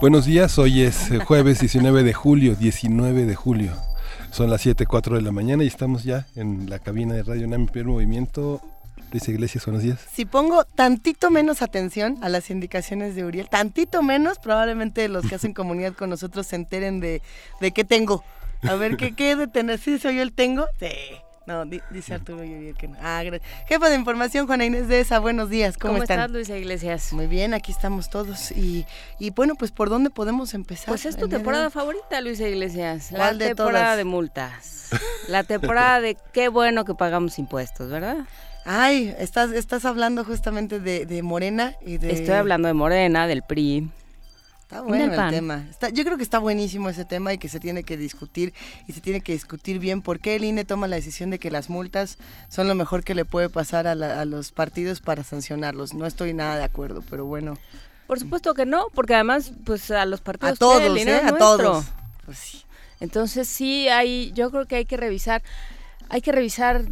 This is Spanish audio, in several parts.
Buenos días, hoy es eh, jueves 19 de julio, 19 de julio. Son las 7.04 de la mañana y estamos ya en la cabina de Radio UNAM Primer Movimiento. Luis Iglesias, buenos días. Si pongo tantito menos atención a las indicaciones de Uriel, tantito menos, probablemente los que hacen comunidad con nosotros se enteren de, de qué tengo. A ver, ¿qué, qué de tener? ¿Sí soy yo el tengo? Sí. No, dice Arturo Uriel que no. Ah, gracias. Jefa de información, Juana Inés de esa, buenos días. ¿Cómo, ¿Cómo están? estás, Luisa Iglesias? Muy bien, aquí estamos todos. Y, y bueno, pues ¿por dónde podemos empezar? Pues es tu temporada favorita, Luisa Iglesias. La ¿Cuál de temporada todas? de multas. La temporada de qué bueno que pagamos impuestos, ¿verdad? Ay, estás, estás hablando justamente de, de Morena y de... Estoy hablando de Morena, del PRI. Está bueno el tema. Está- yo creo que está buenísimo ese tema y que se tiene que discutir y se tiene que discutir bien por qué el INE toma la decisión de que las multas son lo mejor que le puede pasar a, la- a los partidos para sancionarlos. No estoy nada de acuerdo, pero bueno, Por supuesto que no, porque además, pues a los a partidos todos, el dinero ¿eh? es a todos. Pues sí. Entonces sí hay, yo creo que hay que revisar, hay que revisar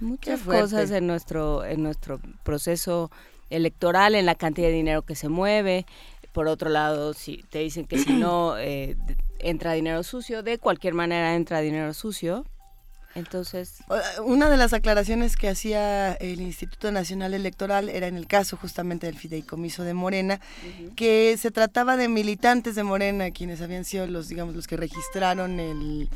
muchas cosas en nuestro, en nuestro proceso electoral, en la cantidad de dinero que se mueve. Por otro lado, si te dicen que si no eh, entra dinero sucio, de cualquier manera entra dinero sucio. Entonces, O- Una de las aclaraciones que hacía el Instituto Nacional Electoral era en el caso justamente del fideicomiso de Morena, que se trataba de militantes de Morena, quienes habían sido los, digamos, los que registraron el,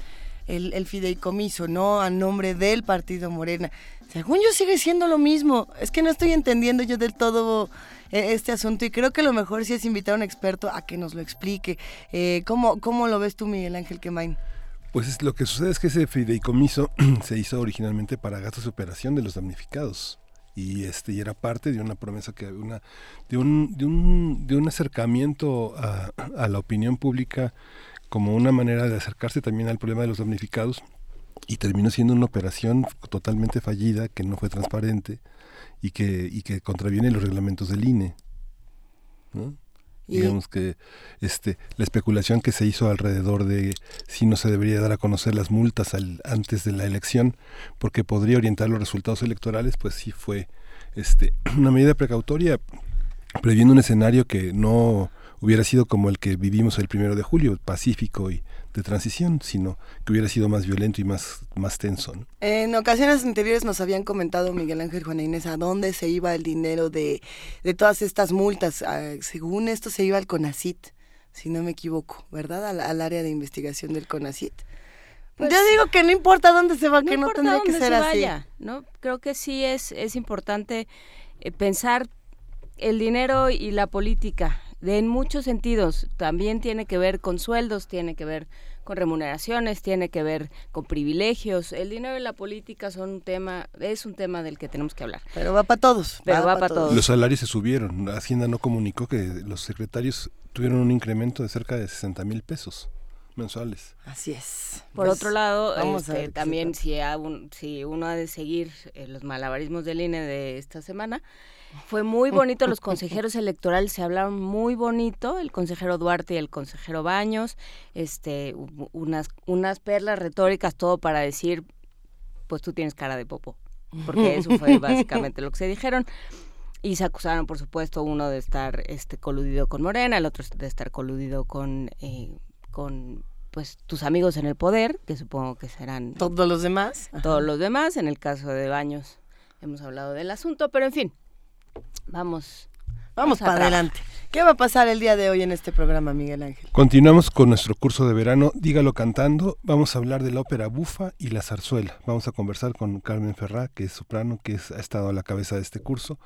el, el fideicomiso, no a nombre del partido Morena. Según yo sigue siendo lo mismo. Es que no estoy entendiendo yo del todo eh, este asunto y creo que lo mejor sí es invitar a un experto a que nos lo explique. Eh, ¿cómo, ¿Cómo lo ves tú, Miguel Ángel Quemain? Pues es- lo que sucede es que ese fideicomiso se hizo originalmente para gastos de operación de los damnificados. Y este y era parte de una promesa que una de un de un, de un acercamiento a, a la opinión pública como una manera de acercarse también al problema de los damnificados y terminó siendo una operación totalmente fallida que no fue transparente y que y que contraviene los reglamentos del INE. ¿no? Y- digamos que este la especulación que se hizo alrededor de si no se debería dar a conocer las multas al- antes de la elección porque podría orientar los resultados electorales pues sí fue este una medida precautoria previendo un escenario que no hubiera sido como el que vivimos el primero de julio pacífico y de transición sino que hubiera sido más violento y más más tenso ¿no? En ocasiones anteriores nos habían comentado Miguel Ángel Juana Inés a dónde se iba el dinero de, de todas estas multas. Ah, según esto se iba al CONACIT, si no me equivoco, ¿verdad? Al, al área de investigación del CONACIT. Pues, Yo digo que no importa dónde se va, no que no tendría que dónde ser se así. vaya, ¿no? Creo que sí es, es importante eh, pensar el dinero y la política de en muchos sentidos. También tiene que ver con sueldos, tiene que ver con remuneraciones, tiene que ver con privilegios. El dinero y la política son un tema, es un tema del que tenemos que hablar. Pero va para todos. Pero va pa' pa' todos. los salarios se subieron Hacienda no comunicó que los secretarios tuvieron un incremento de cerca de 60 mil pesos mensuales Así es. Por Pues, otro lado, este, también si, a un- si uno ha de seguir eh, los malabarismos del INE de esta semana, fue muy bonito, los consejeros electorales se hablaron muy bonito, el consejero Duarte y el consejero Baños, este, unas, unas perlas retóricas, todo para decir, pues tú tienes cara de popo, porque eso fue básicamente lo que se dijeron. Y se acusaron, por supuesto, uno de estar este, coludido con Morena, el otro de estar coludido con, eh, con pues tus amigos en el poder, que supongo que serán Todos los demás. Ajá. todos los demás. En el caso de Baños hemos hablado del asunto, pero en fin, vamos. Vamos para adelante. ¿Qué va a pasar el día de hoy en este programa, Miguel Ángel? Continuamos con nuestro curso de verano, dígalo cantando. Vamos a hablar de la ópera bufa y la zarzuela. Vamos a conversar con Carmen Ferrá, que es soprano, que es- ha estado a la cabeza de este curso.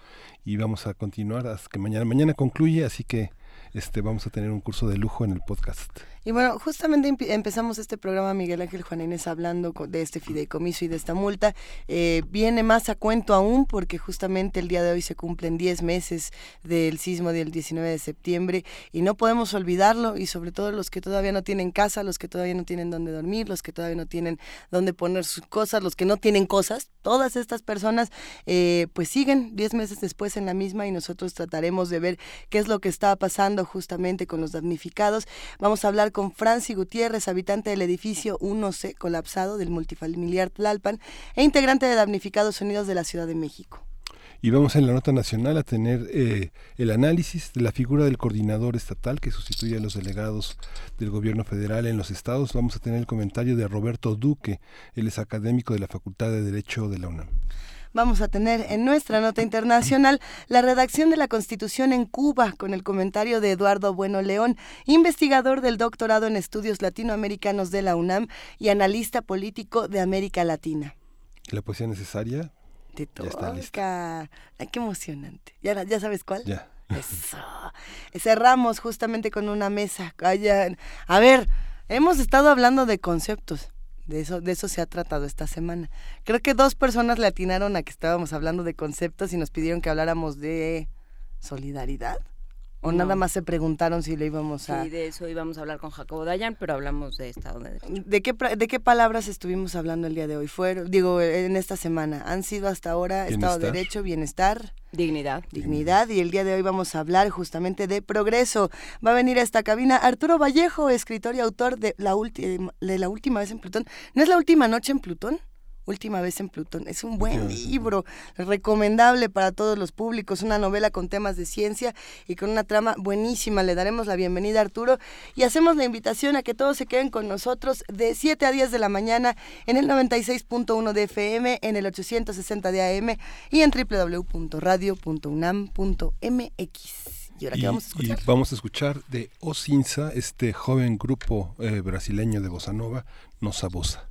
Y vamos a continuar hasta que mañana. Mañana concluye, así que este, vamos a tener un curso de lujo en el podcast. Y bueno, justamente empezamos este programa, Miguel Ángel Juan Inés, hablando de este fideicomiso y de esta multa. Eh, viene más a cuento aún porque justamente el día de hoy se cumplen 10 meses del sismo del 19 de septiembre y no podemos olvidarlo y sobre todo los que todavía no tienen casa, los que todavía no tienen dónde dormir, los que todavía no tienen dónde poner sus cosas, los que no tienen cosas, todas estas personas eh, pues siguen 10 meses después en la misma y nosotros trataremos de ver qué es lo que está pasando justamente con los damnificados. Vamos a hablar con Franci Gutiérrez, habitante del edificio 1C colapsado del multifamiliar Tlalpan e integrante de Damnificados Unidos de la Ciudad de México. Y vamos en la nota nacional a tener eh, el análisis de la figura del coordinador estatal que sustituye a los delegados del gobierno federal en los estados. Vamos a tener el comentario de Roberto Duque, él es académico de la Facultad de Derecho de la UNAM vamos a tener en nuestra nota internacional la redacción de la Constitución en Cuba con el comentario de Eduardo Bueno León, investigador del doctorado en estudios latinoamericanos de la UNAM y analista político de América Latina. ¿La poesía necesaria? Te toca. Ay, qué emocionante. ¿Ya, ¿Ya sabes cuál? Ya. Eso. Cerramos justamente con una mesa. A ver, hemos estado hablando de conceptos. De eso, de eso se ha tratado esta semana. Creo que dos personas le atinaron a que estábamos hablando de conceptos y nos pidieron que habláramos de solidaridad. ¿O nada más se preguntaron si le íbamos a...? Sí, de eso íbamos a hablar con Jacobo Dayan, pero hablamos de Estado de Derecho. ¿De qué, ¿De qué palabras estuvimos hablando el día de hoy? Fueron, digo, en esta semana. ¿Han sido hasta ahora Estado de Derecho, Bienestar? Dignidad. Dignidad. Y el día de hoy vamos a hablar justamente de progreso. Va a venir a esta cabina Arturo Vallejo, escritor y autor de la, de la última vez en Plutón. ¿No es la última noche en Plutón? Última vez en Plutón. Es un buen libro, recomendable para todos los públicos, una novela con temas de ciencia y con una trama buenísima. Le daremos la bienvenida a Arturo y hacemos la invitación a que todos se queden con nosotros de 7 a 10 de la mañana en el 96.1 de FM, en el 860 de AM y en www.radio.unam.mx. ¿Y ahora qué vamos a escuchar? vamos a escuchar de Osinza, este joven grupo eh, brasileño de bossa nova, Nossa Bossa.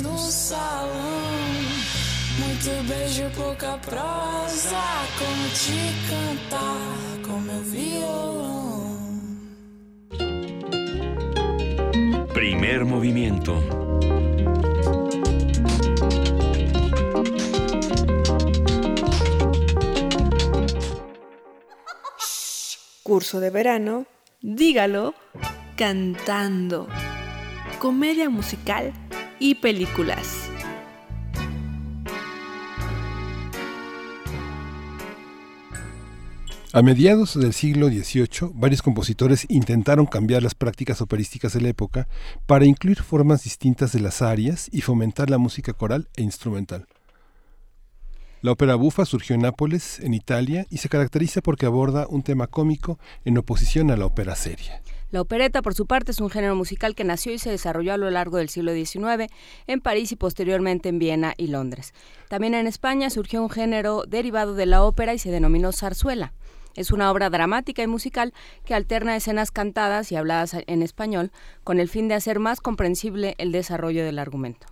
No salão. muito beijo, pouca prosa. Como te cantar com meu violão. Primer movimiento. Curso de verano, dígalo, cantando. Comedia musical y películas. A mediados del siglo XVIII, varios compositores intentaron cambiar las prácticas operísticas de la época para incluir formas distintas de las arias y fomentar la música coral e instrumental. La ópera bufa surgió en Nápoles, en Italia, y se caracteriza porque aborda un tema cómico en oposición a la ópera seria. La opereta, por su parte, es un género musical que nació y se desarrolló a lo largo del siglo XIX en París y posteriormente en Viena y Londres. También en España surgió un género derivado de la ópera y se denominó zarzuela. Es una obra dramática y musical que alterna escenas cantadas y habladas en español con el fin de hacer más comprensible el desarrollo del argumento.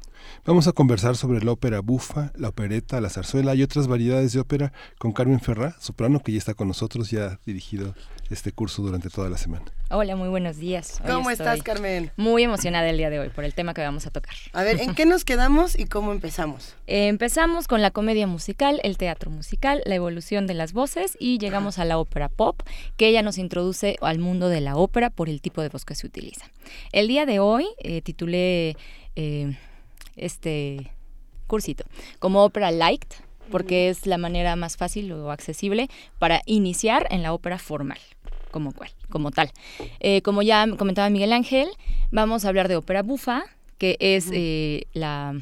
Vamos a conversar sobre la ópera bufa, la opereta, la zarzuela y otras variedades de ópera con Carmen Ferrá, soprano, que ya está con nosotros, ya ha dirigido este curso durante toda la semana. Hola, muy buenos días. Hoy ¿Cómo estás, Carmen? Muy emocionada el día de hoy por el tema que vamos a tocar. A ver, ¿en qué nos quedamos y cómo empezamos? Eh, empezamos con la comedia musical, el teatro musical, la evolución de las voces y llegamos a la ópera pop, que ella nos introduce al mundo de la ópera por el tipo de voz que se utiliza. El día de hoy eh, titulé eh, este cursito como ópera light porque es la manera más fácil o accesible para iniciar en la ópera formal como cual, como tal. Eh, como ya comentaba Miguel Ángel, vamos a hablar de ópera bufa, que es eh, la,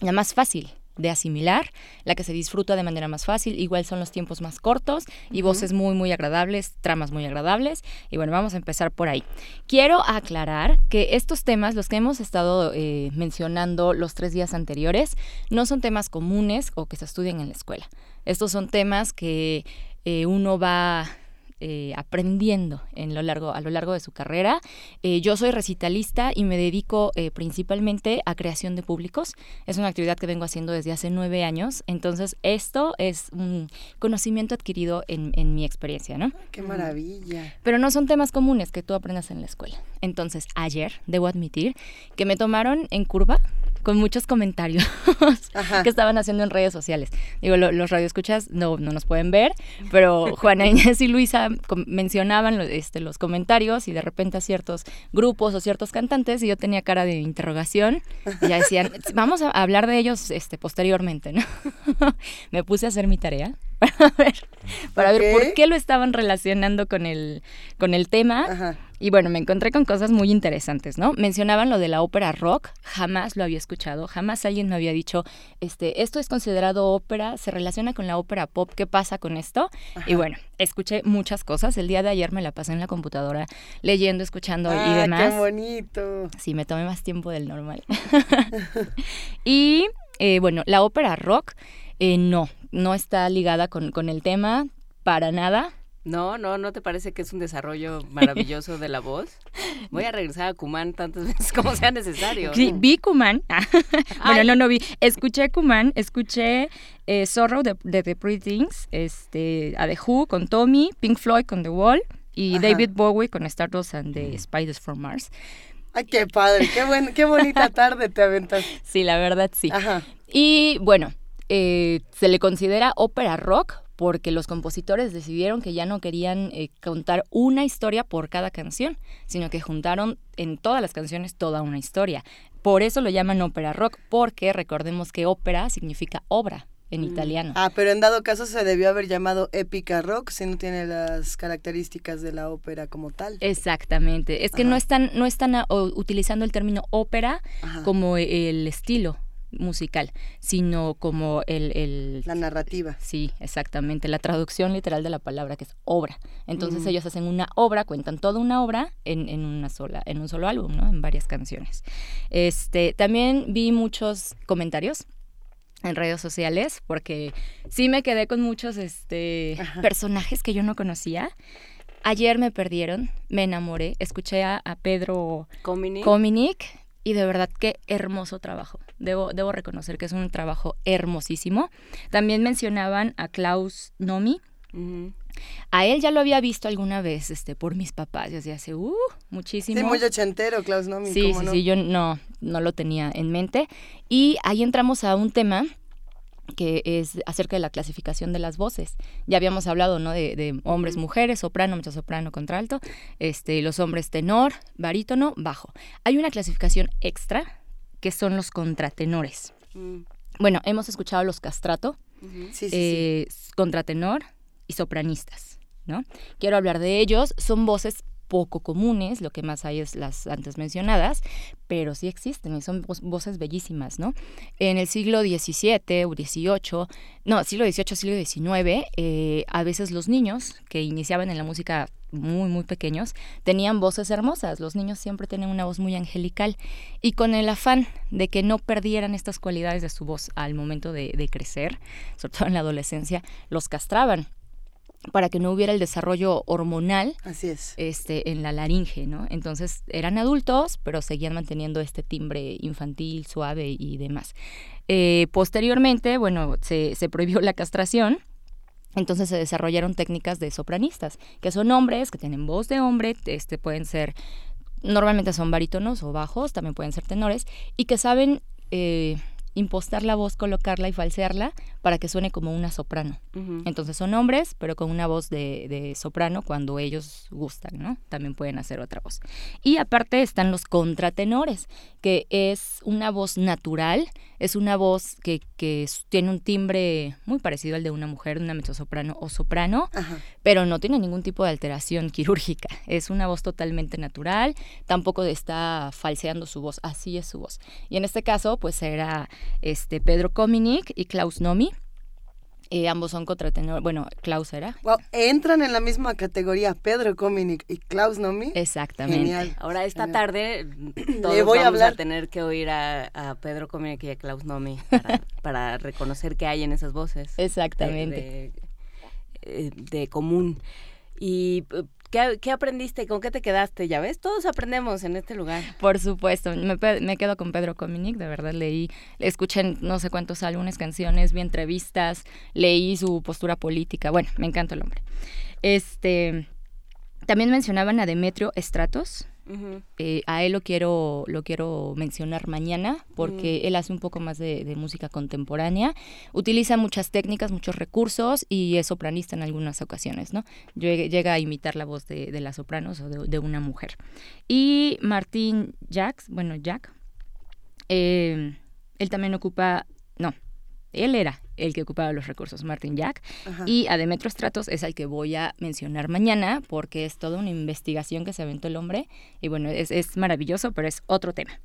la más fácil de asimilar, la que se disfruta de manera más fácil, igual son los tiempos más cortos y voces muy muy agradables, tramas muy agradables y bueno, vamos a empezar por ahí. Quiero aclarar que estos temas, los que hemos estado eh, mencionando los tres días anteriores, no son temas comunes o que se estudian en la escuela. Estos son temas que uno va eh, aprendiendo en lo largo, a lo largo de su carrera. Eh, yo soy recitalista y me dedico eh, principalmente a creación de públicos. Es una actividad que vengo haciendo desde hace nueve años. Entonces, esto es un conocimiento adquirido en, en mi experiencia, ¿no? ¡Qué maravilla! Pero no son temas comunes que tú aprendas en la escuela. Entonces, ayer, debo admitir, que me tomaron en curva con muchos comentarios que estaban haciendo en redes sociales. Digo, los radioescuchas no, no nos pueden ver, pero Juana Inés y Luisa mencionaban este, los comentarios y de repente a ciertos grupos o ciertos cantantes y yo tenía cara de interrogación y ya decían, vamos a hablar de ellos este, posteriormente, ¿no? Me puse a hacer mi tarea para ver, para ver por qué lo estaban relacionando con el, con el tema. Y bueno, me encontré con cosas muy interesantes, ¿no? Mencionaban lo de la ópera rock, jamás lo había escuchado, jamás alguien me había dicho, este, esto es considerado ópera, se relaciona con la ópera pop, ¿qué pasa con esto? Y bueno, escuché muchas cosas, el día de ayer me la pasé en la computadora leyendo, escuchando y ah, demás. ¡Qué bonito! Sí, me tomé más tiempo del normal. y eh, bueno, la ópera rock, eh, no, no está ligada con, con el tema para nada. No, no, ¿no te parece que es un desarrollo maravilloso de la voz? Voy a regresar a Kuman tantas veces como sea necesario. Sí, vi Kuman. bueno, no, no vi. Escuché Kuman, escuché eh, Zorro de, The Pretty Things, este, a The Who con Tommy, Pink Floyd con The Wall y David Bowie con Stardust and the Spiders from Mars. Ay, qué padre, qué, buen, qué bonita tarde te aventas. Sí, la verdad sí. Ajá. Y bueno, eh, se le considera ópera rock porque los compositores decidieron que ya no querían eh, contar una historia por cada canción, sino que juntaron en todas las canciones toda una historia. Por eso lo llaman ópera rock, porque recordemos que ópera significa obra en mm. italiano. Ah, pero en dado caso se debió haber llamado épica rock si no tiene las características de la ópera como tal. Exactamente. Es que no están, no están ah, utilizando el término ópera como el estilo musical, sino como el, La narrativa. Sí, exactamente, la traducción literal de la palabra, que es obra. Entonces ellos hacen una obra, cuentan toda una obra en, en, una sola, en un solo álbum, ¿no? En varias canciones. Este, también vi muchos comentarios en redes sociales, porque sí me quedé con muchos este, personajes que yo no conocía. Ayer me perdieron, me enamoré, escuché a, Pedro Cominic y de verdad qué hermoso trabajo. Debo, debo reconocer que es un trabajo hermosísimo. También mencionaban a Klaus Nomi. A él ya lo había visto alguna vez este, por mis papás, desde hace uh, muchísimo. Sí, muy ochentero, Klaus Nomi. Sí, ¿cómo sí, no? sí, yo no, no lo tenía en mente. Y ahí entramos a un tema que es acerca de la clasificación de las voces. Ya habíamos hablado, ¿no? De, de hombres, mujeres, soprano, mezzosoprano, contralto, este, los hombres tenor, barítono, bajo. Hay una clasificación extra que son los contratenores. Mm. Bueno, hemos escuchado los castrato, Sí, sí, sí. eh, contratenor y sopranistas, ¿no? Quiero hablar de ellos, son voces poco comunes, lo que más hay es las antes mencionadas, pero sí existen y son vo- voces bellísimas, ¿no? En el siglo XVII o XVIII, no, siglo XVIII, siglo XIX, eh, a veces los niños que iniciaban en la música muy, muy pequeños, tenían voces hermosas. Los niños siempre tienen una voz muy angelical. Y con el afán de que no perdieran estas cualidades de su voz al momento de, de crecer, sobre todo en la adolescencia, los castraban para que no hubiera el desarrollo hormonal Así es. este, en la laringe, ¿no? Entonces eran adultos, pero seguían manteniendo este timbre infantil, suave y demás. Eh, posteriormente, bueno, se, se prohibió la castración. Entonces se desarrollaron técnicas de sopranistas, que son hombres que tienen voz de hombre, este, pueden ser, normalmente son barítonos o bajos, también pueden ser tenores, y que saben eh, impostar la voz, colocarla y falsearla para que suene como una soprano. Entonces son hombres, pero con una voz de, de soprano cuando ellos gustan, ¿no? También pueden hacer otra voz. Y aparte están los contratenores, que es una voz natural, es una voz que, tiene un timbre muy parecido al de una mujer, una mezzosoprano o soprano, Ajá. pero no tiene ningún tipo de alteración quirúrgica. Es una voz totalmente natural, tampoco está falseando su voz, así es su voz. Y en este caso, pues era este Pedro Kominic y Klaus Nomi. Eh, ambos son contratenores, bueno, Klaus era. Wow, entran en la misma categoría Pedro Cominic y Klaus Nomi. Exactamente. Genial. Ahora esta Genial. tarde todos voy a vamos hablar. tener que oír a, a Pedro Cominic y a Klaus Nomi para, para reconocer qué hay en esas voces. Exactamente. De, de- eh, de común. ¿Y eh, ¿qué, qué aprendiste? ¿Con qué te quedaste? Ya ves, todos aprendemos en este lugar. Por supuesto, me, quedo con Pedro Cominic, de verdad leí, escuché no sé cuántos álbumes, canciones, vi entrevistas, leí su postura política, bueno, me encanta el hombre. Este, también mencionaban a Demetrio Eh, a él lo quiero, lo quiero mencionar mañana porque él hace un poco más de, de música contemporánea. Utiliza muchas técnicas, muchos recursos y es sopranista en algunas ocasiones, ¿no? Llega, llega a imitar la voz de, de las sopranos o de, de una mujer. Y Martín Jacks, bueno, Jack, eh, él también ocupa, no, él era el que ocupaba los recursos, Martin Jack, Ajá. y a Demetrio Stratos es el que voy a mencionar mañana porque es toda una investigación que se aventó el hombre y bueno, es, es maravilloso, pero es otro tema.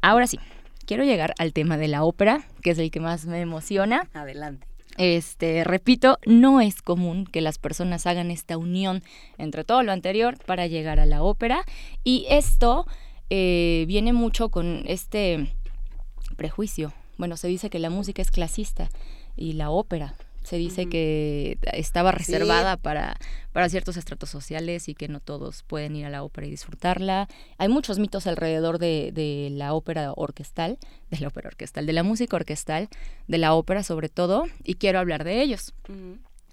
Ahora sí, quiero llegar al tema de la ópera, que es el que más me emociona. Adelante. Este, repito, no es común que las personas hagan esta unión entre todo lo anterior para llegar a la ópera y esto eh, viene mucho con este prejuicio. Bueno, se dice que la música es clasista y la ópera. Se dice que estaba reservada para, para ciertos estratos sociales y que no todos pueden ir a la ópera y disfrutarla. Hay muchos mitos alrededor de, de la ópera orquestal, de la ópera orquestal, de la música orquestal, de la ópera sobre todo, y quiero hablar de ellos.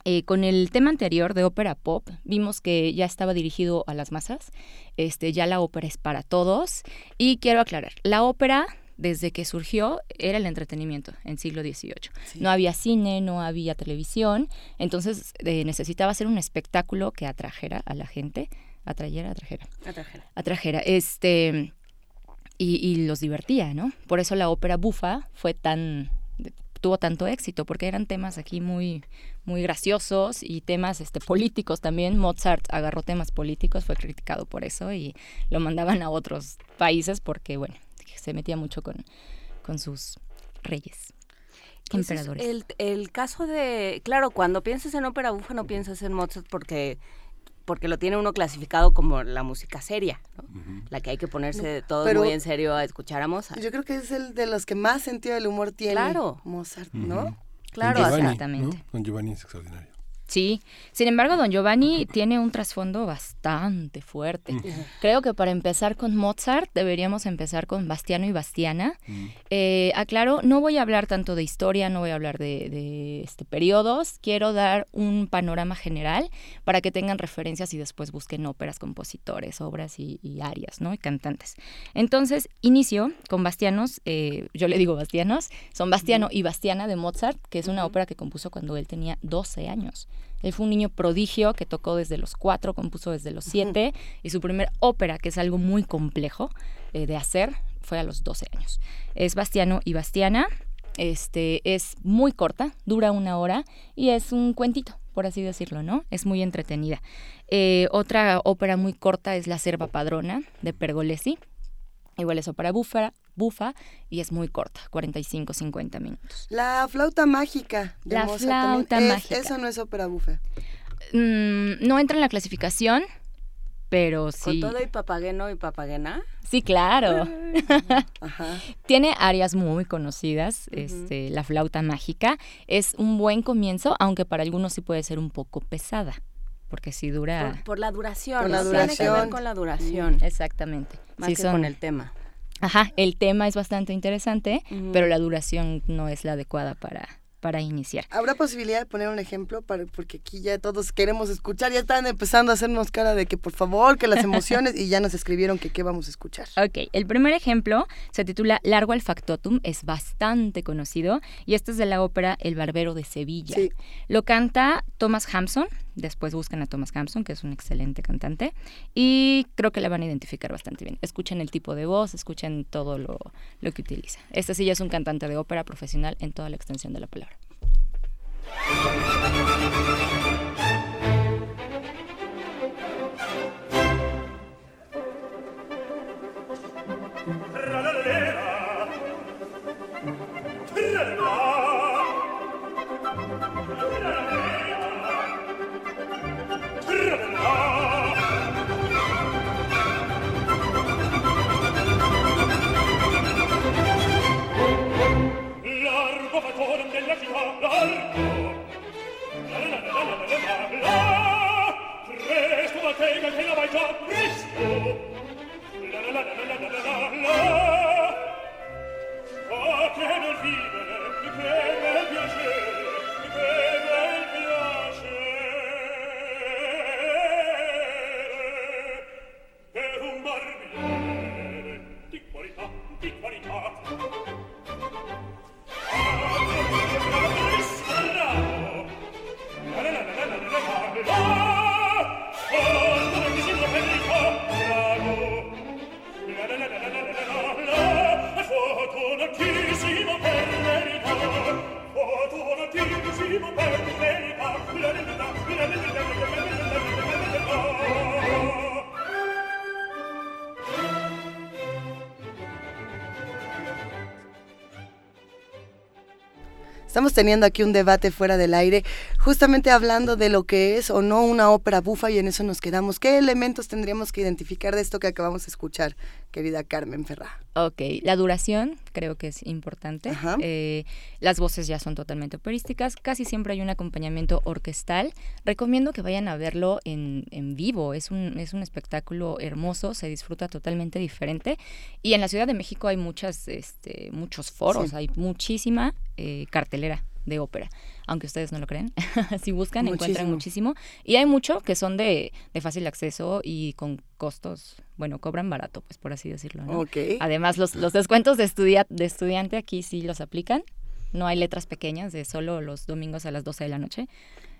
Eh, con el tema anterior de ópera pop, vimos que ya estaba dirigido a las masas, este, ya la ópera es para todos, y quiero aclarar, la ópera desde que surgió era el entretenimiento en siglo XVIII. Sí. No había cine, no había televisión, entonces eh, necesitaba ser un espectáculo que atrajera a la gente, atrayera, atrajera Atrajera. atrajera, este y, y los divertía, ¿no? Por eso la ópera bufa fue tan tuvo tanto éxito porque eran temas aquí muy muy graciosos y temas este políticos también. Mozart agarró temas políticos, fue criticado por eso y lo mandaban a otros países porque bueno, se metía mucho con con sus reyes. Emperadores. El, el caso de, claro, cuando piensas en ópera bufa no piensas en Mozart porque porque lo tiene uno clasificado como la música seria, ¿no? la que hay que ponerse todos pero- muy en serio a escuchar a Mozart. Yo creo que es el de los que más sentido del humor tiene Claro. Mozart, ¿no? Claro, exactamente. ¿no? Con Giovanni es extraordinario. Sí, sin embargo, don Giovanni tiene un trasfondo bastante fuerte. Creo que para empezar con Mozart deberíamos empezar con Bastiano y Bastiana. Eh, aclaro, no voy a hablar tanto de historia, no voy a hablar de, este, periodos, quiero dar un panorama general para que tengan referencias y después busquen óperas, compositores, obras y, arias, ¿no? Y cantantes. Entonces, inicio con Bastianos, eh, yo le digo Bastianos, son Bastiano y Bastiana de Mozart, que es una ópera que compuso cuando él tenía 12 años. Él fue un niño prodigio que tocó desde los cuatro, compuso desde los siete, y su primer ópera, que es algo muy complejo eh, de hacer, fue a los 12 años. Es Bastiano y Bastiana. Este, es muy corta, dura una hora y es un cuentito, por así decirlo, ¿no? Es muy entretenida. Eh, otra ópera muy corta es La Serva Padrona de Pergolesi. Igual es ópera búfera, bufa y es muy corta, 45-50 minutos. La flauta mágica. De la flauta mágica. eso no es ópera bufa. Mm, no entra en la clasificación, pero sí. ¿Con todo y papageno y papagena? Sí, claro. Tiene áreas muy conocidas, este, la flauta mágica. Es un buen comienzo, aunque para algunos sí puede ser un poco pesada porque si dura... Por, la duración. Por la duración. Tiene que ver con la duración. Exactamente. Más que con el tema. Ajá, el tema es bastante interesante, pero la duración no es la adecuada para, para iniciar. ¿Habrá posibilidad de poner un ejemplo? Para, porque aquí ya todos queremos escuchar, ya están empezando a hacernos cara de que por favor, que las emociones, y ya nos escribieron que qué vamos a escuchar. Ok, el primer ejemplo se titula Largo al Factotum, es bastante conocido, y este es de la ópera El Barbero de Sevilla. Lo canta Thomas Hampson, después buscan a Thomas Hampson, que es un excelente cantante, y creo que la van a identificar bastante bien. Escuchen el tipo de voz, escuchen todo lo, lo que utiliza. Este sí ya es un cantante de ópera profesional en toda la extensión de la palabra. presto la la la la la la la. Oh, la la Estamos teniendo aquí un debate fuera del aire, justamente hablando de lo que es o no una ópera bufa y en eso nos quedamos. ¿Qué elementos tendríamos que identificar de esto que acabamos de escuchar, querida Carmen Ferrá? Ok, la duración creo que es importante. Eh, las voces ya son totalmente operísticas. Casi siempre hay un acompañamiento orquestal. Recomiendo que vayan a verlo en, en vivo. Es un, es un espectáculo hermoso, se disfruta totalmente diferente. Y en la Ciudad de México hay muchas, este, muchos foros, hay muchísima eh, cartelera de ópera, aunque ustedes no lo creen. si buscan, encuentran muchísimo. Y hay mucho que son de, de, fácil acceso y con costos, bueno, cobran barato, pues por así decirlo. ¿no? Además, los, los descuentos de, estudia, de estudiante aquí sí los aplican. No hay letras pequeñas de solo los domingos a las 12 de la noche.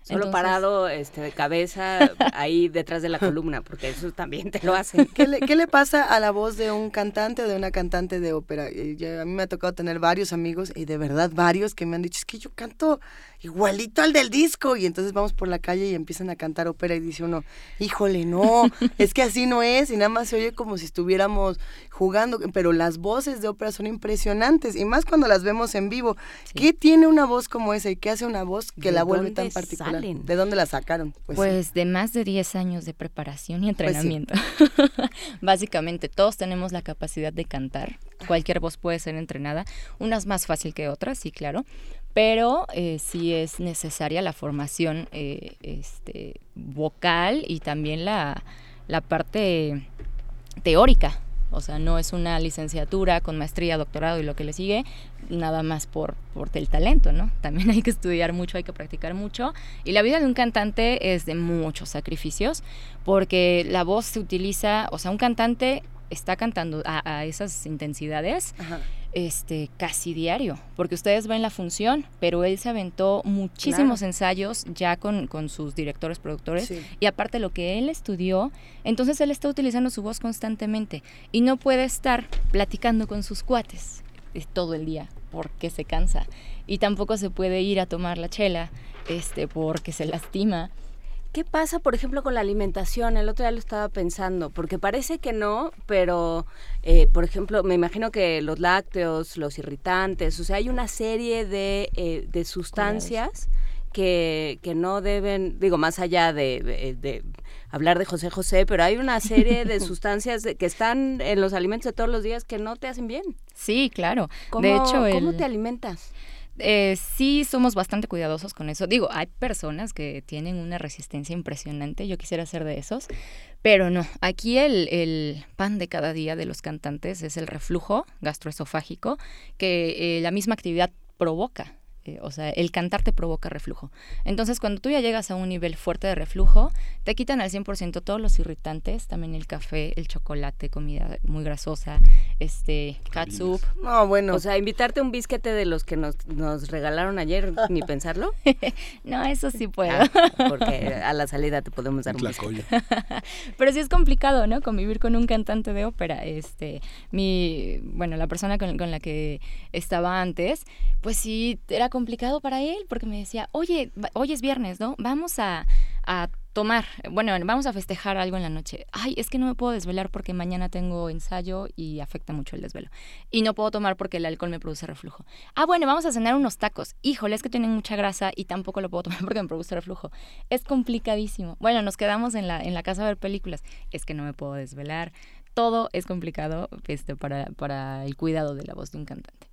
Solo parado este, de cabeza ahí detrás de la columna, porque eso también te lo hacen. ¿Qué le, ¿Qué le, pasa a la voz de un cantante o de una cantante de ópera? a mí me ha tocado tener varios amigos, y de verdad varios, que me han dicho, es que yo canto igualito al del disco. Y entonces vamos por la calle y empiezan a cantar ópera y dice uno, híjole, no, es que así no es. Y nada más se oye como si estuviéramos jugando. Pero las voces de ópera son impresionantes. Y más cuando las vemos en vivo. ¿Qué tiene una voz como esa y qué hace una voz que la vuelve tan particular? ¿De dónde la sacaron? Pues, pues de más de 10 años de preparación y pues entrenamiento. Básicamente, todos tenemos la capacidad de cantar. Cualquier voz puede ser entrenada. Unas más fácil que otras, sí, claro pero eh, sí es necesaria la formación eh, este, vocal y también la, la parte teórica. O sea, no es una licenciatura con maestría, doctorado y lo que le sigue, nada más por, por el talento, ¿no? También hay que estudiar mucho, hay que practicar mucho. Y la vida de un cantante es de muchos sacrificios, porque la voz se utiliza, o sea, un cantante está cantando a, esas intensidades este casi diario, porque ustedes ven la función, pero él se aventó muchísimos ensayos ya con, sus directores, productores, y aparte lo que él estudió, entonces él está utilizando su voz constantemente y no puede estar platicando con sus cuates eh, todo el día porque se cansa y tampoco se puede ir a tomar la chela este porque se lastima ¿Qué pasa, por ejemplo, con la alimentación? El otro día lo estaba pensando, porque parece que no, pero, eh, por ejemplo, me imagino que los lácteos, los irritantes, o sea, hay una serie de, eh, de sustancias que, que, no deben, digo, más allá de, de, hablar de José José, pero hay una serie de sustancias que están en los alimentos de todos los días que no te hacen bien. Sí, claro. de hecho, ¿cómo te alimentas? Eh, sí somos bastante cuidadosos con eso. Digo, hay personas que tienen una resistencia impresionante, yo quisiera ser de esos, pero no, aquí el, pan de cada día de los cantantes es el reflujo gastroesofágico que eh, la misma actividad provoca. Eh, o sea, el cantar te provoca reflujo. Entonces, cuando tú ya llegas a un nivel fuerte de reflujo, te quitan al 100% todos los irritantes, también el café, el chocolate, comida muy grasosa, este, catsup. No, bueno. O sea, invitarte un bisquete de los que nos, nos regalaron ayer, ni pensarlo. no, eso sí puedo. Ah, porque a la salida te podemos dar un bisquete. Pero sí es complicado, ¿no? Convivir con un cantante de ópera. Este, mi, bueno, la persona con, con la que estaba antes, pues sí, era complicado para él porque me decía, oye, hoy es viernes, ¿no? Vamos a, a tomar, bueno, vamos a festejar algo en la noche. Ay, es que no me puedo desvelar porque mañana tengo ensayo y afecta mucho el desvelo. Y no puedo tomar porque el alcohol me produce reflujo. Ah, bueno, vamos a cenar unos tacos. Híjole, es que tienen mucha grasa y tampoco lo puedo tomar porque me produce reflujo. Es complicadísimo. Bueno, nos quedamos en la, en la casa a ver películas. Es que no me puedo desvelar. Todo es complicado este, para, para el cuidado de la voz de un cantante.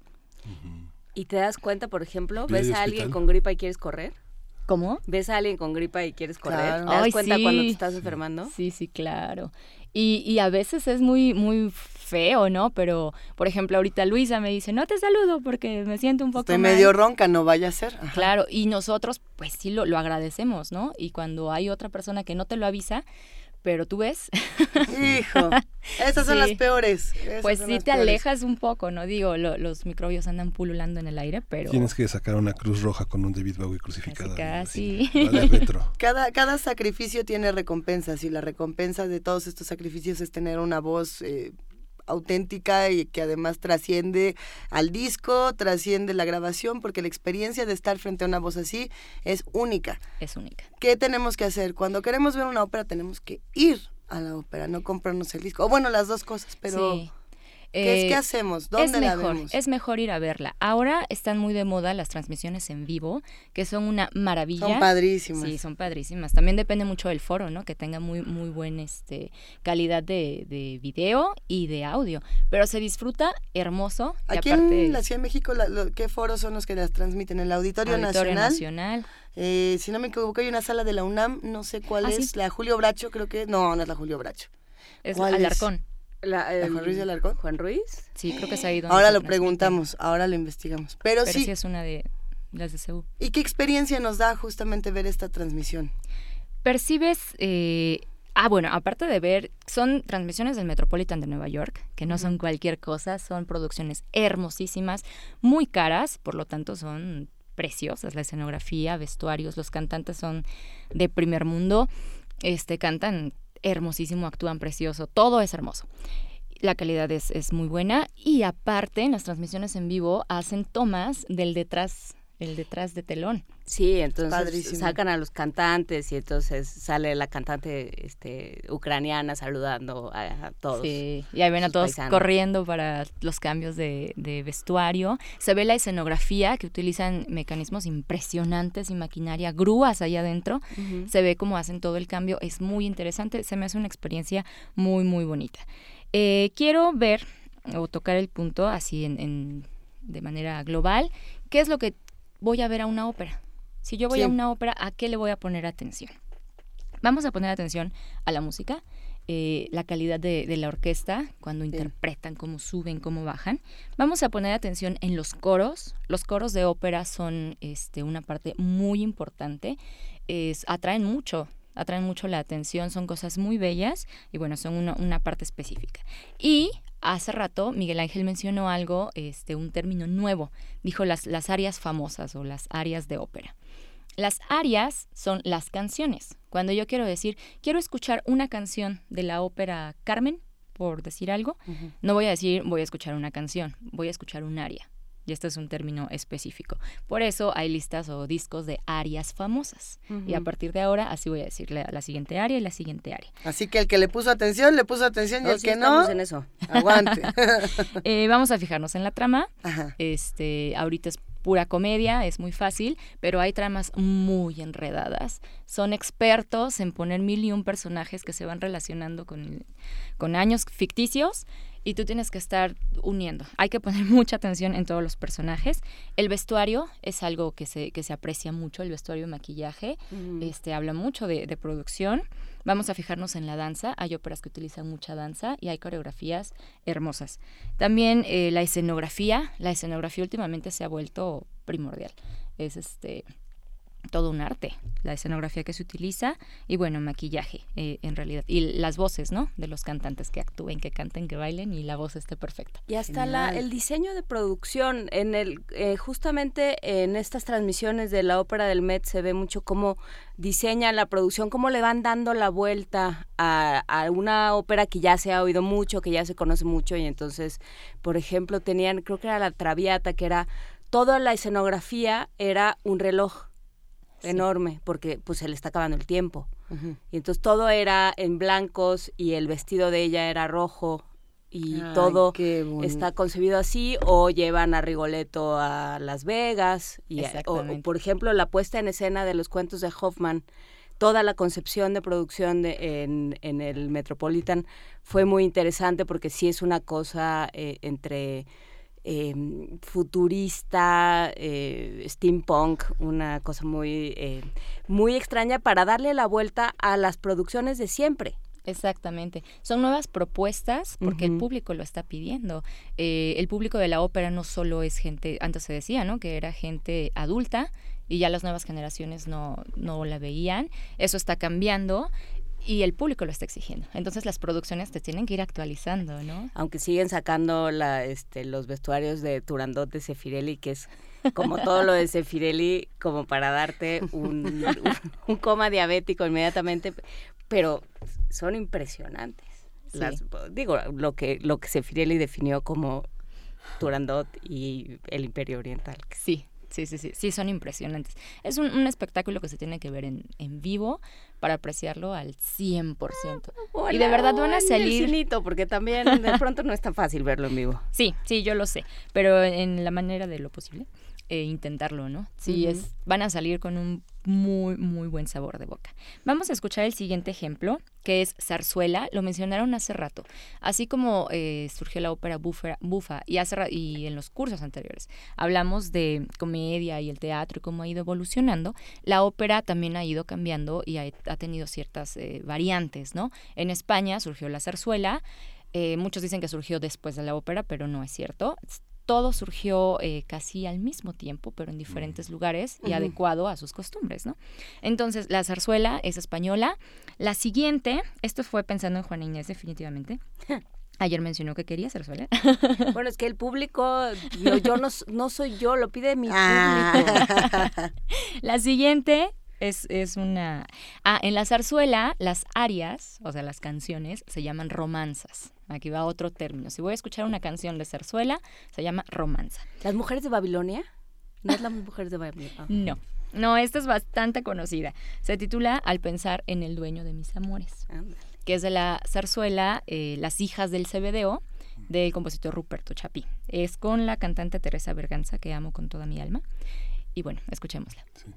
¿Y te das cuenta, por ejemplo, ves a alguien con gripa y quieres correr? ¿Cómo? ¿Ves a alguien con gripa y quieres correr? ¿Te das cuenta cuando te estás enfermando? Sí, sí, claro. Y, y, a veces es muy, muy feo, ¿no? Pero, por ejemplo, ahorita Luisa me dice, no te saludo porque me siento un poco Estoy medio ronca, no vaya a ser. Claro, y nosotros, pues sí, lo, lo agradecemos, ¿no? Y cuando hay otra persona que no te lo avisa, pero tú ves. Hijo, esas son las peores. pues sí te alejas un poco, ¿no? Digo, los microbios andan pululando en el aire, pero... Tienes que sacar una cruz roja con un David Bowie crucificado. Casi. cada, cada sacrificio tiene recompensas y la recompensa de todos estos sacrificios es tener una voz... Eh, auténtica y que además trasciende al disco, trasciende la grabación, porque la experiencia de estar frente a una voz así es única. Es única. ¿Qué tenemos que hacer? Cuando queremos ver una ópera tenemos que ir a la ópera, no comprarnos el disco. O bueno, las dos cosas, pero... ¿Qué, es, eh, hacemos? ¿Dónde es mejor, vemos? Es mejor ir a verla. Ahora están muy de moda las transmisiones en vivo, que son una maravilla. Son padrísimas. Sí, son padrísimas. También depende mucho del foro, ¿no? Que tenga muy, muy buena este, calidad de, de video y de audio. Pero se disfruta hermoso. Aquí en la Ciudad de México, ¿qué foros son los que las transmiten? ¿El Auditorio, Auditorio Nacional? Nacional. Eh, si no me equivoco, hay una sala de la UNAM, no sé cuál ¿Ah, es. La Julio Bracho, creo que. No, no es la Julio Bracho. Es Alarcón. La, Juan Ruiz de Alarcón? Juan Ruiz. Sí, creo que se ha ido. Ahora lo preguntamos, ahora lo investigamos. Pero, Pero sí. sí es una de las de Seúl. ¿Y qué experiencia nos da justamente ver esta transmisión? Percibes eh, Ah, bueno, aparte de ver, son transmisiones del Metropolitan de Nueva York, que no son cualquier cosa, son producciones hermosísimas, muy caras, por lo tanto son preciosas, la escenografía, vestuarios, los cantantes son de primer mundo, este cantan hermosísimo, actúan precioso, todo es hermoso. La calidad es, es muy buena y aparte en las transmisiones en vivo hacen tomas del detrás el detrás de telón. Sí, entonces sacan a los cantantes y entonces sale la cantante este, ucraniana saludando a, todos. Sí, y ahí ven a todos corriendo para los cambios de, vestuario. Se ve la escenografía que utilizan mecanismos impresionantes y maquinaria, grúas ahí adentro. Se ve cómo hacen todo el cambio. Es muy interesante, se me hace una experiencia muy, muy bonita. Eh, quiero ver o tocar el punto así en, en, de manera global, qué es lo que voy a ver a una ópera. Si yo voy a una ópera, ¿a qué le voy a poner atención? Vamos a poner atención a la música, eh, la calidad de, la orquesta, cuando interpretan, cómo suben, cómo bajan. Vamos a poner atención en los coros. Los coros de ópera son este, una parte muy importante. Es, atraen mucho atraen mucho la atención, son cosas muy bellas y bueno, son una, una parte específica. Y hace rato Miguel Ángel mencionó algo, este, un término nuevo, dijo las, las áreas famosas o las áreas de ópera. Las arias son las canciones. Cuando yo quiero decir, quiero escuchar una canción de la ópera Carmen, por decir algo, no voy a decir voy a escuchar una canción, voy a escuchar un aria. Y este es un término específico. Por eso hay listas o discos de arias famosas. Y a partir de ahora, así voy a decirle la siguiente área y la siguiente área. Así que el que le puso atención, le puso atención y el que no. en eso. Aguante. Eh, vamos a fijarnos en la trama. Este, ahorita es pura comedia, es muy fácil, pero hay tramas muy enredadas. Son expertos en poner mil y un personajes que se van relacionando con, con años ficticios y tú tienes que estar uniendo. Hay que poner mucha atención en todos los personajes. El vestuario es algo que se, que se aprecia mucho, el vestuario y maquillaje. este, habla mucho de, de, producción. Vamos a fijarnos en la danza. Hay óperas que utilizan mucha danza y hay coreografías hermosas. También eh, la escenografía. La escenografía últimamente se ha vuelto primordial. Es este todo un arte, la escenografía que se utiliza y bueno, maquillaje eh, en realidad. Y las voces, ¿no? De los cantantes que actúen, que canten, que bailen y la voz esté perfecta. Y hasta la, el diseño de producción, en el eh, justamente en estas transmisiones de la ópera del Met se ve mucho cómo diseña la producción, cómo le van dando la vuelta a, a una ópera que ya se ha oído mucho, que ya se conoce mucho y entonces, por ejemplo, tenían, creo que era la Traviata, que era toda la escenografía era un reloj enorme porque pues se le está acabando el tiempo. Y entonces todo era en blancos y el vestido de ella era rojo y todo está concebido así o llevan a Rigoletto a Las Vegas y o, por ejemplo la puesta en escena de los cuentos de Hoffman toda la concepción de producción de, en, en, el Metropolitan fue muy interesante porque sí es una cosa eh, entre eh, futurista, eh, steampunk, una cosa muy, eh, muy extraña para darle la vuelta a las producciones de siempre. Exactamente. Son nuevas propuestas porque el público lo está pidiendo. Eh, el público de la ópera no solo es gente, antes se decía, ¿no? Que era gente adulta y ya las nuevas generaciones no, no la veían. Eso está cambiando y el público lo está exigiendo. Entonces las producciones te tienen que ir actualizando, ¿no? Aunque siguen sacando la, este, los vestuarios de Turandot de Sefirelli, que es como todo lo de Sefirelli, como para darte un, un, coma diabético inmediatamente, pero son impresionantes. Las, digo, lo que, lo que Sefirelli definió como Turandot y el Imperio Oriental. Sí, Sí, sí, sí, sí, son impresionantes. Es un, un espectáculo que se tiene que ver en, en vivo para apreciarlo al 100%. y de verdad van a salir... porque también de pronto no es tan fácil verlo en vivo. Sí, sí, yo lo sé, pero en la manera de lo posible. Eh, intentarlo, ¿no? Sí, es, van a salir con un muy, muy buen sabor de boca. Vamos a escuchar el siguiente ejemplo, que es Zarzuela, lo mencionaron hace rato. Así como eh, surgió la ópera bufa, bufa y, hace, y en los cursos anteriores hablamos de comedia y el teatro y cómo ha ido evolucionando, la ópera también ha ido cambiando y ha, tenido ciertas eh, variantes, ¿no? En España surgió la zarzuela, muchos dicen que surgió después de la ópera, pero no es cierto todo surgió eh, casi al mismo tiempo, pero en diferentes lugares y adecuado a sus costumbres, ¿no? Entonces, la zarzuela es española. La siguiente, esto fue pensando en Juana Inés definitivamente. Ayer mencionó que quería zarzuela. Bueno, es que el público, yo no, no soy yo, lo pide mi ah. público. La siguiente es, es una... Ah, en la zarzuela, las arias, o sea, las canciones, se llaman romanzas. Aquí va otro término. Si voy a escuchar una canción de zarzuela, se llama romanza. ¿Las mujeres de Babilonia? ¿No es las mujeres de Babilonia? Ah. No. No, esta es bastante conocida. Se titula Al pensar en el dueño de mis amores, que es de la zarzuela eh, Las hijas del CBDO del compositor Ruperto Chapí. Es con la cantante Teresa Berganza, que amo con toda mi alma. Y bueno, escuchémosla. Sí.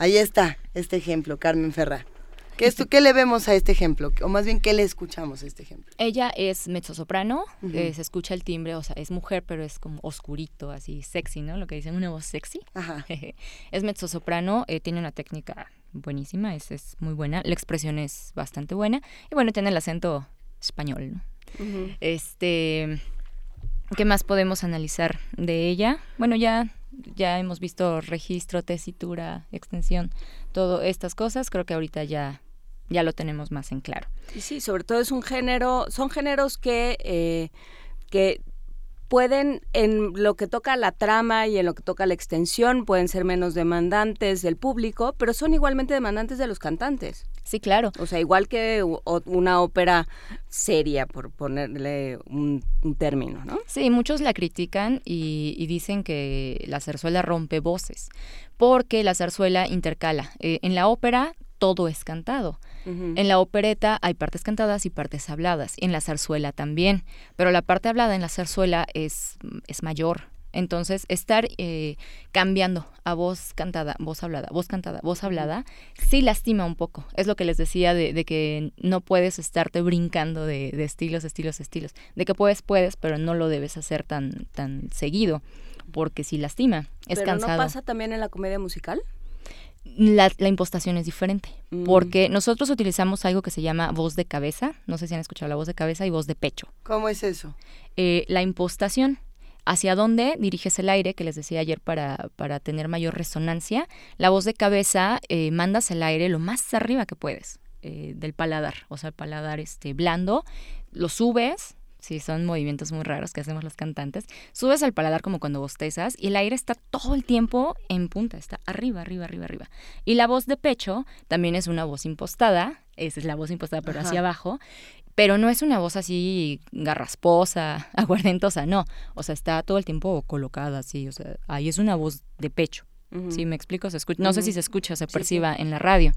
Ahí está este ejemplo, Carmen Ferra. ¿Qué, es, ¿Qué le vemos a este ejemplo? O más bien, ¿qué le escuchamos a este ejemplo? Ella es mezzosoprano, eh, se escucha el timbre, o sea, es mujer, pero es como oscurito, así sexy, ¿no? Lo que dicen, una voz sexy. Ajá. es mezzosoprano, eh, tiene una técnica buenísima, es, es muy buena, la expresión es bastante buena, y bueno, tiene el acento español, ¿no? Este, ¿qué más podemos analizar de ella? Bueno, ya, ya hemos visto registro, tesitura, extensión, todas estas cosas. Creo que ahorita ya, ya lo tenemos más en claro. Y sí, sobre todo es un género, son géneros que, eh, que pueden, en lo que toca la trama y en lo que toca la extensión, pueden ser menos demandantes del público, pero son igualmente demandantes de los cantantes. Sí, claro. O sea, igual que una ópera seria, por ponerle un, un término, ¿no? Sí, muchos la critican y, y dicen que la zarzuela rompe voces, porque la zarzuela intercala. Eh, en la ópera todo es cantado. En la opereta hay partes cantadas y partes habladas, y en la zarzuela también, pero la parte hablada en la zarzuela es, es mayor. Entonces, estar eh, cambiando a voz cantada, voz hablada, voz cantada, voz hablada, sí lastima un poco. Es lo que les decía de, de que no puedes estarte brincando de, de estilos, estilos, estilos. De que puedes, puedes, pero no lo debes hacer tan, tan seguido, porque sí lastima. Es pero cansado no pasa también en la comedia musical? la, la impostación es diferente, Mm. porque nosotros utilizamos algo que se llama voz de cabeza, no sé si han escuchado la voz de cabeza y voz de pecho. ¿Cómo es eso? Eh, la impostación, hacia dónde diriges el aire, que les decía ayer para, para tener mayor resonancia, la voz de cabeza eh, mandas el aire lo más arriba que puedes eh, del paladar, o sea, el paladar este, blando, lo subes. Sí, son movimientos muy raros que hacemos los cantantes. Subes al paladar como cuando bostezas y el aire está todo el tiempo en punta, está arriba, arriba, arriba, arriba. Y la voz de pecho también es una voz impostada, esa es la voz impostada pero Ajá. hacia abajo, pero no es una voz así garrasposa, aguardentosa, no. O sea, está todo el tiempo colocada así, o sea, ahí es una voz de pecho. ¿Sí me explico? Se escucha, no sé si se escucha o se Sí, perciba en la radio.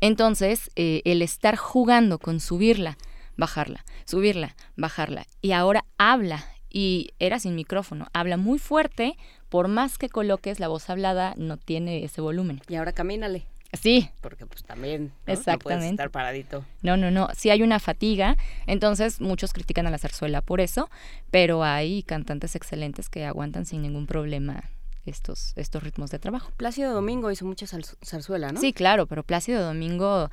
Entonces, eh, el estar jugando con subirla, bajarla, subirla, bajarla, y ahora habla, y era sin micrófono, habla muy fuerte, por más que coloques la voz hablada, no tiene ese volumen. Y ahora camínale, Sí, porque pues también ¿no? No puedes Exactamente. estar paradito. no, no, no. Sí hay una fatiga, entonces muchos critican a la zarzuela por eso, pero hay cantantes excelentes que aguantan sin ningún problema estos, estos ritmos de trabajo. Plácido Domingo hizo mucha zarzuela, ¿no? Sí, claro, pero Plácido Domingo,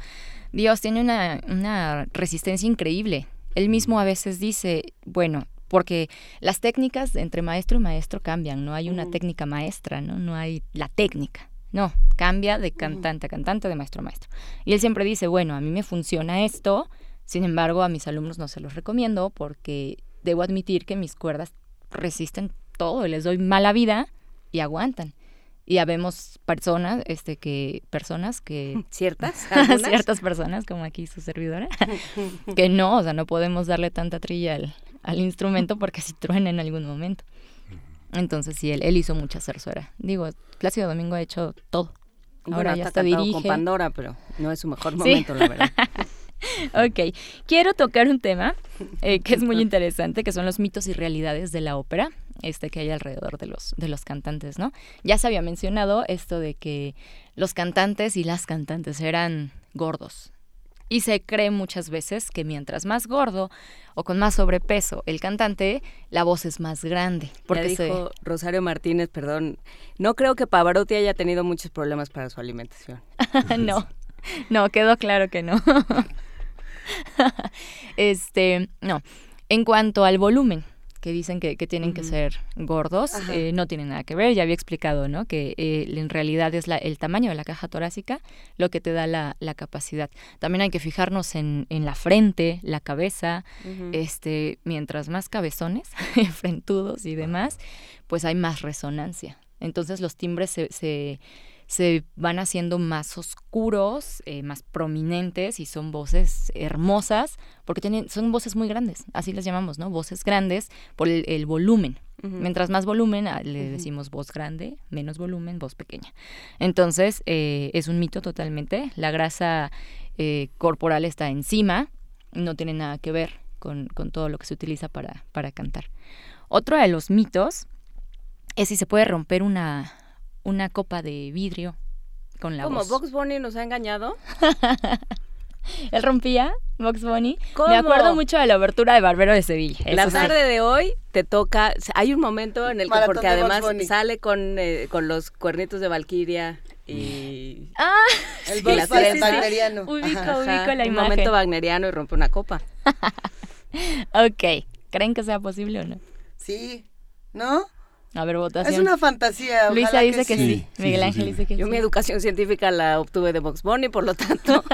Dios, tiene una, una resistencia increíble. Él mismo a veces dice, bueno, porque las técnicas entre maestro y maestro cambian, no hay una Ujú. técnica maestra, ¿no? No hay la técnica, no, cambia de cantante a cantante, de maestro a maestro. Y él siempre dice, bueno, a mí me funciona esto, sin embargo, a mis alumnos no se los recomiendo porque debo admitir que mis cuerdas resisten todo y les doy mala vida y aguantan. Y habemos personas, este, que, personas que, ¿Ciertas? Ciertas personas, como aquí su servidora, que no, o sea, no podemos darle tanta trilla al, al instrumento porque si truena en algún momento. Entonces sí, él, él hizo mucha zarzuela. Digo, Plácido Domingo ha hecho todo. Bueno, Ahora ya está cantado con dirige. Pandora, pero no es su mejor Sí. momento, la verdad. Ok, quiero tocar un tema eh, que es muy interesante, que son los mitos y realidades de la ópera, este que hay alrededor de los, de los cantantes, ¿no? Ya se había mencionado esto de que los cantantes y las cantantes eran gordos. Y se cree muchas veces que mientras más gordo o con más sobrepeso el cantante, la voz es más grande. Porque ya se- dijo Rosario Martínez, perdón, no creo que Pavarotti haya tenido muchos problemas para su alimentación. no, no, quedó claro que no. este, no. En cuanto al volumen, que dicen que, que tienen que ser gordos, eh, no tiene nada que ver. Ya había explicado, ¿no? Que eh, en realidad es la- el tamaño de la caja torácica lo que te da la, la capacidad. También hay que fijarnos en, en la frente, la cabeza. Este, mientras más cabezones, frentudos y demás, pues hay más resonancia. Entonces los timbres se, se, se van haciendo más oscuros, eh, más prominentes y son voces hermosas porque tienen, son voces muy grandes, así les llamamos, ¿no? Voces grandes por el, el volumen. Mientras más volumen, ah, le decimos voz grande, menos volumen, voz pequeña. Entonces, eh, es un mito totalmente. La grasa eh, corporal está encima, no tiene nada que ver con, con todo lo que se utiliza para, para cantar. Otro de los mitos es si se puede romper una, una copa de vidrio con la Como voz. Box Bunny nos ha engañado. Él rompía, Box Bunny. ¿Cómo? Me acuerdo mucho de la abertura de Barbero de Sevilla. La sí. tarde de hoy te toca. Hay un momento en el que, Maratón porque además sale con, eh, con los cuernitos de Valkyria y. Ah, El Sí, Box wagneriano. ubico, Ajá. ubico Ajá, la un imagen. momento wagneriano y rompe una copa. Ok, ¿creen que sea posible o no? Sí, ¿no? A ver, votación. Es una fantasía. Luisa dice que sí. sí. Sí, Miguel sí, Ángel sí. dice que Yo sí. mi educación científica la obtuve de Box Bunny, por lo tanto.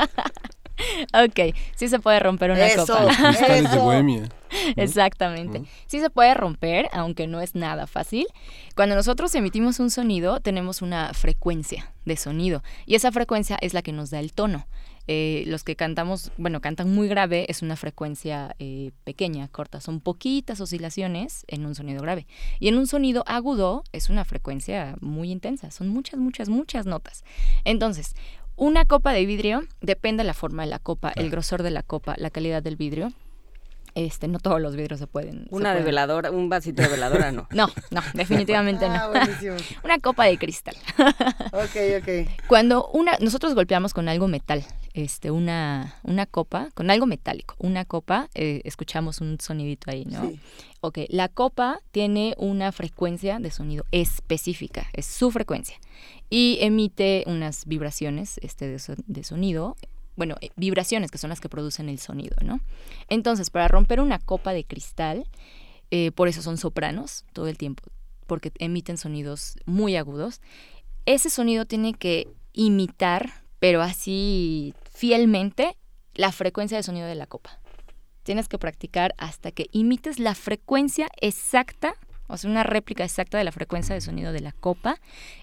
Ok, sí se puede romper una Eso. copa. Cristales de Eso. Bohemia. Exactamente. ¿no? Sí se puede romper, aunque no es nada fácil. Cuando nosotros emitimos un sonido, tenemos una frecuencia de sonido y esa frecuencia es la que nos da el tono. Eh, los que cantamos, bueno, cantan muy grave, es una frecuencia eh, pequeña, corta. Son poquitas oscilaciones en un sonido grave. Y en un sonido agudo es una frecuencia muy intensa. Son muchas, muchas, muchas notas. Entonces, una copa de vidrio, depende de la forma de la copa, el grosor de la copa, la calidad del vidrio. Este, no todos los vidrios se pueden. se Una de pueden- veladora, un vasito de veladora, no. No, no, definitivamente Ah, no. buenísimo. Una copa de cristal. Ok, ok. Cuando una, nosotros golpeamos con algo metal, este, una, una copa, con algo metálico, una copa, eh, escuchamos un sonidito ahí, ¿no? Sí. Ok, la copa tiene una frecuencia de sonido específica, es su frecuencia, y emite unas vibraciones este, de, so- de sonido, bueno, eh, vibraciones que son las que producen el sonido, ¿no? Entonces, para romper una copa de cristal, eh, por eso son sopranos todo el tiempo, porque emiten sonidos muy agudos, ese sonido tiene que imitar, pero así fielmente, la frecuencia de sonido de la copa tienes que practicar hasta que imites la frecuencia exacta, o sea, una réplica exacta de la frecuencia de sonido de la copa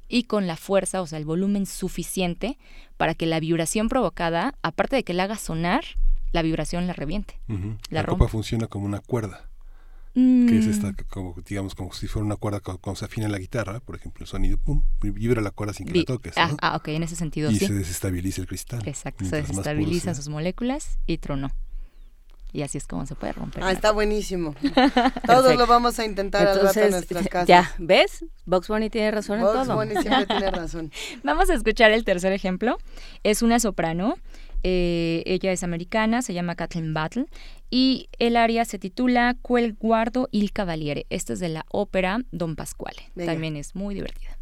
y con la fuerza, o sea, el volumen suficiente para que la vibración provocada, aparte de que la haga sonar, la vibración la reviente. La copa funciona como una cuerda, que es Mm, esta, como, digamos, como si fuera una cuerda cu- cuando se afina la guitarra, por ejemplo, el sonido, pum, vibra la cuerda sin que vi- la toques. ah, ¿no? ah, ok, en ese sentido y sí. se desestabiliza el cristal. Exacto, se desestabilizan sus moléculas y tronó. Y así es como se puede romper. Ah, está buenísimo. Todos lo vamos a intentar al rato en nuestras casas. ya, ¿ves? Box Bunny tiene razón en Bugs todo. Bunny siempre tiene razón. Vamos a escuchar el tercer ejemplo. Es una soprano. eh, ella es americana, se llama Kathleen Battle. Y el aria se titula Quel guardo il cavaliere. Esta es de la ópera Don Pasquale. Venga. También es muy divertida.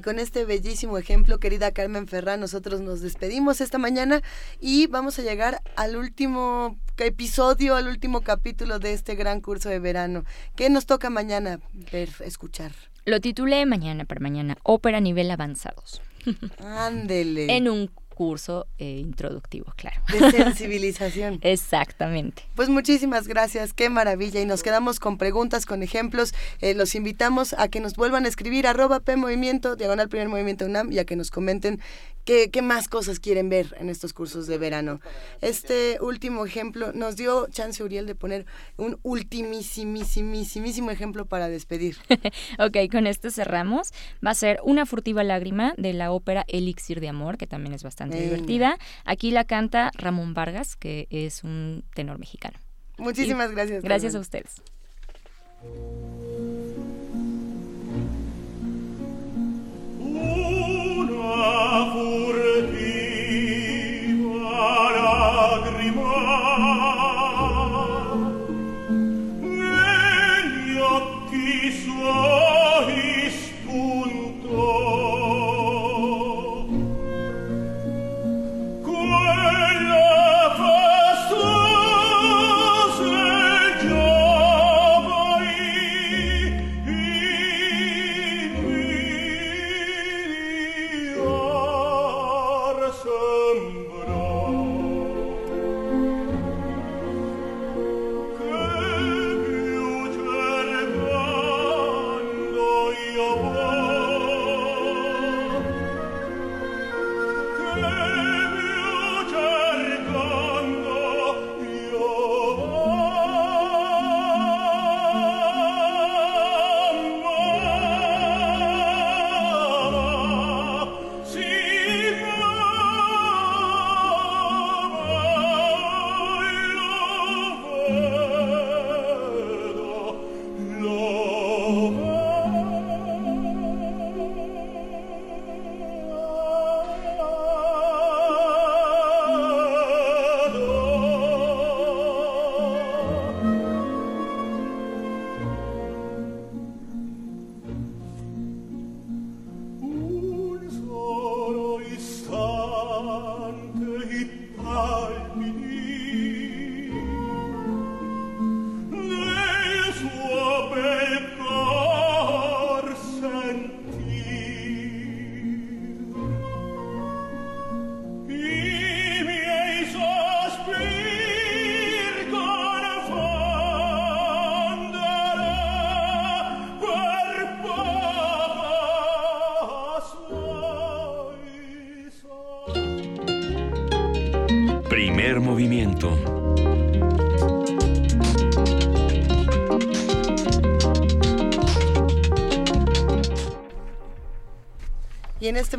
Y con este bellísimo ejemplo, querida Carmen Ferrán, nosotros nos despedimos esta mañana y vamos a llegar al último episodio, al último capítulo de este gran curso de verano. ¿Qué nos toca mañana ver, escuchar? Lo titulé mañana para mañana, Ópera Nivel Avanzados. Ándele. En un curso eh, introductivo, claro. De sensibilización. Exactamente. Pues muchísimas gracias, qué maravilla. Y nos quedamos con preguntas, con ejemplos. Eh, los invitamos a que nos vuelvan a escribir arroba P Movimiento, diagonal primer movimiento UNAM, y a que nos comenten qué, qué más cosas quieren ver en estos cursos de verano. Este último ejemplo nos dio chance Uriel de poner un ultimísimísimísimo ejemplo para despedir. ok, con esto cerramos. Va a ser Una furtiva lágrima de la ópera Elixir de Amor, que también es bastante Venga. divertida. Aquí la canta Ramón Vargas, que es un tenor mexicano. Muchísimas Y gracias. Gracias a ustedes.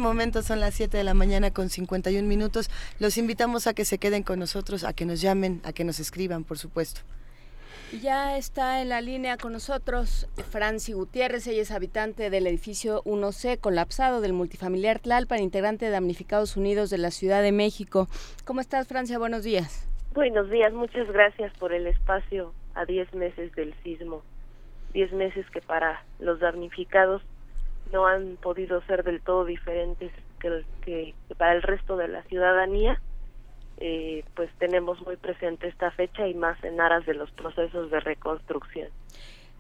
Momento son las 7 de la mañana con 51 minutos. Los invitamos a que se queden con nosotros, a que nos llamen, a que nos escriban, por supuesto. Ya está en la línea con nosotros Franci Gutiérrez, ella es habitante del edificio 1C colapsado del multifamiliar Tlalpan, integrante de Damnificados Unidos de la Ciudad de México. ¿Cómo estás, Francia? Buenos días. Buenos días, muchas gracias por el espacio a 10 meses del sismo. 10 meses que para los damnificados no han podido ser del todo diferentes que, para el resto de la ciudadanía, eh, pues tenemos muy presente esta fecha y más en aras de los procesos de reconstrucción.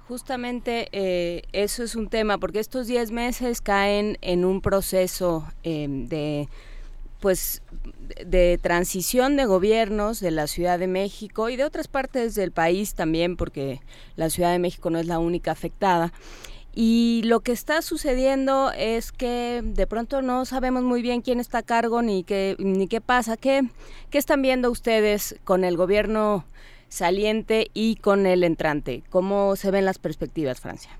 Justamente eh, eso es un tema, porque estos 10 meses caen en un proceso em, de pues de transición de gobiernos de la Ciudad de México y de otras partes del país también, porque la Ciudad de México no es la única afectada. Y lo que está sucediendo es que de pronto no sabemos muy bien quién está a cargo ni qué, ni qué pasa. ¿Qué, ¿Qué están viendo ustedes con el gobierno saliente y con el entrante? ¿Cómo se ven las perspectivas, Francia?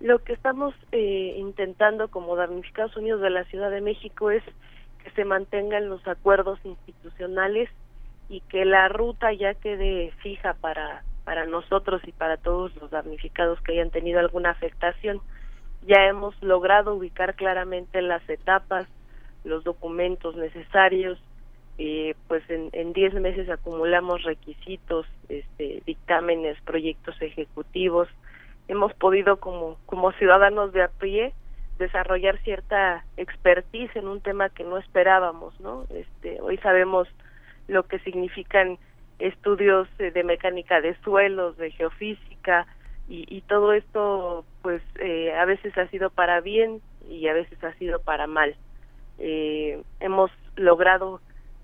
Lo que estamos eh, intentando como damnificados unidos de la Ciudad de México es que se mantengan los acuerdos institucionales y que la ruta ya quede fija para para nosotros y para todos los damnificados que hayan tenido alguna afectación. Ya hemos logrado ubicar claramente las etapas, los documentos necesarios, eh, pues en 10 meses acumulamos requisitos, este, dictámenes, proyectos ejecutivos. Hemos podido como, como ciudadanos de a pie desarrollar cierta expertise en un tema que no esperábamos, ¿no? Este, hoy sabemos lo que significan estudios eh, de mecánica de suelos, de geofísica y, todo esto pues eh, a veces ha sido para bien y a veces ha sido para mal. Eh, hemos logrado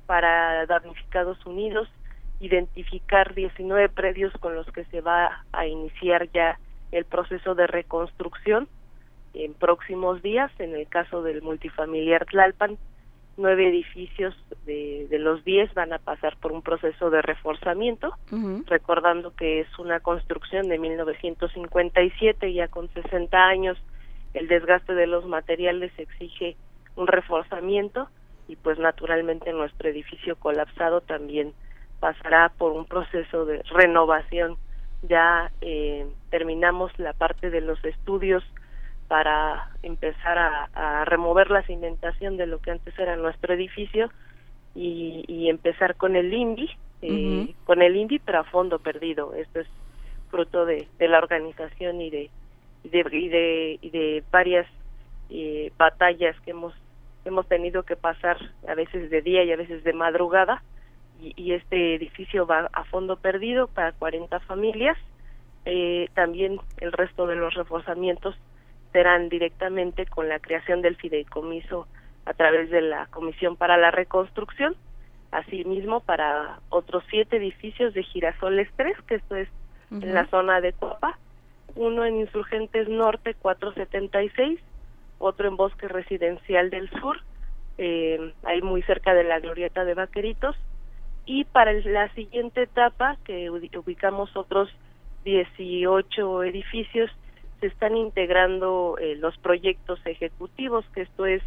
para Damnificados Unidos identificar 19 predios con los que se va a iniciar ya el proceso de reconstrucción en próximos días. En el caso del multifamiliar Tlalpan, nueve edificios de, de los diez van a pasar por un proceso de reforzamiento, recordando que es una construcción de 1957, ya con 60 años, el desgaste de los materiales exige un reforzamiento y pues naturalmente nuestro edificio colapsado también pasará por un proceso de renovación. Ya eh, terminamos la parte de los estudios para empezar a, remover la cimentación de lo que antes era nuestro edificio y, empezar con el INVI, eh, con el INVI pero a fondo perdido. Esto es fruto de, la organización y de y de, y de, y de varias eh, batallas que hemos hemos tenido que pasar a veces de día y a veces de madrugada. Y, y este edificio va a fondo perdido para 40 familias. Eh, también el resto de los reforzamientos serán directamente con la creación del fideicomiso a través de la Comisión para la Reconstrucción, asimismo para otros siete edificios de Girasoles 3, que esto es en la zona de Copa, uno en Insurgentes Norte 476, otro en Bosque Residencial del Sur, eh, ahí muy cerca de la Glorieta de Vaqueritos, y para la siguiente etapa, que ubicamos otros 18 edificios, se están integrando eh, los proyectos ejecutivos, que esto es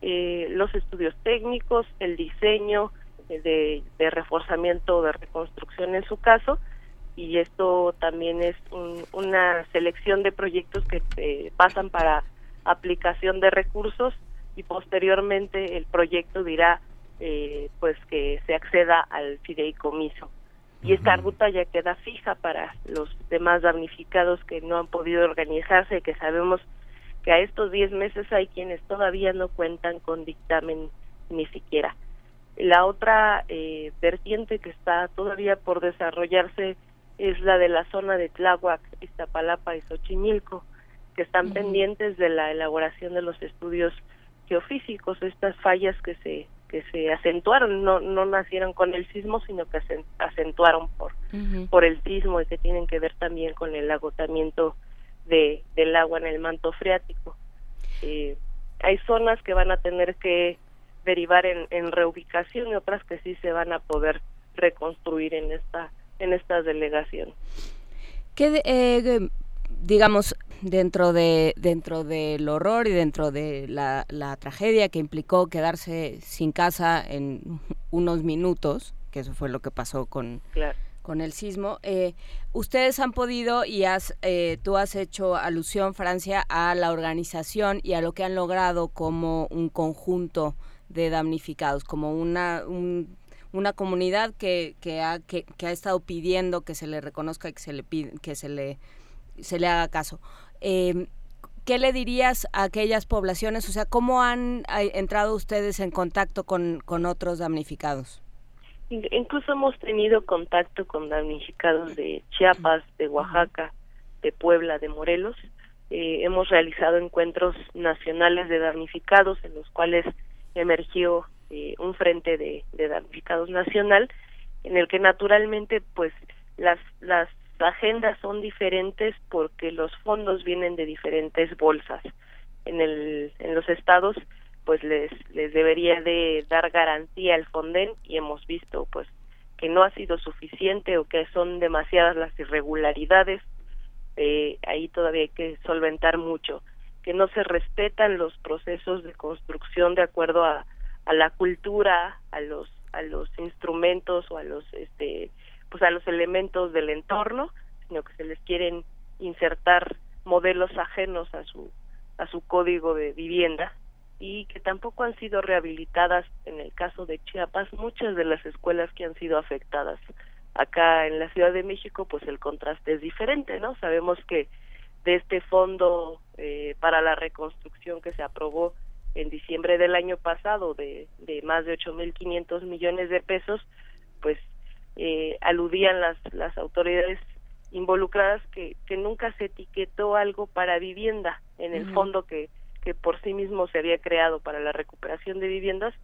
eh, los estudios técnicos, el diseño eh, de, reforzamiento de reconstrucción en su caso, y esto también es una selección de proyectos que eh, pasan para aplicación de recursos y posteriormente el proyecto dirá pues que se acceda al fideicomiso y esta ruta ya queda fija para los demás damnificados que no han podido organizarse, que sabemos que a estos 10 meses hay quienes todavía no cuentan con dictamen ni siquiera. La otra eh, vertiente que está todavía por desarrollarse es la de la zona de Tláhuac, Iztapalapa y Xochimilco, que están pendientes de la elaboración de los estudios geofísicos, estas fallas que se que se acentuaron, no, no nacieron con el sismo, sino que se acentuaron por, por el sismo y que tienen que ver también con el agotamiento de, del agua en el manto freático. Eh, hay zonas que van a tener que derivar en, en reubicación y otras que sí se van a poder reconstruir en esta en esta delegación. ¿Qué, eh, digamos, dentro de dentro del horror y dentro de la, tragedia que implicó quedarse sin casa en unos minutos, que eso fue lo que pasó con, con el sismo, eh, ustedes han podido y has, eh, tú has hecho alusión, Francia, a la organización y a lo que han logrado como un conjunto de damnificados, como una... una comunidad que, que, ha, que, que ha estado pidiendo que se le reconozca que se le pide, que se le se le haga caso. Eh, ¿Qué le dirías a aquellas poblaciones? O sea, ¿cómo han entrado ustedes en contacto con, con otros damnificados? Incluso hemos tenido contacto con damnificados de Chiapas, de Oaxaca, de Puebla, de Morelos. Eh, hemos realizado encuentros nacionales de damnificados en los cuales emergió eh, un frente de, de damnificados nacional en el que naturalmente pues las las agendas son diferentes porque los fondos vienen de diferentes bolsas. En, el, en los estados pues les, les debería de dar garantía al Fonden y hemos visto pues que no ha sido suficiente o que son demasiadas las irregularidades, eh, ahí todavía hay que solventar mucho, que no se respetan los procesos de construcción de acuerdo a, a la cultura, a los a los instrumentos o a los este pues a los elementos del entorno, sino que se les quieren insertar modelos ajenos a su a su código de vivienda y que tampoco han sido rehabilitadas en el caso de Chiapas. Muchas de las escuelas que han sido afectadas acá en la Ciudad de México pues el contraste es diferente no sabemos que de este fondo eh, para la reconstrucción que se aprobó en diciembre del año pasado de, de más de 8.500 millones de pesos pues eh, aludían las, las autoridades involucradas que, que nunca se etiquetó algo para vivienda en el fondo que, que por sí mismo se había creado para la recuperación de viviendas,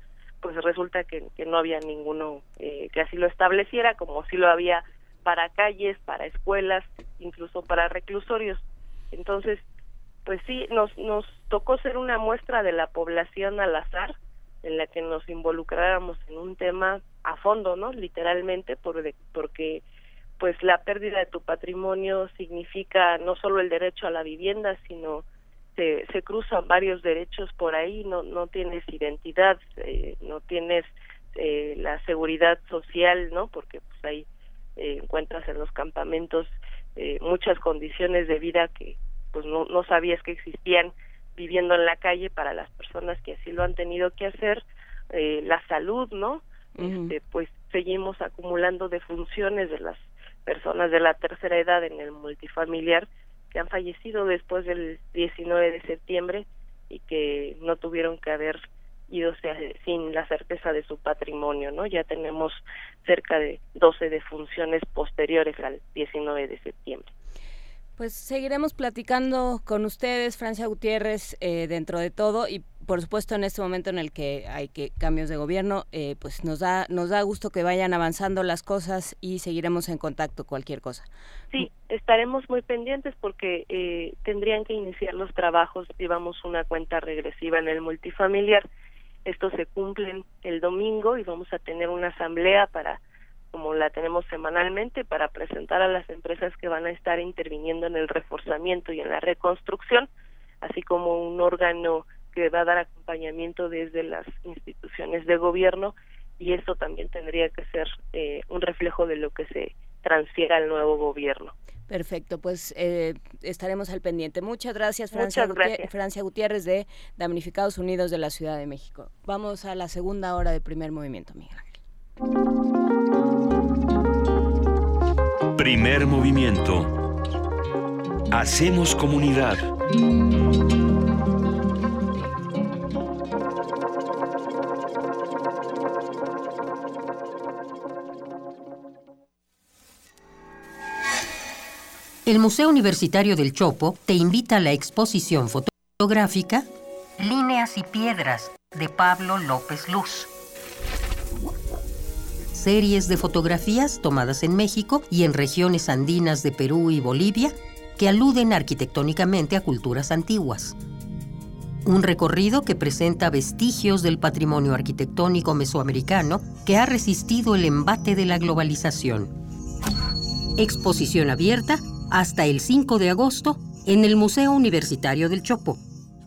pues resulta que, que no había ninguno eh, que así lo estableciera, como si lo había para calles, para escuelas, incluso para reclusorios. Entonces, pues sí, nos, nos tocó ser una muestra de la población al azar, en la que nos involucráramos en un tema a fondo, ¿no? Literalmente, por porque pues la pérdida de tu patrimonio significa no solo el derecho a la vivienda, sino se, se cruzan varios derechos por ahí, no, no tienes identidad, eh, no tienes eh, la seguridad social, ¿no? Porque pues ahí eh, encuentras en los campamentos eh, muchas condiciones de vida que pues no, no sabías que existían viviendo en la calle para las personas que así lo han tenido que hacer, eh, la salud, ¿no? Este, pues seguimos acumulando defunciones de las personas de la tercera edad en el multifamiliar que han fallecido después del 19 de septiembre y que no tuvieron que haber ido sin la certeza de su patrimonio, ¿no? Ya tenemos cerca de 12 defunciones posteriores al 19 de septiembre. Pues seguiremos platicando con ustedes, Francia Gutiérrez, eh, dentro de todo y por supuesto en este momento en el que hay que cambios de gobierno, eh, pues nos da nos da gusto que vayan avanzando las cosas y seguiremos en contacto cualquier cosa. Sí, estaremos muy pendientes porque eh, tendrían que iniciar los trabajos. Llevamos una cuenta regresiva en el multifamiliar. Estos se cumplen el domingo y vamos a tener una asamblea para como la tenemos semanalmente, para presentar a las empresas que van a estar interviniendo en el reforzamiento y en la reconstrucción, así como un órgano que va a dar acompañamiento desde las instituciones de gobierno y esto también tendría que ser eh, un reflejo de lo que se transfiera al nuevo gobierno. Perfecto, pues eh, estaremos al pendiente. Muchas gracias, Francia, Gutiérrez, Francia Gutiérrez de Damnificados Unidos de la Ciudad de México. Vamos a la segunda hora de primer movimiento, Miguel. Primer movimiento. Hacemos comunidad. El Museo Universitario del Chopo te invita a la exposición fotográfica Líneas y Piedras de Pablo López Luz series de fotografías tomadas en México y en regiones andinas de Perú y Bolivia que aluden arquitectónicamente a culturas antiguas. Un recorrido que presenta vestigios del patrimonio arquitectónico mesoamericano que ha resistido el embate de la globalización. Exposición abierta hasta el 5 de agosto en el Museo Universitario del Chopo.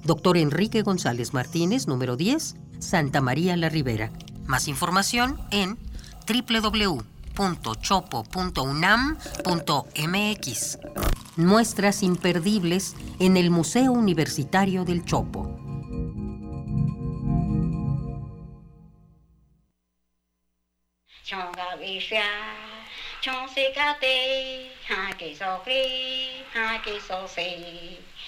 Doctor Enrique González Martínez, número 10, Santa María la Ribera. Más información en www.chopo.unam.mx. Muestras imperdibles en el Museo Universitario del Chopo.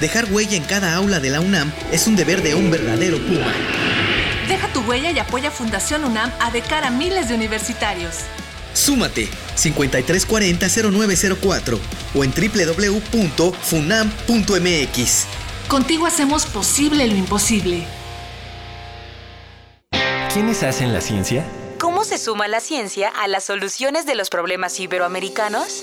Dejar huella en cada aula de la UNAM es un deber de un verdadero Puma. Deja tu huella y apoya Fundación UNAM a de cara a miles de universitarios. Súmate 5340-0904 o en www.funam.mx. Contigo hacemos posible lo imposible. ¿Quiénes hacen la ciencia? ¿Cómo se suma la ciencia a las soluciones de los problemas iberoamericanos?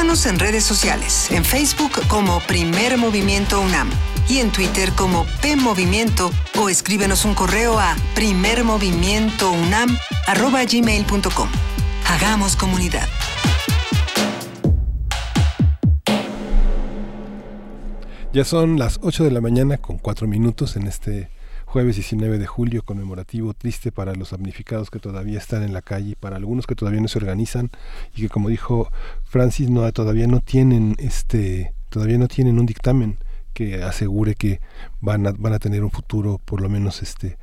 Búscanos en redes sociales, en Facebook como Primer Movimiento UNAM y en Twitter como P Movimiento o escríbenos un correo a primermovimientounam@gmail.com. Hagamos comunidad. Ya son las 8 de la mañana con 4 minutos en este jueves 19 de julio, conmemorativo triste para los damnificados que todavía están en la calle, para algunos que todavía no se organizan y que como dijo Francis, no, todavía no tienen este, todavía no tienen un dictamen que asegure que van a, van a tener un futuro por lo menos este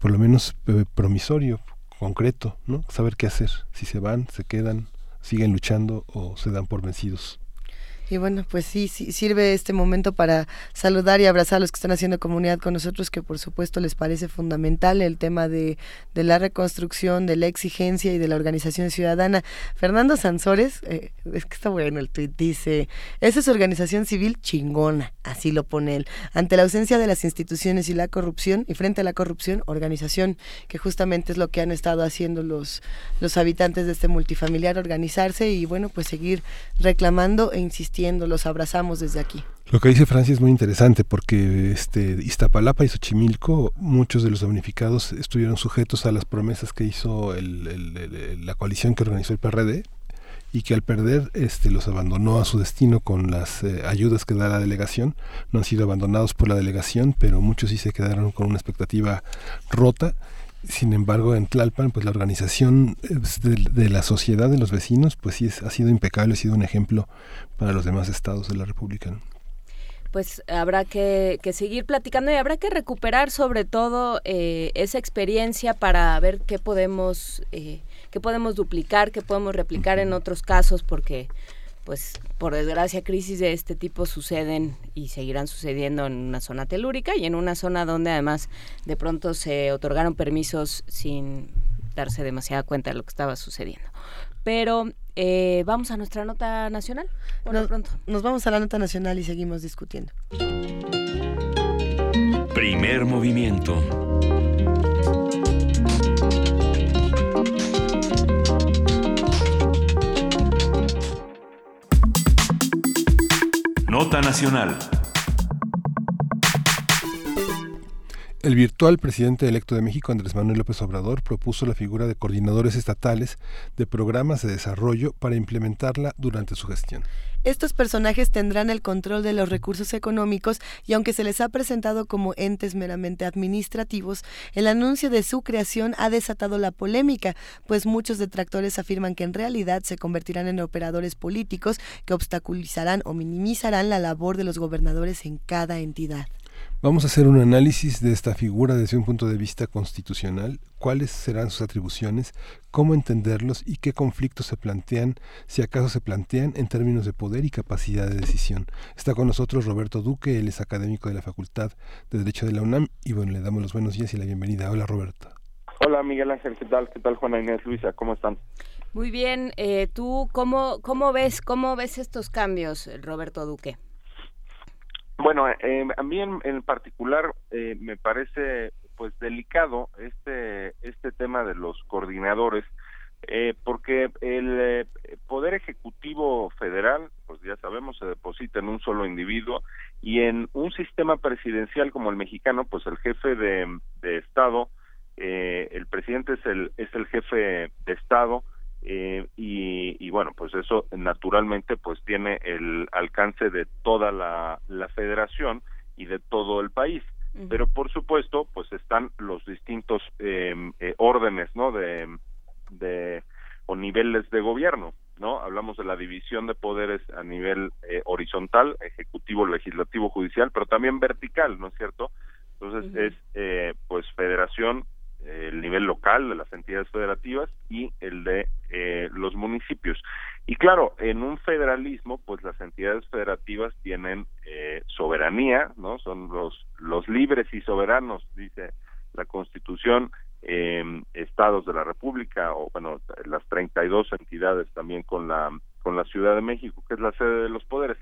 por lo menos eh, promisorio, concreto, ¿no? Saber qué hacer, si se van, se quedan, siguen luchando o se dan por vencidos. Y bueno, pues sí, sí, sirve este momento para saludar y abrazar a los que están haciendo comunidad con nosotros, que por supuesto les parece fundamental el tema de, de la reconstrucción, de la exigencia y de la organización ciudadana. Fernando Sansores, eh, es que está bueno el tuit, dice, esa es organización civil chingona, así lo pone él. Ante la ausencia de las instituciones y la corrupción, y frente a la corrupción, organización, que justamente es lo que han estado haciendo los, los habitantes de este multifamiliar, organizarse y bueno, pues seguir reclamando e insistiendo los abrazamos desde aquí. Lo que dice Francia es muy interesante porque este Iztapalapa y Xochimilco, muchos de los damnificados estuvieron sujetos a las promesas que hizo la coalición que organizó el PRD y que al perder este los abandonó a su destino con las eh, ayudas que da la delegación. No han sido abandonados por la delegación, pero muchos sí se quedaron con una expectativa rota sin embargo, en Tlalpan, pues la organización de, la sociedad de los vecinos, pues sí ha sido impecable, ha sido un ejemplo para los demás estados de la República. Pues habrá que, seguir platicando y habrá que recuperar sobre todo eh, esa experiencia para ver qué podemos, eh, qué podemos duplicar, qué podemos replicar en otros casos, porque pues por desgracia crisis de este tipo suceden y seguirán sucediendo en una zona telúrica y en una zona donde además de pronto se otorgaron permisos sin darse demasiada cuenta de lo que estaba sucediendo. Pero eh, vamos a nuestra nota nacional. Bueno, pronto. Nos vamos a la nota nacional y seguimos discutiendo. Primer movimiento. Nota Nacional. El virtual presidente electo de México, Andrés Manuel López Obrador, propuso la figura de coordinadores estatales de programas de desarrollo para implementarla durante su gestión. Estos personajes tendrán el control de los recursos económicos y aunque se les ha presentado como entes meramente administrativos, el anuncio de su creación ha desatado la polémica, pues muchos detractores afirman que en realidad se convertirán en operadores políticos que obstaculizarán o minimizarán la labor de los gobernadores en cada entidad. Vamos a hacer un análisis de esta figura desde un punto de vista constitucional, cuáles serán sus atribuciones, cómo entenderlos y qué conflictos se plantean, si acaso se plantean en términos de poder y capacidad de decisión. Está con nosotros Roberto Duque, él es académico de la Facultad de Derecho de la UNAM y bueno, le damos los buenos días y la bienvenida. Hola Roberto. Hola Miguel Ángel, ¿qué tal? ¿Qué tal Juana Inés Luisa? ¿Cómo están? Muy bien, eh, ¿tú cómo, cómo, ves, cómo ves estos cambios, Roberto Duque? Bueno, eh, a mí en, particular eh, me parece pues delicado este este tema de los coordinadores eh, porque el eh, poder ejecutivo federal pues ya sabemos se deposita en un solo individuo y en un sistema presidencial como el mexicano pues el jefe de, de estado eh, el presidente es el es el jefe de estado eh, y, bueno pues eso naturalmente pues tiene el alcance de toda la, la federación y de todo el país. Pero por supuesto pues están los distintos em, eh, órdenes no de, de o niveles de gobierno no hablamos de la división de poderes a nivel eh, horizontal ejecutivo legislativo judicial pero también vertical no es cierto entonces es eh, pues federación el nivel local de las entidades federativas y el de eh, los municipios. Y claro, en un federalismo, pues las entidades federativas tienen eh, soberanía, ¿no? Son los, los libres y soberanos, dice la Constitución, eh, estados de la República, o bueno, las 32 entidades también con la, con la Ciudad de México, que es la sede de los poderes.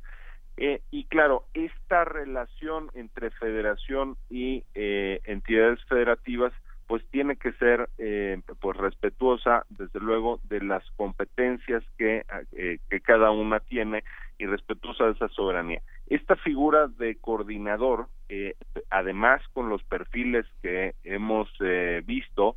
Eh, y claro, esta relación entre federación y eh, entidades federativas, pues tiene que ser eh, pues respetuosa desde luego de las competencias que, eh, que cada una tiene y respetuosa de esa soberanía. Esta figura de coordinador, eh, además con los perfiles que hemos eh, visto,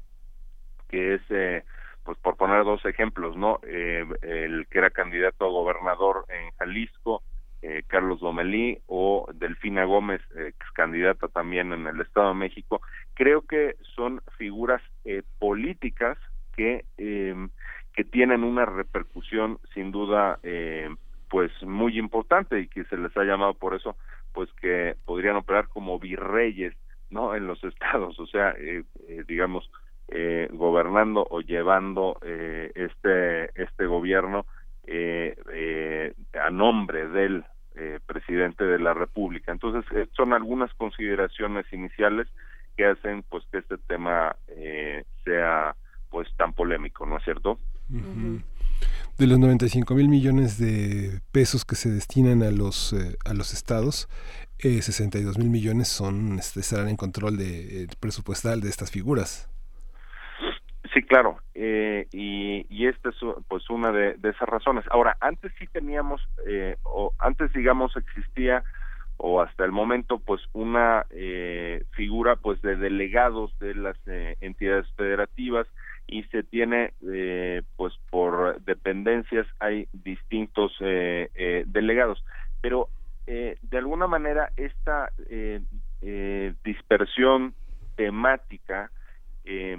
que es, eh, pues por poner dos ejemplos, ¿no? El que era candidato a gobernador en Jalisco, eh, Carlos Lomelí o Delfina Gómez, ex candidata también en el Estado de México, creo que son figuras eh, políticas que eh, que tienen una repercusión sin duda eh, pues muy importante y que se les ha llamado por eso pues que podrían operar como virreyes, ¿no? En los estados, o sea, eh, eh, digamos, eh, gobernando o llevando eh, este este gobierno eh, eh, a nombre del eh, presidente de la República. Entonces, eh, son algunas consideraciones iniciales que hacen pues que este tema eh, sea pues tan polémico, ¿no es cierto? Ujú. De los 95 mil millones de pesos que se destinan a los eh, a los estados, eh, 62 mil millones son este, estarán en control de, eh, presupuestal de estas figuras. Sí, claro, eh, y, esta es pues una de, esas razones. Ahora, antes sí teníamos, eh, o antes digamos existía, o hasta el momento, pues una eh, figura pues de delegados de las eh, entidades federativas y se tiene eh, pues por dependencias hay distintos eh, delegados, pero de alguna manera esta dispersión temática eh,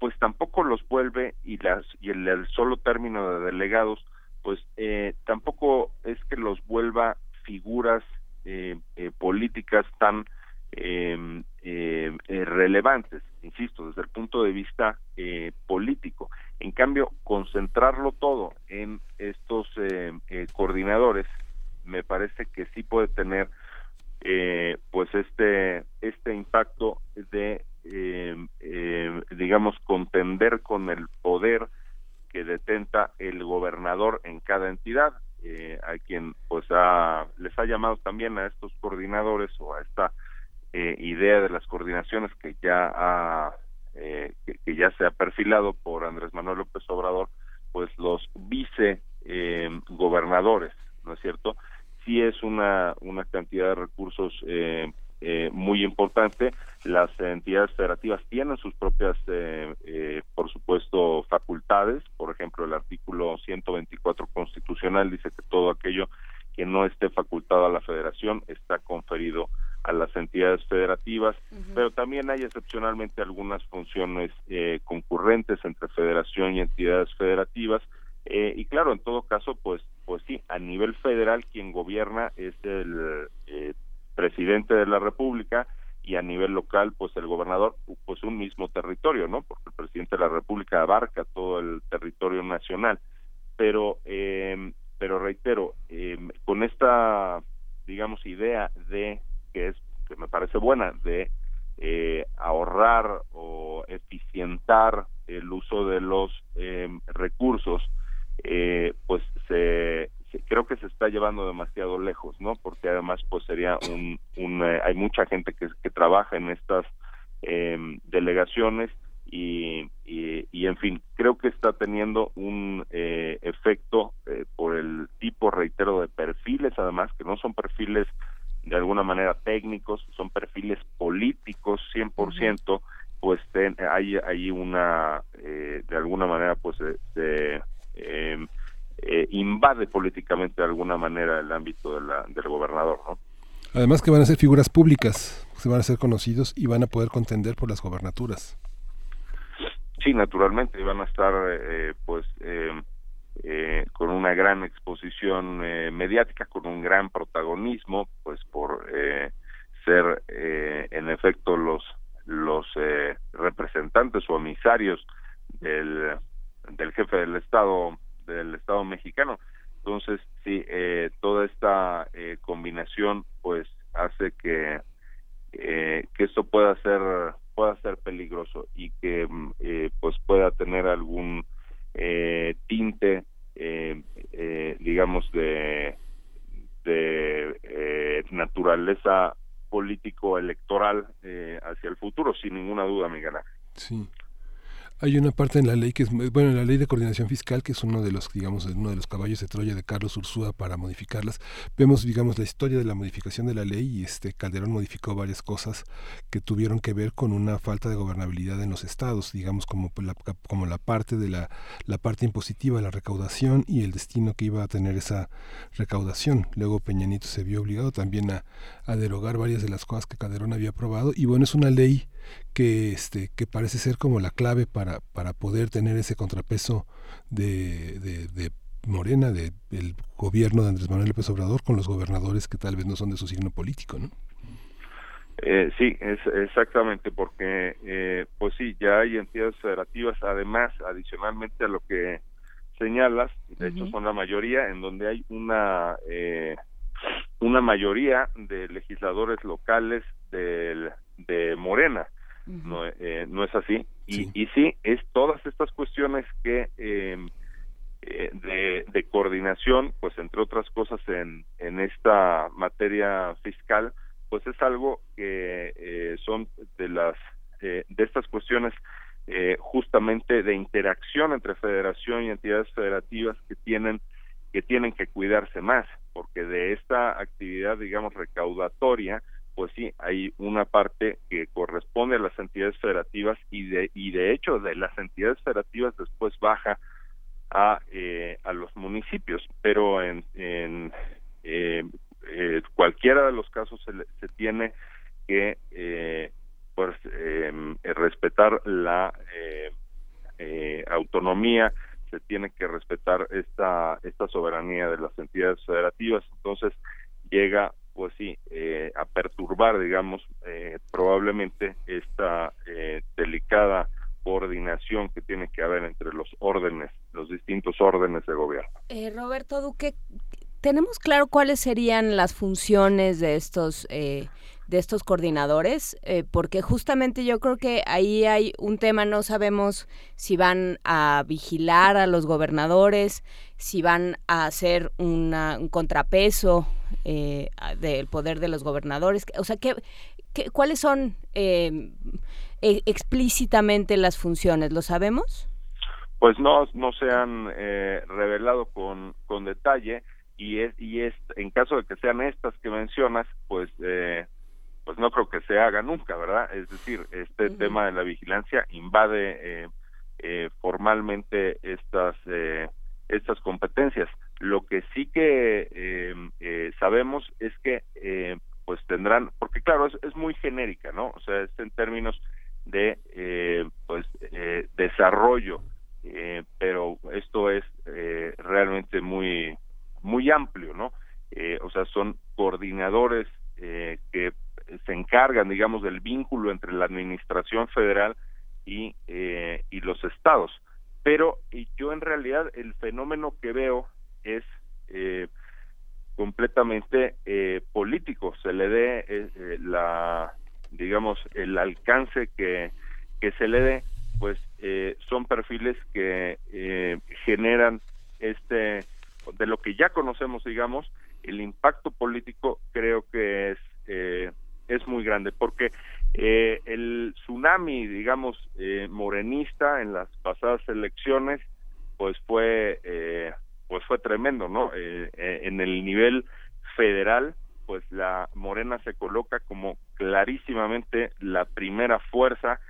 pues tampoco los vuelve y las y el, solo término de delegados pues eh, tampoco es que los vuelva figuras eh, eh, políticas tan eh, eh, eh, relevantes, insisto, desde el punto de vista eh, político. En cambio, concentrarlo todo en estos eh, eh, coordinadores me parece que sí puede tener pues este este impacto de digamos contender con el poder que detenta el gobernador en cada entidad eh, a quien pues ha, les ha llamado también a estos coordinadores o a esta eh, idea de las coordinaciones que ya ha eh, que, que ya se ha perfilado por Andrés Manuel López Obrador pues los vice eh, gobernadores no es cierto sí es una una cantidad de recursos eh, eh, muy importante. Las entidades federativas tienen sus propias, eh, eh, por supuesto, facultades. Por ejemplo, el artículo 124 constitucional dice que todo aquello que no esté facultado a la federación está conferido a las entidades federativas, pero también hay excepcionalmente algunas funciones eh, concurrentes entre federación y entidades federativas. Eh, y claro, en todo caso, pues, pues sí, a nivel federal quien gobierna es el presidente de la República y a nivel local, pues el gobernador, pues un mismo territorio, ¿no? Porque el presidente de la República abarca todo el territorio nacional. Pero, eh, pero reitero, eh, con esta, digamos, idea de que es que me parece buena de eh, ahorrar o eficientar el uso de los eh, recursos, eh, pues se- creo que se está llevando demasiado lejos, ¿no? Porque además pues sería un, un eh, hay mucha gente que, que trabaja en estas eh, delegaciones y, y, y, en fin creo que está teniendo un eh, efecto eh, por el tipo reitero de perfiles además que no son perfiles de alguna manera técnicos son perfiles políticos 100% pues ten- hay hay una eh, de alguna manera pues se- eh, invade políticamente de alguna manera el ámbito de la, del gobernador no Además que van a ser figuras públicas, se van a ser conocidos y van a poder contender por las gobernaturas. Sí, naturalmente, y van a estar eh, pues eh, eh, con una gran exposición eh, mediática, con un gran protagonismo, pues por eh, ser eh, en efecto los los eh, representantes o emisarios del, del jefe del estado del estado mexicano. Entonces, sí, eh, toda esta eh, combinación pues hace que eh, que esto pueda ser pueda ser peligroso y que eh, pues pueda tener algún eh, tinte digamos de de naturaleza político electoral eh, hacia el futuro sin ninguna duda Miguel Ángel. Sí. Hay una parte en la ley que es, bueno, en la ley de coordinación fiscal, que es uno de los, digamos, uno de los caballos de Troya de Carlos Ursúa para modificarlas. Vemos, digamos, la historia de la modificación de la ley y este Calderón modificó varias cosas que tuvieron que ver con una falta de gobernabilidad en los estados, digamos, como la, como la parte de la, la parte impositiva, la recaudación y el destino que iba a tener esa recaudación. Luego Peña Nieto se vio obligado también a, a derogar varias de las cosas que Calderón había aprobado y bueno, es una ley que este que parece ser como la clave para para poder tener ese contrapeso de, de, de Morena, del gobierno de Andrés Manuel López Obrador con los gobernadores que tal vez no son de su signo político, ¿no? Eh, sí, es exactamente, porque eh, pues sí, ya hay entidades federativas, además, adicionalmente a lo que señalas, de hecho son la mayoría, en donde hay una eh, una mayoría de legisladores locales del, de Morena, no, eh, no es así, y sí. y sí, es todas estas cuestiones que em, eh, de, de coordinación, pues entre otras cosas en, en esta materia fiscal, pues es algo que eh, son de las eh, de estas cuestiones eh, justamente de interacción entre federación y entidades federativas que tienen que tienen que cuidarse más porque de esta actividad digamos recaudatoria pues sí hay una parte que corresponde a las entidades federativas y de y de hecho de las entidades federativas después baja a eh, a los municipios pero en, en eh, eh, cualquiera de los casos se, se tiene que eh, pues eh, respetar la autonomía se tiene que respetar esta esta soberanía de las entidades federativas. Entonces llega pues sí a perturbar digamos probablemente esta delicada coordinación que tiene que haber entre los órdenes, los distintos órdenes de gobierno. Eh, Roberto Duque, ¿tenemos claro cuáles serían las funciones de estos eh, de estos coordinadores? Eh, porque justamente yo creo que ahí hay un tema, no sabemos si van a vigilar a los gobernadores, si van a hacer una, un contrapeso eh, del poder de los gobernadores, o sea, ¿qué, qué cuáles son eh, explícitamente las funciones? ¿Lo sabemos? Pues no, no se han eh, revelado con, con detalle y es y es en caso de que sean estas que mencionas, pues eh, pues no creo que se haga nunca, ¿verdad? Es decir, este uh -huh. tema de la vigilancia invade eh, eh, formalmente estas eh, estas competencias. Lo que sí que eh, eh, sabemos es que eh, pues tendrán, porque claro, es, es muy genérica, ¿no? O sea, es en términos de eh, pues eh, desarrollo, eh, pero esto es realmente muy muy amplio, ¿no? Eh, o sea, son coordinadores eh, que se encargan, digamos, del vínculo entre la administración federal y, eh, y los estados. Pero yo en realidad el fenómeno que veo es eh, completamente eh, político. Se le dé eh, la, digamos, el alcance que, que se le dé, pues eh, son perfiles que eh, generan este, de lo que ya conocemos, digamos, el impacto político creo que es eh, es muy grande porque eh, el tsunami digamos eh, morenista en las pasadas elecciones pues fue eh, pues fue tremendo no eh, eh, en el nivel federal pues la morena se coloca como clarísimamente la primera fuerza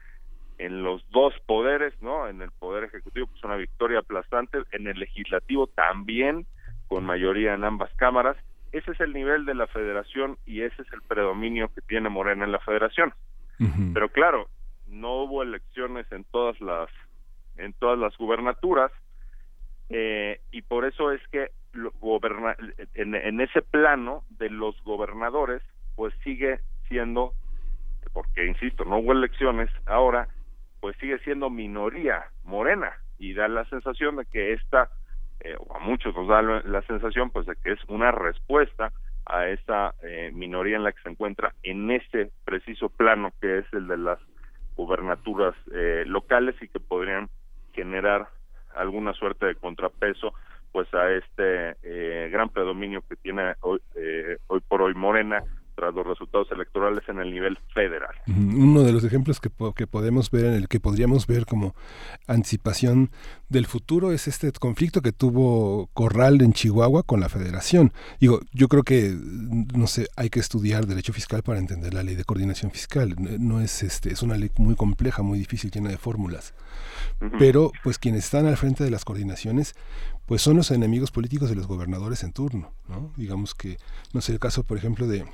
en los dos poderes no en el poder ejecutivo pues una victoria aplastante en el legislativo también con mayoría en ambas cámaras ese es el nivel de la federación y ese es el predominio que tiene Morena en la federación. Uh -huh. Pero claro, no hubo elecciones en todas las en todas las gubernaturas eh, y por eso es que lo, goberna, en, en ese plano de los gobernadores pues sigue siendo porque insisto no hubo elecciones ahora pues sigue siendo minoría morena y da la sensación de que esta eh, o a muchos nos da la sensación pues de que es una respuesta a esa eh, minoría en la que se encuentra en este preciso plano que es el de las gubernaturas eh, locales y que podrían generar alguna suerte de contrapeso pues a este eh, gran predominio que tiene hoy, eh, hoy por hoy Morena tras los resultados electorales en el nivel federal. Uno de los ejemplos que, que podemos ver, en el que podríamos ver como anticipación del futuro es este conflicto que tuvo Corral en Chihuahua con la federación. Digo, yo creo que, no sé, hay que estudiar derecho fiscal para entender la ley de coordinación fiscal. No es, este, es una ley muy compleja, muy difícil, llena de fórmulas. Uh -huh. Pero, pues quienes están al frente de las coordinaciones, pues son los enemigos políticos de los gobernadores en turno, ¿no? Digamos que, no sé, el caso, por ejemplo, de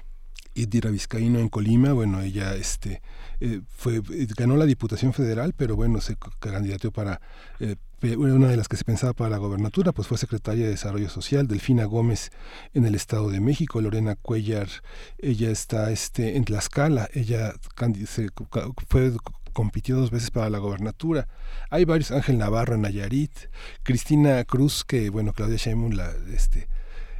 Idira Vizcaíno en Colima, bueno, ella este, eh, fue, ganó la Diputación Federal, pero bueno, se candidateó para eh, una de las que se pensaba para la gobernatura, pues fue secretaria de Desarrollo Social, Delfina Gómez en el Estado de México, Lorena Cuellar, ella está este, en Tlaxcala, ella se, fue compitió dos veces para la gobernatura. Hay varios, Ángel Navarro en Nayarit, Cristina Cruz, que bueno, Claudia Sheinbaum la, este,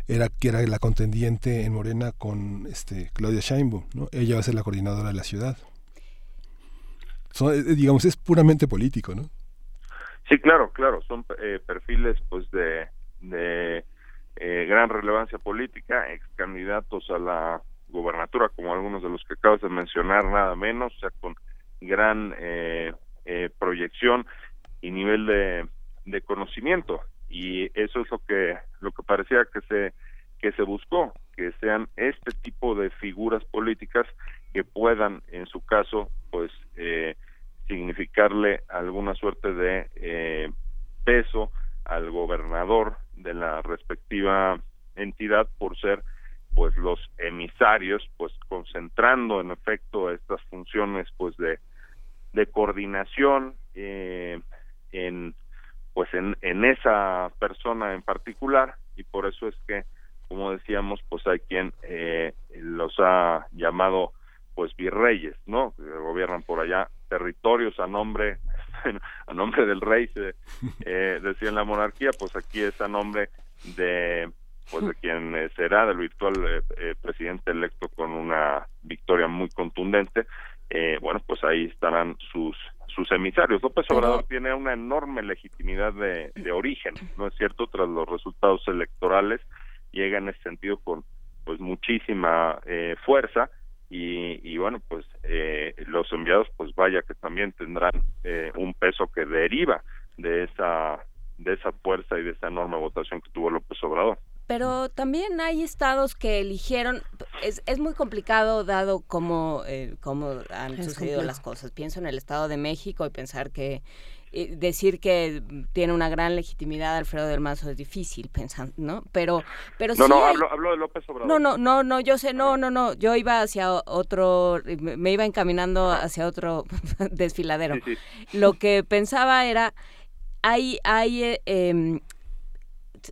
era que era la contendiente en Morena con este Claudia Sheinbaum, ¿no? Ella va a ser la coordinadora de la ciudad. Eh, digamos, es puramente político, ¿no? Sí, claro, claro, son eh, perfiles pues de, de eh, gran relevancia política, ex candidatos a la gobernatura, como algunos de los que acabas de mencionar, nada menos, o sea, con gran proyección y nivel de, de conocimiento y eso es lo que lo que parecía que se que se buscó que sean este tipo de figuras políticas que puedan en su caso pues eh, significarle alguna suerte de eh, peso al gobernador de la respectiva entidad por ser pues los emisarios pues concentrando en efecto estas funciones pues de de coordinación eh, en pues en, en esa persona en particular y por eso es que como decíamos pues hay quien eh, los ha llamado pues virreyes no que gobiernan por allá territorios a nombre a nombre del rey se eh, decía en la monarquía pues aquí es a nombre de pues de quien eh, será del virtual eh, presidente electo con una victoria muy contundente bueno pues ahí estarán sus sus emisarios. López Obrador tiene una enorme legitimidad de, origen, ¿no es cierto? Tras los resultados electorales, llega en ese sentido con pues muchísima eh, fuerza y, bueno, pues eh, los enviados, pues vaya que también tendrán eh, un peso que deriva de esa de esa fuerza y de esa enorme votación que tuvo López Obrador. Pero también hay estados que eligieron, es, es muy complicado dado cómo, eh, cómo han sucedido las cosas. Pienso en el Estado de México y pensar que decir que tiene una gran legitimidad Alfredo del Mazo es difícil pensando, ¿no? Pero, pero no, no, hablo, hablo, de López Obrador. No, no, no, no, yo sé, no, no, no, yo iba hacia otro, me iba encaminando hacia otro desfiladero. Lo que pensaba era, hay, hay eh, em,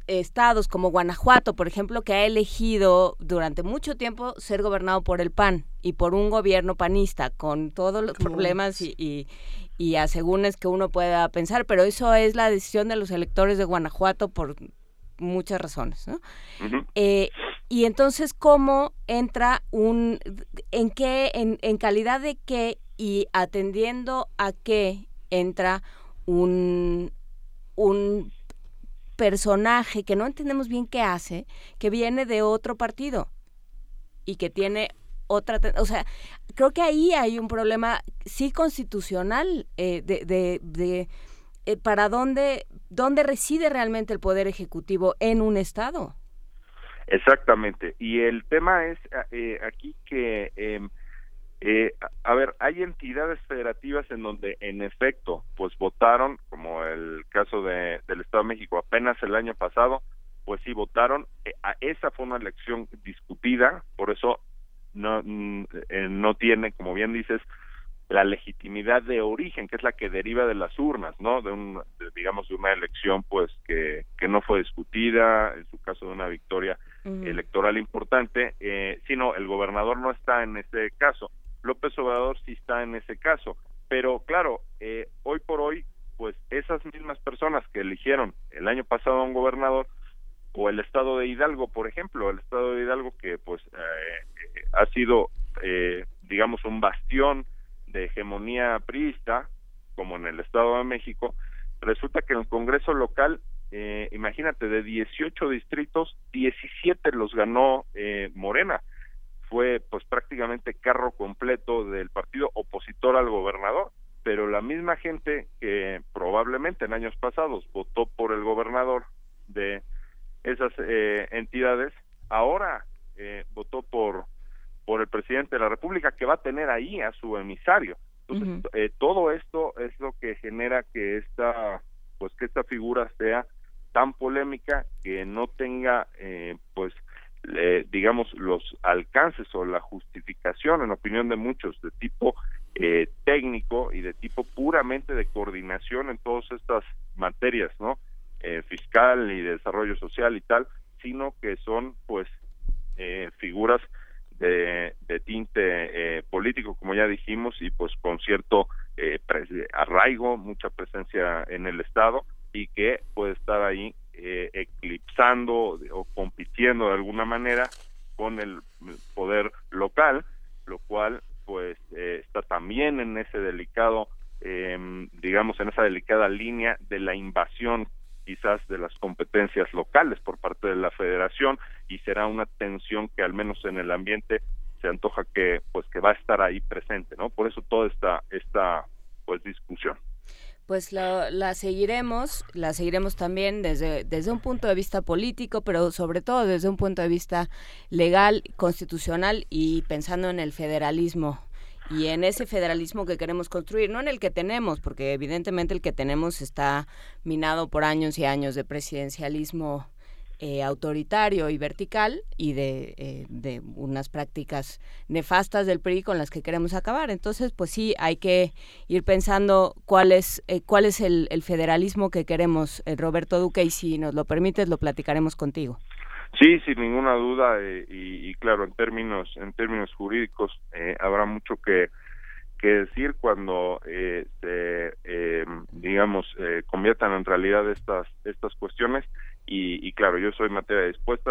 estados como Guanajuato, por ejemplo, que ha elegido durante mucho tiempo ser gobernado por el PAN y por un gobierno panista, con todos los problemas y, y, y asegúnes que uno pueda pensar, pero eso es la decisión de los electores de Guanajuato por muchas razones, ¿no? Eh, y entonces, ¿cómo entra un, en qué, en, en calidad de qué y atendiendo a qué entra un, un personaje que no entendemos bien qué hace, que viene de otro partido y que tiene otra, o sea, creo que ahí hay un problema sí constitucional eh, de, de, eh, para dónde, dónde reside realmente el poder ejecutivo en un estado. Exactamente. Y el tema es eh, aquí que em, eh, a ver, hay entidades federativas en donde, en efecto, pues votaron, como el caso de, del Estado de México, apenas el año pasado, pues sí votaron. Eh, esa fue una elección discutida, por eso no, mm, eh, no tiene, como bien dices, la legitimidad de origen, que es la que deriva de las urnas, ¿no? De un, digamos, de una elección, pues, que, que no fue discutida, en su caso de una victoria electoral importante, eh, sino el gobernador no está en ese caso. López Obrador sí está en ese caso. Pero claro, eh, hoy por hoy, pues esas mismas personas que eligieron el año pasado a un gobernador, o el estado de Hidalgo, por ejemplo, el estado de Hidalgo que pues eh, ha sido, eh, digamos, un bastión de hegemonía priista, como en el Estado de México, resulta que en el Congreso local, eh, imagínate, de 18 distritos, 17 los ganó eh, Morena fue pues prácticamente carro completo del partido opositor al gobernador, pero la misma gente que probablemente en años pasados votó por el gobernador de esas eh, entidades, ahora eh, votó por por el presidente de la República que va a tener ahí a su emisario. Entonces, eh, todo esto es lo que genera que esta pues que esta figura sea tan polémica que no tenga pues digamos, los alcances o la justificación, en opinión de muchos, de tipo eh, técnico y de tipo puramente de coordinación en todas estas materias, ¿no? Eh, fiscal y de desarrollo social y tal, sino que son, pues, eh, figuras de, de tinte eh, político, como ya dijimos, y pues con cierto eh, arraigo, mucha presencia en el Estado y que puede estar ahí eh, eclipsando o compitiendo de alguna manera con el poder local, lo cual pues eh, está también en ese delicado, eh, digamos, en esa delicada línea de la invasión quizás de las competencias locales por parte de la federación y será una tensión que al menos en el ambiente se antoja que pues que va a estar ahí presente, ¿no? Por eso toda esta esta pues discusión pues la, la, seguiremos, la seguiremos también desde, desde un punto de vista político, pero sobre todo desde un punto de vista legal, constitucional y pensando en el federalismo. Y en ese federalismo que queremos construir, no en el que tenemos, porque evidentemente el que tenemos está minado por años y años de presidencialismo eh, autoritario y vertical y de, eh, de, unas prácticas nefastas del PRI con las que queremos acabar. Entonces, pues sí, hay que ir pensando cuál es, eh, cuál es el, el, federalismo que queremos, eh, Roberto Duque, y si nos lo permites, lo platicaremos contigo. Sí, sin ninguna duda, y, y, claro, en términos, en términos jurídicos, habrá mucho que que decir cuando eh, se, eh, digamos, eh, conviertan en realidad estas estas cuestiones y, y, claro, yo soy materia dispuesta.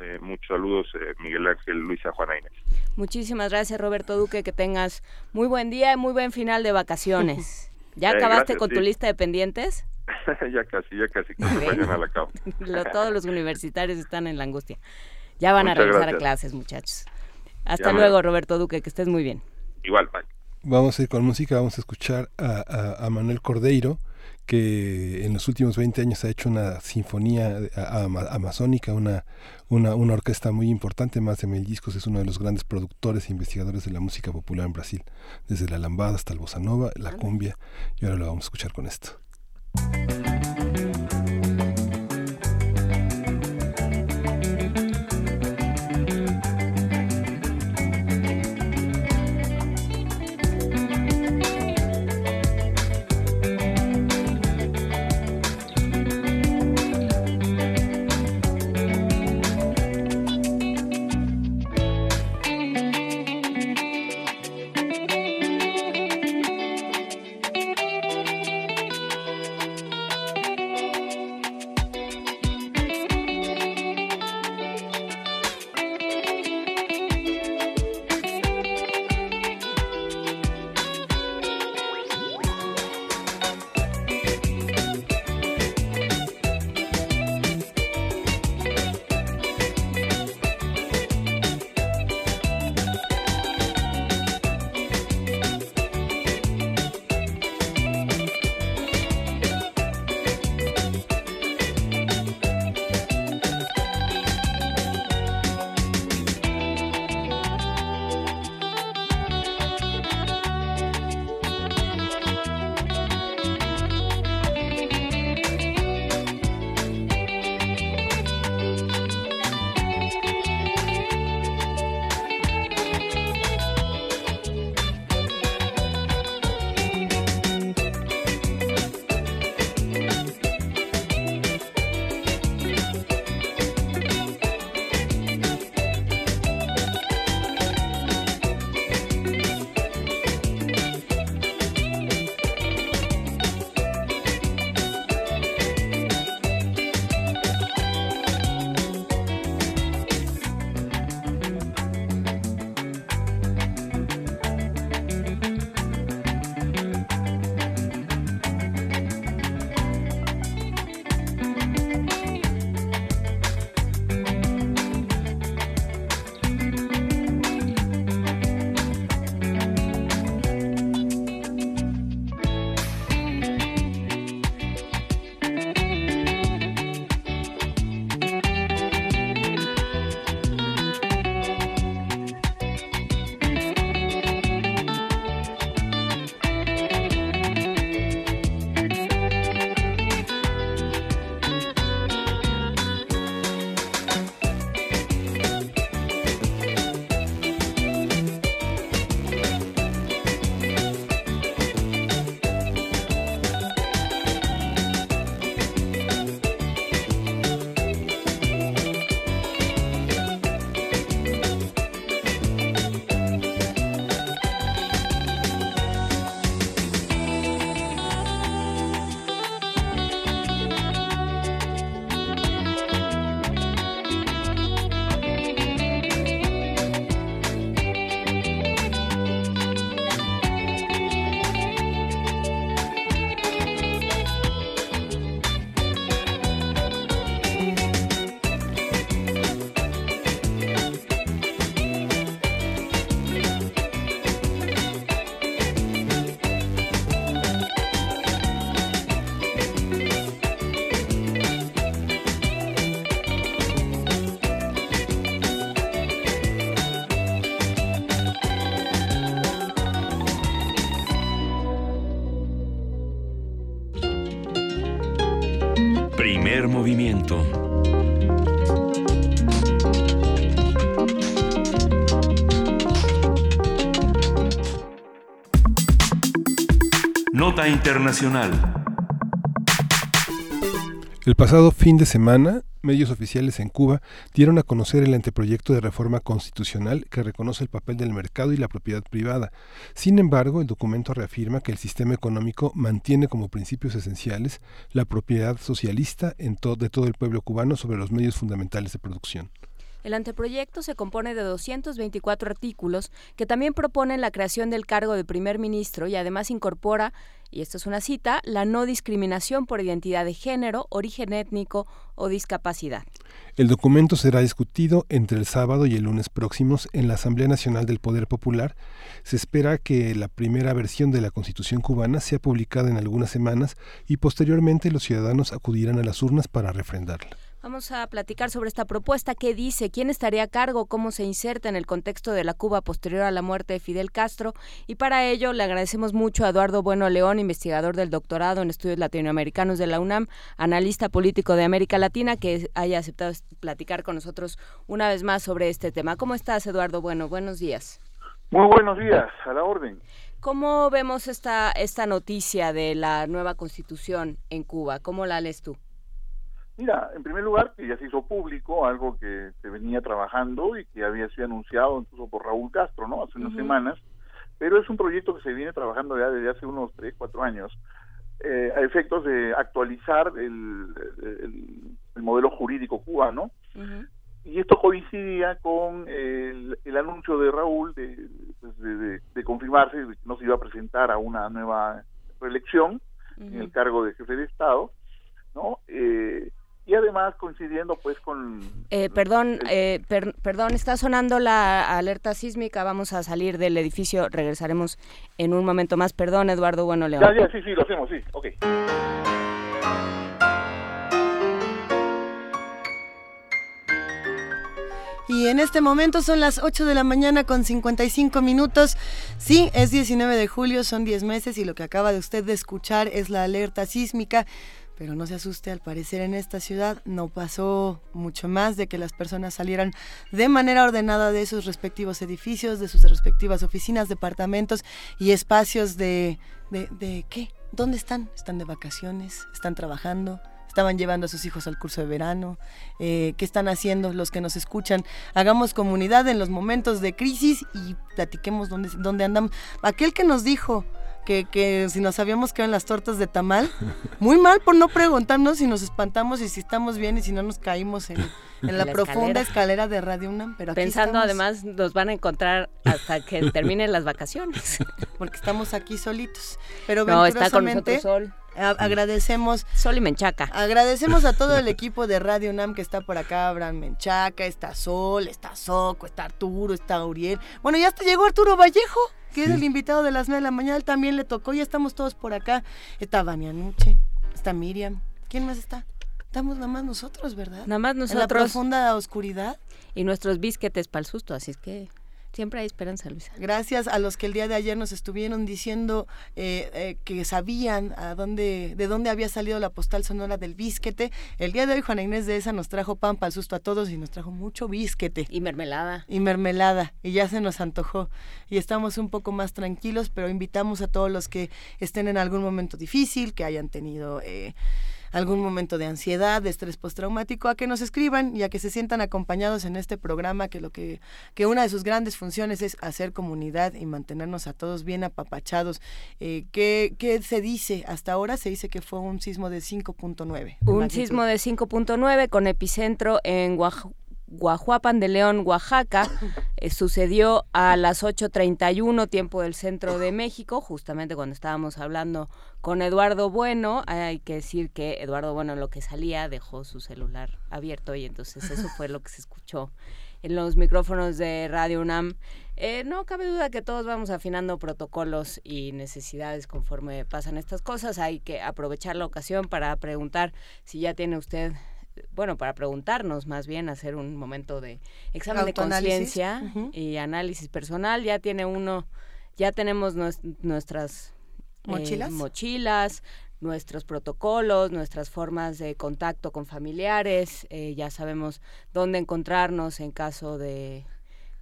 Eh, muchos saludos, eh, Miguel Ángel, Luisa, Juana Inés. Muchísimas gracias, Roberto Duque. Que tengas muy buen día y muy buen final de vacaciones. ¿Ya acabaste gracias, con sí. tu lista de pendientes? ya casi, ya casi, que mañana la acabo. Lo, todos los universitarios están en la angustia. Ya van Muchas a regresar gracias. a clases, muchachos. Hasta Ya me- luego, Roberto Duque, que estés muy bien. Igual, bye. Vamos a ir con música, vamos a escuchar a, a- a Manuel Cordeiro, que en los últimos 20 años ha hecho una sinfonía amazónica, una, una, una orquesta muy importante, más de mil discos, es uno de los grandes productores e investigadores de la música popular en Brasil, desde la lambada hasta el bossa nova, la cumbia, y ahora lo vamos a escuchar con esto. Nota Internacional. El pasado fin de semana, medios oficiales en Cuba dieron a conocer el anteproyecto de reforma constitucional que reconoce el papel del mercado y la propiedad privada. Sin embargo, el documento reafirma que el sistema económico mantiene como principios esenciales la propiedad socialista de todo el pueblo cubano sobre los medios fundamentales de producción. El anteproyecto se compone de 224 artículos que también proponen la creación del cargo de primer ministro y además incorpora, y esto es una cita, la no discriminación por identidad de género, origen étnico o discapacidad. El documento será discutido entre el sábado y el lunes próximos en la Asamblea Nacional del Poder Popular. Se espera que la primera versión de la Constitución cubana sea publicada en algunas semanas y posteriormente los ciudadanos acudirán a las urnas para refrendarla. Vamos a platicar sobre esta propuesta, qué dice, quién estaría a cargo, cómo se inserta en el contexto de la Cuba posterior a la muerte de Fidel Castro. Y para ello le agradecemos mucho a Eduardo Bueno León, investigador del doctorado en estudios latinoamericanos de la UNAM, analista político de América Latina, que haya aceptado platicar con nosotros una vez más sobre este tema. ¿Cómo estás, Eduardo Bueno? Buenos días. Muy buenos días, a la orden. ¿Cómo vemos esta, esta noticia de la nueva constitución en Cuba? ¿Cómo la lees tú? Mira, en primer lugar, que ya se hizo público algo que se venía trabajando y que había sido anunciado incluso por Raúl Castro, ¿no? Hace unas semanas, pero es un proyecto que se viene trabajando ya desde hace unos 3, 4 años, eh, a efectos de actualizar el, el, modelo jurídico cubano. Y esto coincidía con el, el anuncio de Raúl de, pues, de, de, confirmarse que no se iba a presentar a una nueva reelección en el cargo de jefe de Estado, ¿no? Eh, y además coincidiendo pues con... Eh, perdón, eh, perdón, está sonando la alerta sísmica, vamos a salir del edificio, regresaremos en un momento más. Perdón, Eduardo Bueno León. Ya, ya, sí, sí, lo hacemos, sí, ok. Y en este momento son las 8 de la mañana con 55 minutos. Sí, es 19 de julio, son 10 meses y lo que acaba de usted de escuchar es la alerta sísmica. Pero no se asuste, al parecer en esta ciudad no pasó mucho más de que las personas salieran de manera ordenada de sus respectivos edificios, de sus respectivas oficinas, departamentos y espacios de... ¿De, de qué? ¿Dónde están? ¿Están de vacaciones? ¿Están trabajando? estaban llevando a sus hijos al curso de verano, eh, qué están haciendo los que nos escuchan. Hagamos comunidad en los momentos de crisis y platiquemos dónde, dónde andamos. Aquel que nos dijo, que, si nos sabíamos que eran las tortas de tamal. Muy mal por no preguntarnos si nos espantamos y si estamos bien y si no nos caímos en, la, profunda escalera. de Radio UNAM. Pero Pensando además nos van a encontrar hasta que terminen las vacaciones. Porque estamos aquí solitos. Pero no, está con nosotros Sol. agradecemos. Sol y Menchaca. Agradecemos a todo el equipo de Radio UNAM que está por acá. Abraham Menchaca, está Sol, está Soco, está Arturo, está Uriel. Bueno, ya hasta llegó Arturo Vallejo que es el invitado de las 9 de la mañana, él también le tocó, ya estamos todos por acá. Está Vania Nuche, está Miriam, ¿quién más está? Estamos nada más nosotros, ¿verdad? Nada más nosotros. En la profunda oscuridad. Y nuestros bisquetes para el susto, así es que Siempre hay esperanza, Luisa. Gracias a los que el día de ayer nos estuvieron diciendo eh, eh, que sabían a dónde, de dónde había salido la postal sonora del bisquete. El día de hoy Juana Inés de esa nos trajo pan para el susto a todos y nos trajo mucho bisquete. Y mermelada. Y mermelada. Y ya se nos antojó. Y estamos un poco más tranquilos, pero invitamos a todos los que estén en algún momento difícil, que hayan tenido... Eh, algún momento de ansiedad, de estrés postraumático, a que nos escriban y a que se sientan acompañados en este programa que lo que, que una de sus grandes funciones es hacer comunidad y mantenernos a todos bien apapachados. Eh, ¿qué, ¿qué, se dice? Hasta ahora se dice que fue un sismo de 5.9. Un sismo de 5.9 con epicentro en Oaxaca Guajuapan de León, Oaxaca. Eh, sucedió a las 8.31 tiempo del centro de México, justamente cuando estábamos hablando con Eduardo Bueno. Hay que decir que Eduardo Bueno en lo que salía dejó su celular abierto y entonces eso fue lo que se escuchó en los micrófonos de Radio UNAM. Eh, no cabe duda que todos vamos afinando protocolos y necesidades conforme pasan estas cosas. Hay que aprovechar la ocasión para preguntar si ya tiene usted bueno, para preguntarnos más bien, hacer un momento de examen de conciencia y análisis personal. Ya tiene uno, ya tenemos nuestras eh, ¿Mochilas? mochilas, nuestros protocolos, nuestras formas de contacto con familiares, eh, ya sabemos dónde encontrarnos en caso de,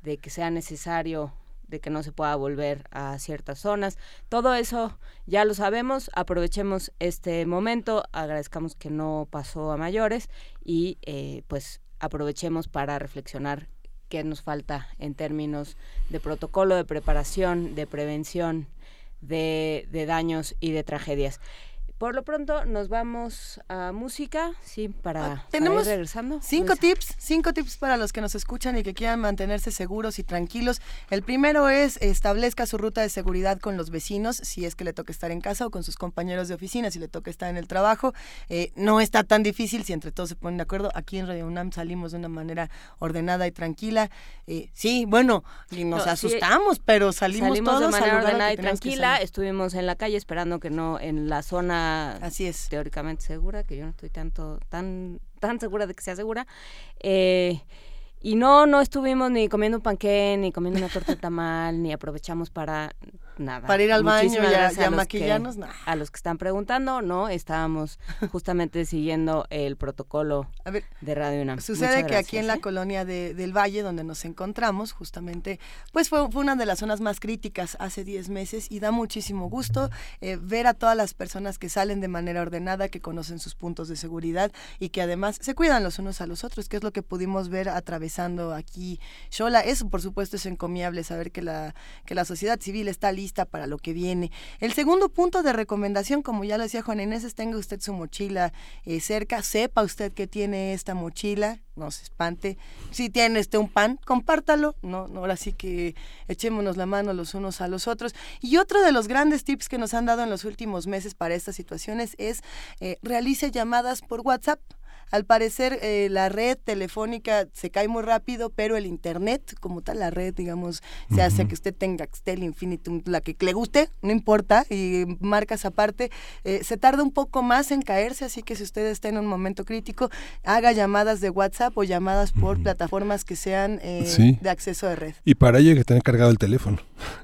de que sea necesario de que no se pueda volver a ciertas zonas. Todo eso ya lo sabemos, aprovechemos este momento, agradezcamos que no pasó a mayores y eh, pues aprovechemos para reflexionar qué nos falta en términos de protocolo, de preparación, de prevención de, de daños y de tragedias. Por lo pronto nos vamos a música, sí, para, Ah, tenemos para ir regresando. Cinco tips, cinco tips para los que nos escuchan y que quieran mantenerse seguros y tranquilos. El primero es establezca su ruta de seguridad con los vecinos, si es que le toca estar en casa o con sus compañeros de oficina, si le toca estar en el trabajo. Eh, no está tan difícil si entre todos se ponen de acuerdo. Aquí en Radio UNAM salimos de una manera ordenada y tranquila. Eh, sí, bueno, y nos No, sí, asustamos, pero salimos, todos de manera ordenada y tranquila. Estuvimos en la calle esperando que no en la zona Así es. teóricamente segura, que yo no estoy tanto tan tan segura de que sea segura. Eh, y no, no estuvimos ni comiendo un panqué, ni comiendo una torta de tamal, ni aprovechamos para nada. Para ir al baño Muchísimas y a- maquillarnos, que-. A los que están preguntando, no, estábamos justamente siguiendo el protocolo de Radio UNAM. Sucede que aquí en la ¿eh? colonia de- del Valle, donde nos encontramos, justamente, pues fue, fue una de las zonas más críticas hace 10 meses y da muchísimo gusto eh, ver a todas las personas que salen de manera ordenada, que conocen sus puntos de seguridad y que además se cuidan los unos a los otros, que es lo que pudimos ver atravesando aquí Xola. Eso, por supuesto, es encomiable saber que la, que la sociedad civil está lista para lo que viene. El segundo punto de recomendación, como ya lo decía Juan Inés, es tenga usted su mochila eh, cerca, sepa usted que tiene esta mochila, no se espante. Si tiene este un pan, compártalo, no, no ahora sí que echémonos la mano los unos a los otros. Y otro de los grandes tips que nos han dado en los últimos meses para estas situaciones es eh, realice llamadas por WhatsApp. Al parecer eh, la red telefónica se cae muy rápido, pero el internet, como tal la red, digamos, se hace que usted tenga Axtel Infinitum, la que le guste, no importa, y marcas aparte, eh, se tarda un poco más en caerse, así que si usted está en un momento crítico, haga llamadas de WhatsApp o llamadas por plataformas que sean eh, Sí. de acceso de red. Y para ello hay que tener cargado el teléfono.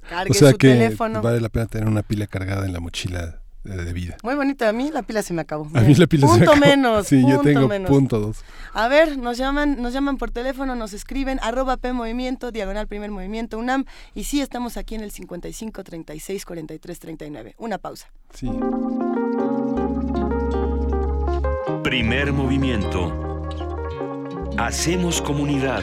Cargue o sea su que teléfono. vale la pena tener una pila cargada en la mochila de, de vida. Muy bonito, a mí la pila se me acabó. A mí la pila se me punto acabó. menos. Sí, yo punto tengo menos. punto dos. A ver, nos llaman, nos llaman por teléfono, nos escriben, arroba P Movimiento, diagonal primer movimiento UNAM. Y sí, estamos aquí en el 55 36 43 39. Una pausa. Sí. Primer movimiento. Hacemos comunidad.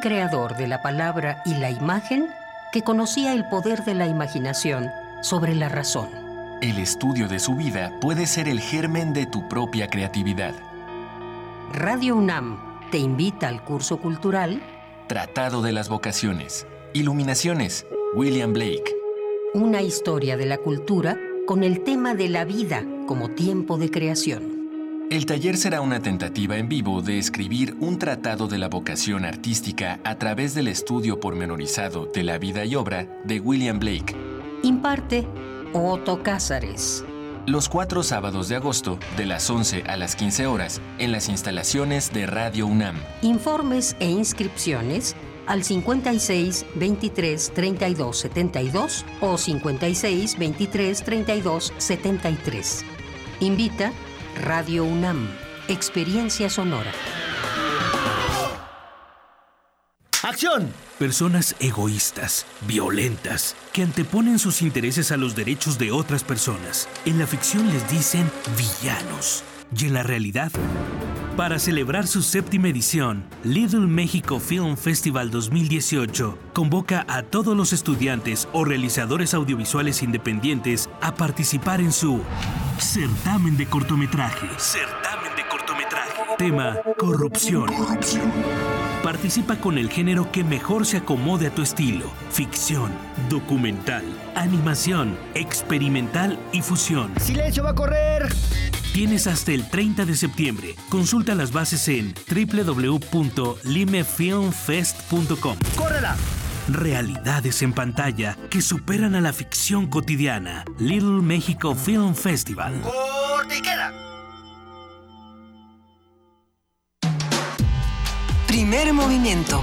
Creador de la palabra y la imagen que conocía el poder de la imaginación sobre la razón. El estudio de su vida puede ser el germen de tu propia creatividad. Radio UNAM te invita al curso cultural Tratado de las Vocaciones. Iluminaciones. William Blake. Una historia de la cultura con el tema de la vida como tiempo de creación. El taller será una tentativa en vivo de escribir un tratado de la vocación artística a través del estudio pormenorizado de la vida y obra de William Blake. Imparte Otto Cázares. Los cuatro sábados de agosto, de las 11 a las 15 horas, en las instalaciones de Radio UNAM. Informes e inscripciones al 56 23 32 72 o 56 23 32 73. Invita Radio UNAM, Experiencia Sonora. ¡Acción! Personas egoístas, violentas, que anteponen sus intereses a los derechos de otras personas. En la ficción les dicen villanos. Y en la realidad, para celebrar su séptima edición, Little México Film Festival 2018 convoca a todos los estudiantes o realizadores audiovisuales independientes a participar en su certamen de cortometraje. Certamen de cortometraje. Tema Corrupción. Participa con el género que mejor se acomode a tu estilo. Ficción, documental, animación, experimental y fusión. ¡Silencio va a correr! Tienes hasta el 30 de septiembre. Consulta las bases en www.limefilmfest.com. ¡Córrela! Realidades en pantalla que superan a la ficción cotidiana. Little Mexico Film Festival. ¡Cortiquera! Primer movimiento.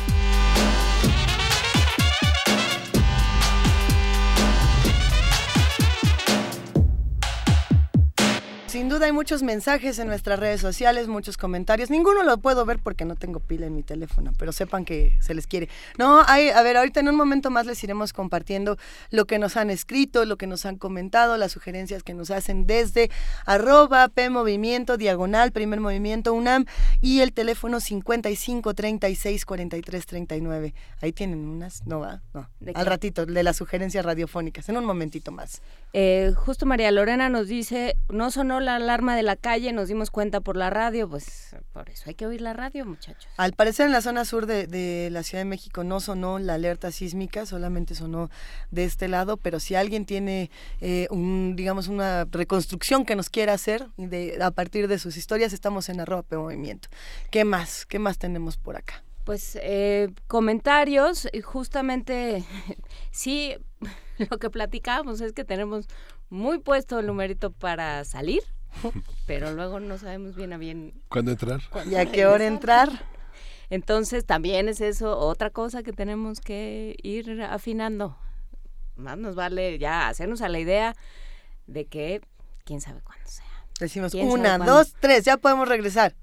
Sin duda hay muchos mensajes en nuestras redes sociales, muchos comentarios. Ninguno lo puedo ver porque no tengo pila en mi teléfono, pero sepan que se les quiere. No, hay, a ver, ahorita en un momento más les iremos compartiendo lo que nos han escrito, lo que nos han comentado, las sugerencias que nos hacen desde arroba P Movimiento, diagonal, primer movimiento UNAM y el teléfono 55 36 43 39. Ahí tienen unas, no va, no. Al ratito, de las sugerencias radiofónicas, en un momentito más. Eh, justo María Lorena nos dice, no sonó la alarma de la calle, nos dimos cuenta por la radio, pues por eso hay que oír la radio, muchachos. Al parecer en la zona sur de, de, la Ciudad de México no sonó la alerta sísmica, solamente sonó de este lado, pero si alguien tiene eh, un, digamos, una reconstrucción que nos quiera hacer de, a partir de sus historias, estamos en arroba movimiento. ¿Qué más? ¿Qué más tenemos por acá? Pues eh, comentarios, justamente sí, lo que platicábamos es que tenemos muy puesto el numerito para salir, pero luego no sabemos bien a bien cuándo entrar. ¿Y a qué hora entrar? Entonces también es eso otra cosa que tenemos que ir afinando. Más nos vale ya hacernos a la idea de que quién sabe cuándo sea. Decimos una, dos, tres, ya podemos regresar.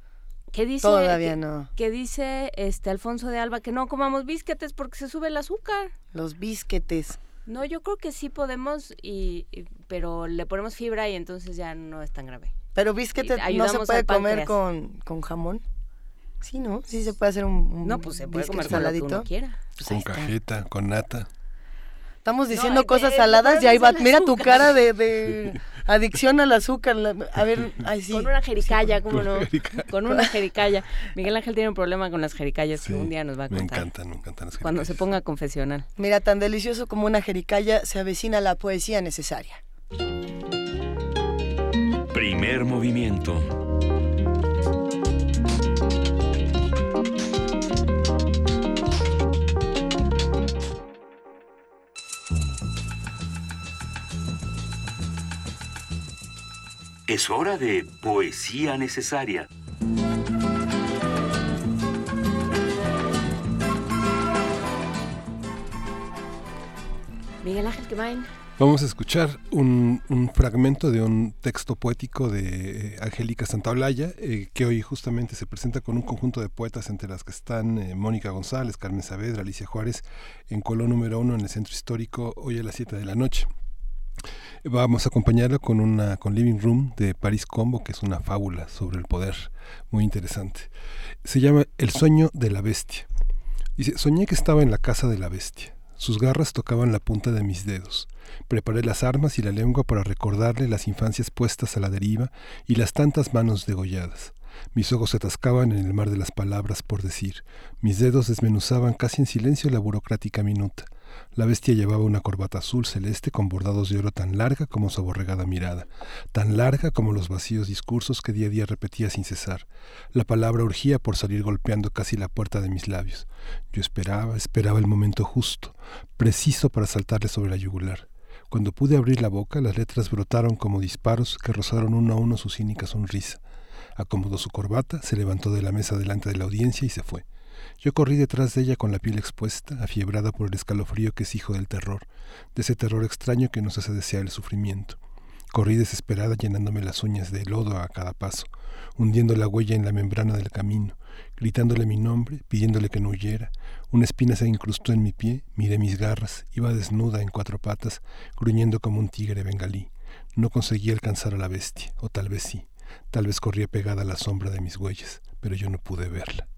¿Qué dice? Todavía que, no. Que dice este Alfonso de Alba que no comamos bisquetes porque se sube el azúcar. Los bisquetes. No, yo creo que sí podemos, y, y, pero le ponemos fibra y entonces ya no es tan grave. Pero bisquete no se puede comer con, con jamón. Sí, ¿no? Sí se puede hacer un, un No, pues se puede comer saladito. Con lo que uno quiera. Pues con cajeta, con nata. Estamos diciendo no, cosas saladas y ahí va, mira tu cara de, de adicción al azúcar. A ver, ay, sí. Con una jericaya, ¿cómo no? Con una jericaya. Miguel Ángel tiene un problema con las jericayas sí, que un día nos va a contar. Me encantan, me encantan las jericayas. Cuando se ponga confesional. Mira, tan delicioso como una jericaya se avecina la poesía necesaria. Primer movimiento. Es hora de poesía necesaria. Miguel Ángel Quemain. Vamos a escuchar un, un fragmento de un texto poético de eh, Angélica Santaolalla, eh, que hoy justamente se presenta con un conjunto de poetas entre las que están eh, Mónica González, Carmen Saavedra, Alicia Juárez, en Colón número uno en el Centro Histórico, hoy a las 7 de la noche. Vamos a acompañarla con una con Living Room de Paris Combo, que es una fábula sobre el poder, muy interesante. Se llama El sueño de la bestia. Dice, soñé que estaba en la casa de la bestia. Sus garras tocaban la punta de mis dedos. Preparé las armas y la lengua para recordarle las infancias puestas a la deriva y las tantas manos degolladas. Mis ojos se atascaban en el mar de las palabras por decir. Mis dedos desmenuzaban casi en silencio la burocrática minuta. La bestia llevaba una corbata azul celeste con bordados de oro tan larga como su aborregada mirada, tan larga como los vacíos discursos que día a día repetía sin cesar. La palabra urgía por salir golpeando casi la puerta de mis labios. Yo esperaba, esperaba el momento justo, preciso para saltarle sobre la yugular. Cuando pude abrir la boca, las letras brotaron como disparos que rozaron uno a uno su cínica sonrisa. Acomodó su corbata, se levantó de la mesa delante de la audiencia y se fue. Yo corrí detrás de ella con la piel expuesta, afiebrada por el escalofrío que es hijo del terror, de ese terror extraño que nos hace desear el sufrimiento. Corrí desesperada llenándome las uñas de lodo a cada paso, hundiendo la huella en la membrana del camino, gritándole mi nombre, pidiéndole que no huyera. Una espina se incrustó en mi pie, miré mis garras, iba desnuda en cuatro patas, gruñendo como un tigre bengalí. No conseguí alcanzar a la bestia, o tal vez sí. Tal vez corría pegada a la sombra de mis huellas, pero yo no pude verla.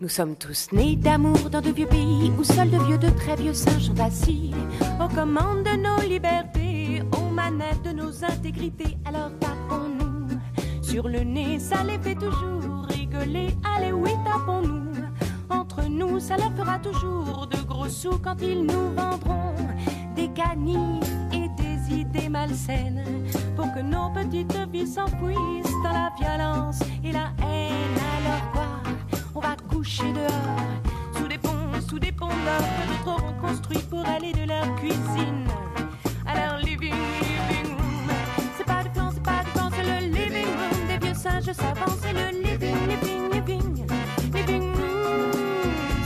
Nous sommes tous nés d'amour dans de vieux pays où seuls de vieux, de très vieux singes sont assis aux commandes de nos libertés, aux manettes de nos intégrités. Alors tapons-nous sur le nez, ça les fait toujours rigoler. Allez, oui, tapons-nous. Entre nous, ça leur fera toujours de gros sous quand ils nous vendront des canifs et des idées malsaines pour que nos petites vies s'enfouissent dans la violence et la haine. Alors quoi? On va coucher dehors sous des ponts, sous des ponts que d'autres auront construits pour aller de leur cuisine à leur living, living. C'est pas du plan, c'est pas du plan, c'est le living room des vieux singes savants. C'est le living, living, living, living.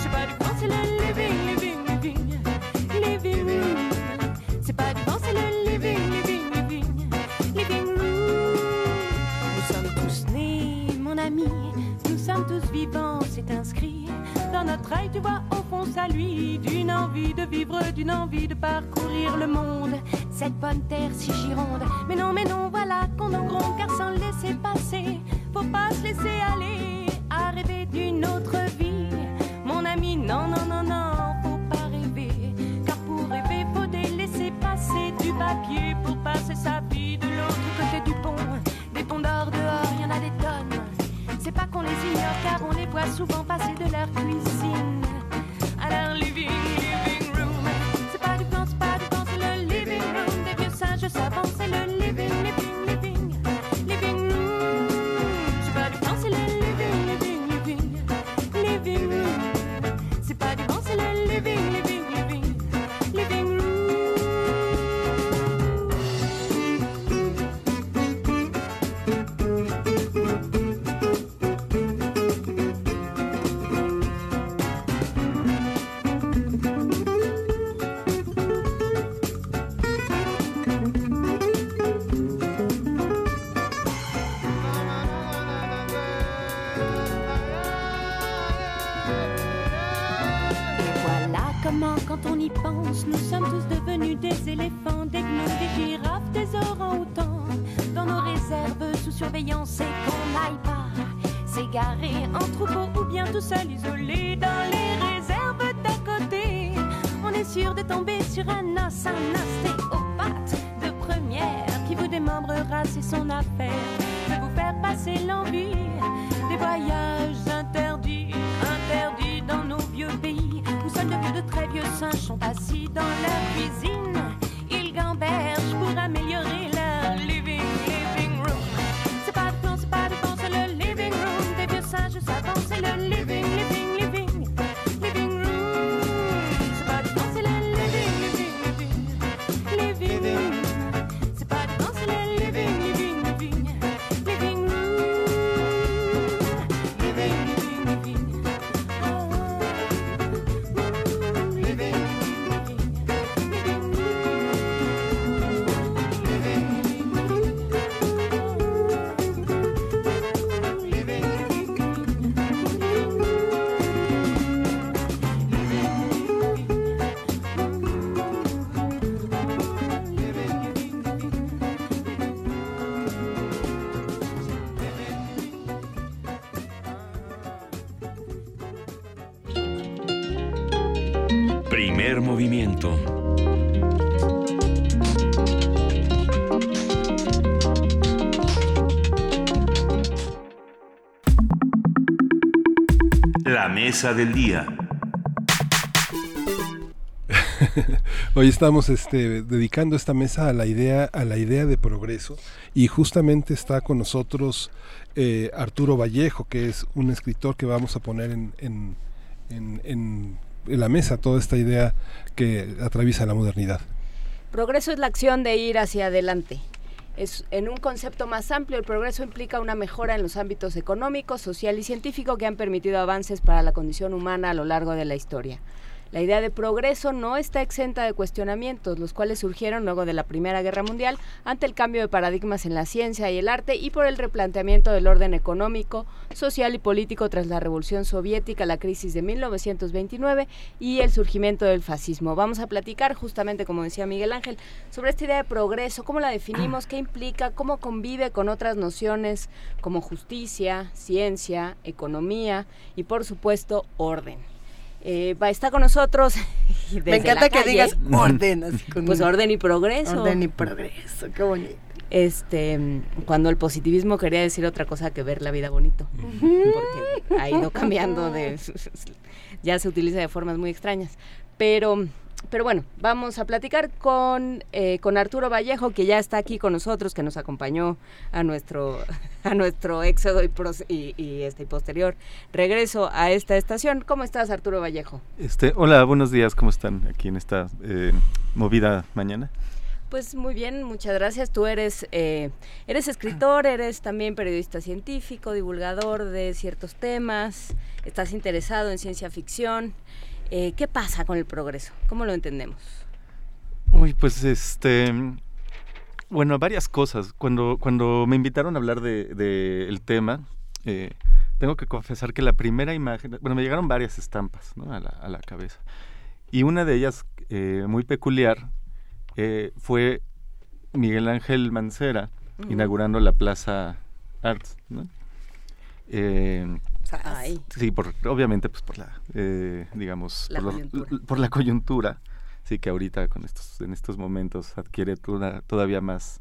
C'est pas du plan, c'est le living, living, living, living room. C'est pas du vivants, c'est inscrit dans notre œil. Tu vois au fond ça lui d'une envie de vivre, d'une envie de parcourir le monde. Cette bonne terre si gironde. Mais non, mais non, voilà qu'on en gronde car sans laisser passer, faut pas se laisser aller à rêver d'une autre vie. Mon ami, non, non, non, non, faut pas rêver. Car pour rêver, faut délaisser passer du papier pour passer sa vie de l'autre côté du pont. Des ponts d'or dehors, y en a des. C'est pas qu'on les ignore car on les voit souvent passer de leur cuisine à leur living, on y pense, nous sommes tous devenus des éléphants, des gnous, des girafes, des orang-outans. Dans nos réserves sous surveillance et qu'on n'aille pas s'égarer en troupeau ou bien tout seul isolé dans les réserves d'à côté. On est sûr de tomber sur un os, un ostéopathe de première qui vous démembrera, c'est son affaire de vous faire passer l'envie des voyages interdits, interdits dans nos vieux pays de de très vieux singes sont assis dans leur cuisine. La mesa del día. Hoy estamos este, dedicando esta mesa a la idea, a la idea de progreso y justamente está con nosotros eh, Arturo Vallejo, que es un escritor que vamos a poner en, en, en, en la mesa toda esta idea que atraviesa la modernidad. Progreso es la acción de ir hacia adelante. Es, en un concepto más amplio, el progreso implica una mejora en los ámbitos económico, social y científico que han permitido avances para la condición humana a lo largo de la historia. La idea de progreso no está exenta de cuestionamientos, los cuales surgieron luego de la Primera Guerra Mundial ante el cambio de paradigmas en la ciencia y el arte y por el replanteamiento del orden económico, social y político tras la Revolución Soviética, la crisis de 1929 y el surgimiento del fascismo. Vamos a platicar justamente, como decía Miguel Ángel, sobre esta idea de progreso, cómo la definimos, qué implica, cómo convive con otras nociones como justicia, ciencia, economía y por supuesto orden. Eh, va, está con nosotros. Me encanta que digas orden. Así pues orden y progreso. Orden y progreso, qué bonito. Este, cuando el positivismo quería decir otra cosa que ver la vida bonito, porque ha ido cambiando de, ya se utiliza de formas muy extrañas. Pero pero bueno, vamos a platicar con, eh, con Arturo Vallejo, que ya está aquí con nosotros, que nos acompañó a nuestro, a nuestro éxodo y, y, este posterior regreso a esta estación. ¿Cómo estás, Arturo Vallejo? Este, hola, buenos días, ¿cómo están aquí en esta eh, movida mañana? Pues muy bien, muchas gracias. Tú eres, eh, eres escritor, eres también periodista científico, divulgador de ciertos temas, estás interesado en ciencia ficción. Eh, ¿Qué pasa con el progreso? ¿Cómo lo entendemos? Uy, pues este... Bueno, varias cosas. Cuando, cuando me invitaron a hablar del de, el tema, eh, tengo que confesar que la primera imagen, bueno, me llegaron varias estampas ¿no? a, la, a, la, cabeza. Y una de ellas, eh, muy peculiar, eh, fue Miguel Ángel Mancera uh -huh. inaugurando la Plaza Arts. ¿no? Eh, Ay. Sí, por, obviamente, pues por la, eh, digamos, la por, coyuntura. Lo, por, la coyuntura, sí que ahorita con estos, en estos momentos adquiere toda, todavía más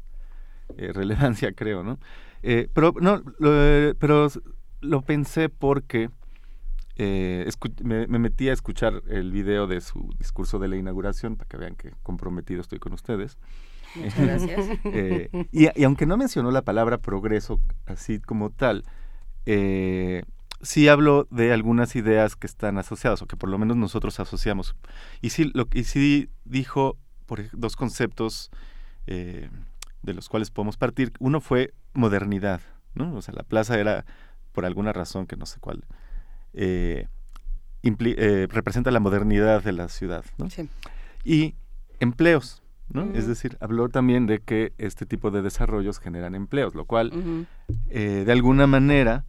eh, relevancia, creo, ¿no? Eh, pero no, lo, pero lo pensé porque eh, me, me, metí a escuchar el video de su discurso de la inauguración para que vean que comprometido estoy con ustedes. Muchas gracias. Eh, y, y, aunque no mencionó la palabra progreso así como tal, eh, sí hablo de algunas ideas que están asociadas o que por lo menos nosotros asociamos. Y sí, lo, y sí dijo por dos conceptos eh, de los cuales podemos partir. Uno fue modernidad, ¿no? O sea, la plaza era, por alguna razón que no sé cuál, eh, eh, representa la modernidad de la ciudad, ¿no? Sí. Y empleos, ¿no? Uh -huh. Es decir, habló también de que este tipo de desarrollos generan empleos, lo cual, uh -huh. eh, de alguna manera,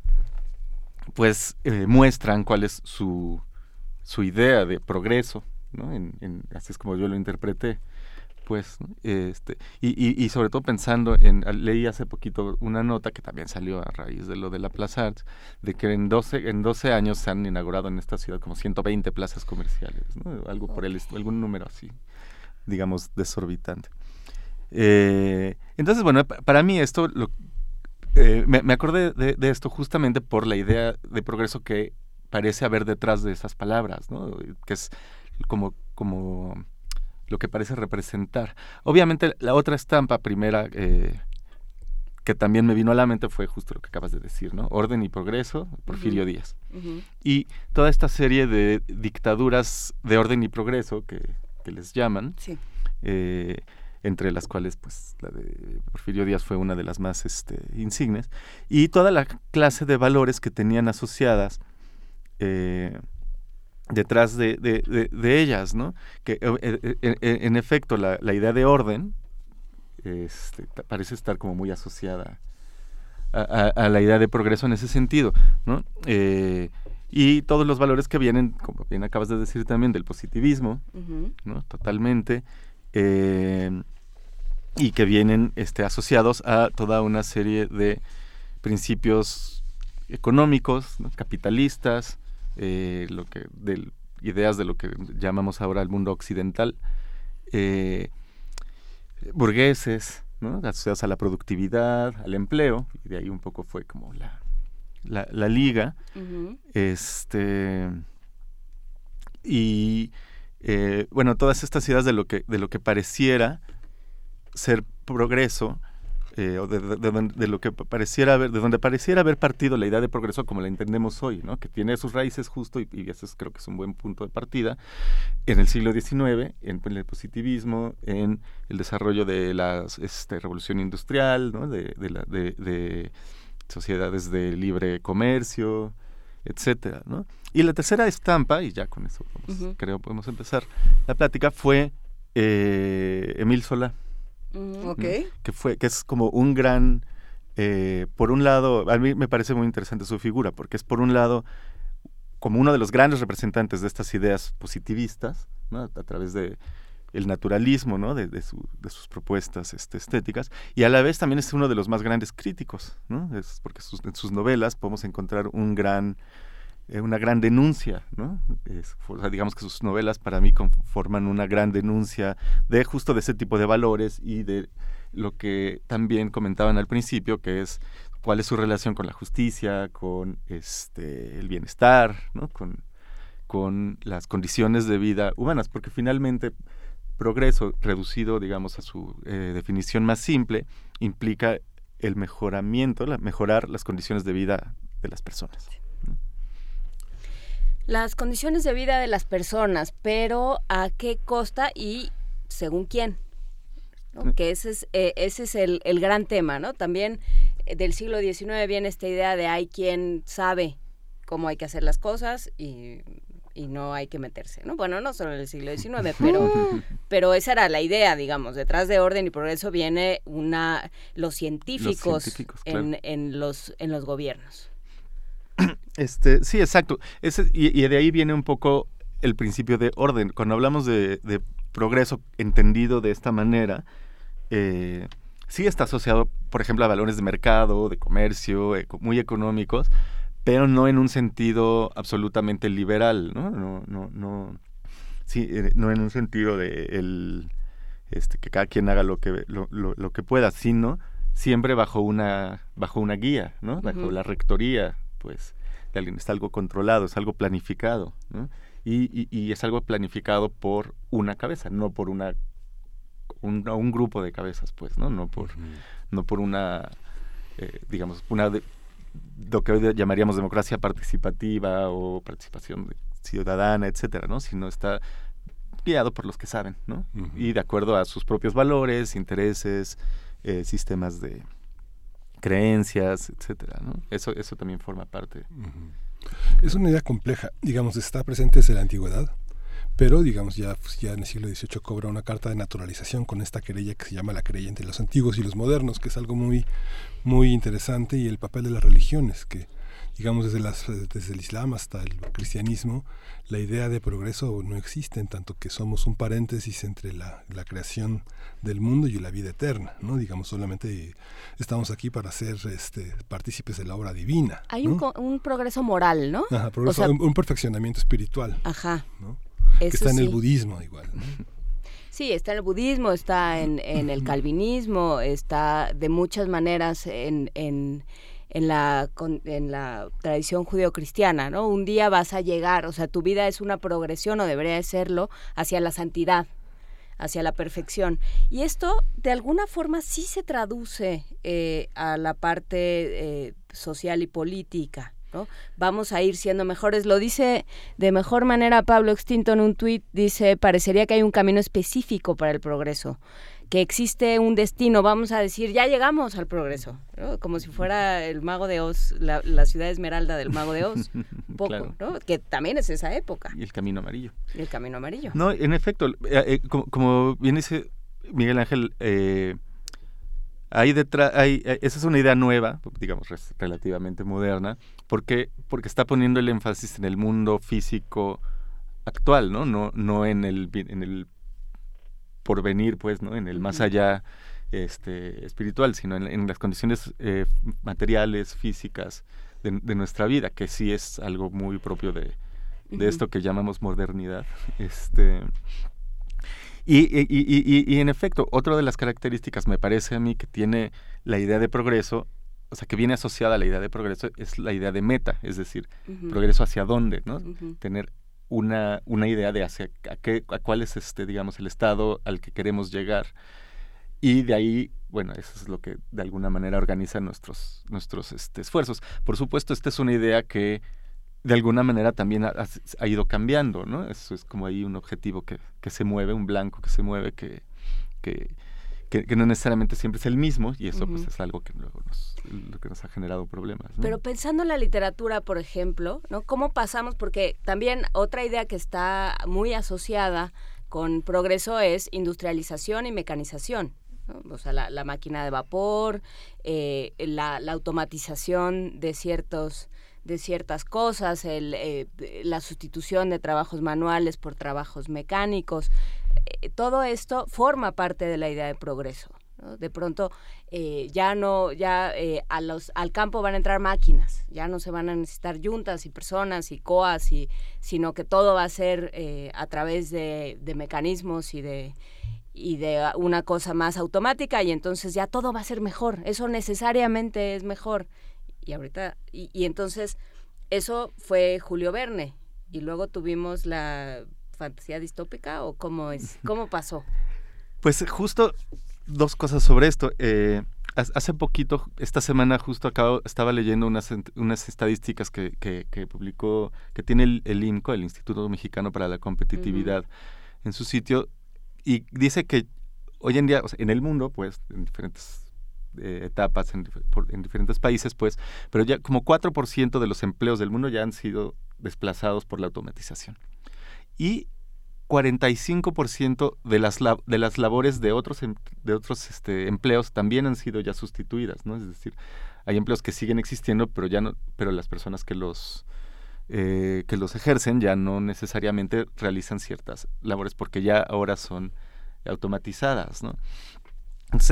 pues eh, muestran cuál es su, su idea de progreso, ¿no? En, en, así es como yo lo interpreté. Pues, este, y, y, y, sobre todo pensando en, leí hace poquito una nota que también salió a raíz de lo de la Plaza Arts, de que en 12, en 12 años se han inaugurado en esta ciudad como 120 plazas comerciales, ¿no? Algo por el, algún número así, digamos, desorbitante. Eh, entonces, bueno, para mí esto, lo, eh, me, me, acordé de, de, esto justamente por la idea de progreso que parece haber detrás de esas palabras, ¿no? Que es como, como lo que parece representar. Obviamente la otra estampa primera eh, que también me vino a la mente fue justo lo que acabas de decir, ¿no? Orden y progreso, Porfirio uh -huh. Díaz. Uh -huh. Y toda esta serie de dictaduras de orden y progreso que, que les llaman, sí. eh, entre las cuales pues la de Porfirio Díaz fue una de las más este, insignes, y toda la clase de valores que tenían asociadas eh, detrás de, de, de, de, ellas, ¿no? Que eh, eh, en efecto la, la, idea de orden este, parece estar como muy asociada a, a, a, la idea de progreso en ese sentido, ¿no? Y todos los valores que vienen, como bien acabas de decir también, del positivismo, uh -huh. ¿no? Totalmente. Eh, y que vienen este, asociados a toda una serie de principios económicos, ¿no? capitalistas, eh, lo que del ideas de lo que llamamos ahora el mundo occidental, eh, burgueses, ¿no? asociados a la productividad, al empleo, y de ahí un poco fue como la, la, la liga. Este y eh, bueno, todas estas ideas de lo que, de lo que pareciera ser progreso, eh, o de, de, de, lo que pareciera haber, de donde pareciera haber partido la idea de progreso como la entendemos hoy, ¿no? que tiene sus raíces justo, y, y eso es, creo que es un buen punto de partida, en el siglo XIX, en, en el positivismo, en el desarrollo de la este, revolución industrial, ¿no? de, la, sociedades de libre comercio, etcétera, ¿no? Y la tercera estampa, y ya con eso vamos, uh -huh. creo podemos empezar la plática, fue eh, Emil Solá. Que fue, que es como un gran, eh, por un lado, a mí me parece muy interesante su figura, porque es por un lado como uno de los grandes representantes de estas ideas positivistas, ¿no? a través de el naturalismo ¿no? de, de, su, de sus propuestas este, estéticas y a la vez también es uno de los más grandes críticos, ¿no? es porque sus, en sus novelas podemos encontrar un gran, eh, una gran denuncia, ¿no? Digamos que sus novelas para mí forman una gran denuncia de justo de ese tipo de valores y de lo que también comentaban al principio, que es cuál es su relación con la justicia, con este, el bienestar, ¿no? con, con las condiciones de vida humanas, porque finalmente progreso reducido, digamos, a su eh, definición más simple, implica el mejoramiento, la, mejorar las condiciones de vida de las personas. Las condiciones de vida de las personas, pero ¿a qué costa y según quién? ¿no? Que ese es, eh, ese es el, el, gran tema, ¿no? También eh, del siglo XIX viene esta idea de hay quien sabe cómo hay que hacer las cosas y y no hay que meterse, ¿no? Bueno, no solo en el siglo XIX, pero, pero esa era la idea, digamos, detrás de orden y progreso viene una los científicos, los científicos en, claro. en, los en los gobiernos. Este, sí, exacto. Ese, y, y, de ahí viene un poco el principio de orden. Cuando hablamos de, de progreso entendido de esta manera, eh, sí está asociado, por ejemplo, a valores de mercado, de comercio, eh, muy económicos, pero no en un sentido absolutamente liberal, ¿no? No, no, no, sí, eh, no en un sentido de el, este, que cada quien haga lo que, lo, lo, lo, que pueda, sino siempre bajo una, bajo una guía, ¿no? Bajo uh -huh. la rectoría, pues, de alguien, está algo controlado, es algo planificado, ¿no? Y, y, y es algo planificado por una cabeza, no por una un, un grupo de cabezas, pues, ¿no? No por, uh -huh. no por una, eh, digamos, una de, lo que hoy llamaríamos democracia participativa o participación ciudadana, etcétera, ¿no? Sino está guiado por los que saben, ¿no? Uh -huh. Y de acuerdo a sus propios valores, intereses, eh, sistemas de creencias, etcétera, ¿no? Eso, eso también forma parte. Es una idea compleja, digamos, está presente desde la antigüedad, pero digamos ya, pues, ya en el siglo XVIII cobra una carta de naturalización con esta querella que se llama la querella entre los antiguos y los modernos, que es algo muy, muy interesante, y el papel de las religiones, que digamos desde, las, desde el Islam hasta el cristianismo, la idea de progreso no existe, en tanto que somos un paréntesis entre la, la creación del mundo y la vida eterna, ¿no? Digamos, solamente estamos aquí para ser este, partícipes de la obra divina. Hay ¿no? un, un, progreso moral, ¿no? Ajá, progreso, o sea, un, un, perfeccionamiento espiritual. Ajá. ¿no? que está en sí. el budismo igual. ¿no? Sí, está en el budismo, está en, en el calvinismo, está de muchas maneras en, en, en, la, en la tradición judeocristiana, ¿no? Un día vas a llegar, o sea, tu vida es una progresión, o debería de serlo, hacia la santidad, hacia la perfección. Y esto, de alguna forma, sí se traduce eh, a la parte eh, social y política. ¿no? Vamos a ir siendo mejores. Lo dice de mejor manera Pablo Extinto en un tuit, dice, parecería que hay un camino específico para el progreso, que existe un destino, vamos a decir, ya llegamos al progreso, ¿no? como si fuera el mago de Oz, la, la, ciudad esmeralda del mago de Oz, un poco, claro. ¿no? que también es esa época. Y el camino amarillo. Y el camino amarillo. No, en efecto, eh, eh, como, como, bien dice Miguel Ángel, eh, Ahí detrás, hay, esa es una idea nueva, digamos, relativamente moderna, porque, porque está poniendo el énfasis en el mundo físico actual, ¿no? No, no en el en el porvenir, pues, ¿no? En el más allá este, espiritual, sino en, en las condiciones eh, materiales, físicas de, de, nuestra vida, que sí es algo muy propio de, de esto que llamamos modernidad. Este, y, y- y- y- y en efecto, otra de las características me parece a mí que tiene la idea de progreso, o sea, que viene asociada a la idea de progreso, es la idea de meta, es decir, progreso hacia dónde, ¿no? Tener una, una idea de hacia a, qué, a cuál es este, digamos, el estado al que queremos llegar. Y de ahí, bueno, eso es lo que de alguna manera organiza nuestros, nuestros este, esfuerzos. Por supuesto, esta es una idea que de alguna manera también ha, ido cambiando, ¿no? Eso es como ahí un objetivo que, que se mueve, un blanco que se mueve, que, que- que no necesariamente siempre es el mismo, y eso pues es algo que luego nos, lo que nos ha generado problemas. ¿no? Pero pensando en la literatura, por ejemplo, ¿no? ¿Cómo pasamos? Porque también otra idea que está muy asociada con progreso es industrialización y mecanización. ¿no? O sea, la, la máquina de vapor, eh, la, la automatización de ciertos de ciertas cosas, el, eh, la sustitución de trabajos manuales por trabajos mecánicos. Eh, todo esto forma parte de la idea de progreso. De pronto eh, ya no, ya eh, a los, al campo van a entrar máquinas, ya no se van a necesitar yuntas y personas y coas, sino que todo va a ser a través de, mecanismos y de, y de una cosa más automática y entonces ya todo va a ser mejor, eso necesariamente es mejor. Y ahorita, y entonces eso fue Julio Verne y luego tuvimos la fantasía distópica o cómo es, cómo pasó. Pues justo dos cosas sobre esto. Eh, ha- hace poquito, esta semana justo acabo, estaba leyendo unas, unas estadísticas que, que- que publicó, que tiene el, el INCO, el Instituto Mexicano para la Competitividad, en su sitio, y dice que hoy en día, o sea, en el mundo, pues, en diferentes eh, etapas, en, dif- por- en diferentes países, pues, pero ya como 4% de los empleos del mundo ya han sido desplazados por la automatización. Y 45% de las, de las labores de otros, de otros este, empleos también han sido ya sustituidas, ¿no? Es decir, hay empleos que siguen existiendo, pero ya no, pero las personas que los eh, que los ejercen ya no necesariamente realizan ciertas labores porque ya ahora son automatizadas, ¿no?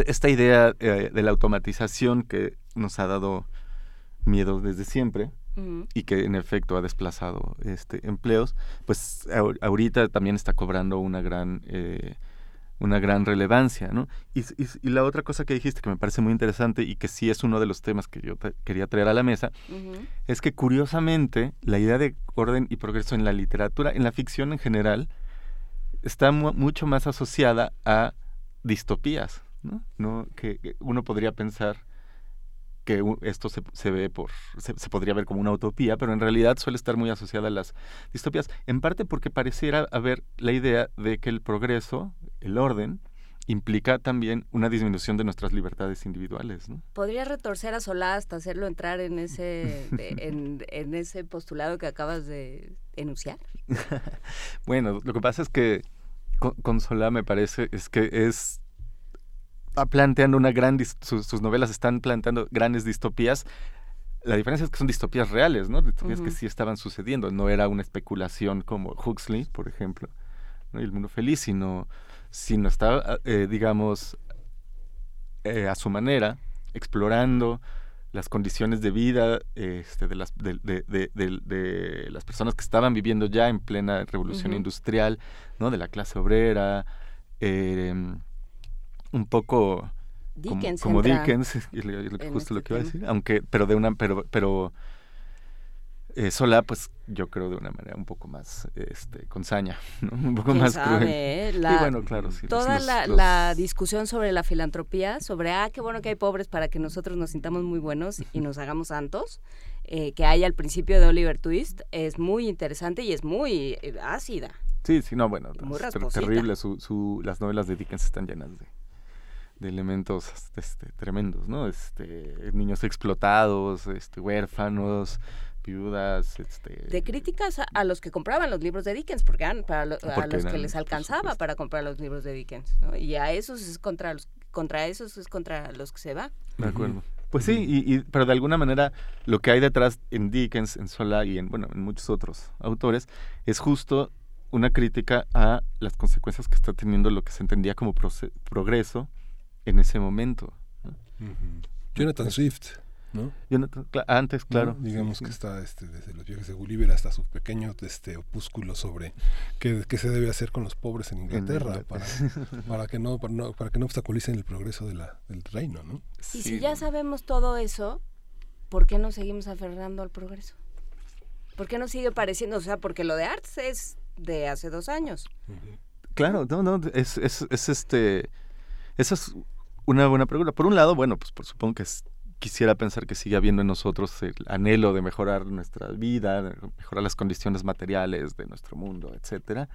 Esta idea eh, de la automatización que nos ha dado miedo desde siempre, Y que en efecto ha desplazado este empleos, pues ahor- ahorita también está cobrando una gran eh, una gran relevancia, ¿no? Y, y la otra cosa que dijiste que me parece muy interesante y que sí es uno de los temas que yo te- quería traer a la mesa, es que curiosamente la idea de orden y progreso en la literatura, en la ficción en general, está mu- mucho más asociada a distopías, ¿no? ¿No? Que que uno podría pensar que esto se, se ve por se, se podría ver como una utopía, pero en realidad suele estar muy asociada a las distopías, en parte porque pareciera haber la idea de que el progreso, el orden, implica también una disminución de nuestras libertades individuales, ¿no? ¿Podría retorcer a Solá hasta hacerlo entrar en ese, de- en, en ese postulado que acabas de enunciar? Bueno, lo que pasa es que con, con Solá me parece es que es planteando una gran sus, sus novelas están planteando grandes distopías. La diferencia es que son distopías reales, ¿no? Distopías que sí estaban sucediendo. No era una especulación como Huxley, por ejemplo, ¿no? y el mundo feliz, sino, sino estaba, eh, digamos, eh, a su manera, explorando las condiciones de vida este, de, las, de, de- las personas que estaban viviendo ya en plena revolución industrial, ¿no? De la clase obrera, eh, un poco como- Dickens como, entra Dickens, lo- que- justo lo este que iba a decir, aunque, pero de una, pero, pero eh, Solá, pues yo creo de una manera un poco más, este, con saña, ¿no? un poco ¿Quién más sabe, cruel. eh? Y bueno, claro, sí. Toda los- la, los- la discusión sobre la filantropía, sobre, ah, qué bueno que hay pobres para que nosotros nos sintamos muy buenos y nos hagamos santos, eh, que hay al principio de Oliver Twist, es muy interesante y es muy eh, ácida. Sí, sí, no, bueno, Muy terrible. Su, su, las novelas de Dickens están llenas de, de elementos este, tremendos, ¿no? Este, niños explotados, este, huérfanos, viudas, este... De críticas a, a los que compraban los libros de Dickens, porque eran para lo- a Porque los que les alcanzaba para comprar los libros de Dickens, ¿no? Y a esos es contra los, contra esos es contra los que se va. De acuerdo. Pues sí, y, y- pero de alguna manera lo que hay detrás en Dickens, en Solá y en, bueno, en muchos otros autores es justo una crítica a las consecuencias que está teniendo lo que se entendía como progreso en ese momento. ¿no? Jonathan Swift. ¿no? Jonathan, antes, claro. ¿no? Digamos Sí, que está este, desde los viajes de Gulliver hasta su pequeño este, opúsculo sobre qué, qué se debe hacer con los pobres en Inglaterra para, Inglaterra. para que no para, no para que no obstaculicen el progreso de la, del reino, ¿no? Y si ya sabemos todo eso, ¿por qué no seguimos aferrando al progreso? ¿Por qué no sigue pareciendo? O sea, porque lo de Arts es de hace dos años. Claro, no, no, es, es, es este, esa es una buena pregunta. Por un lado, bueno, pues por supongo que es- quisiera pensar que sigue habiendo en nosotros el anhelo de mejorar nuestra vida, de mejorar las condiciones materiales de nuestro mundo, etcétera.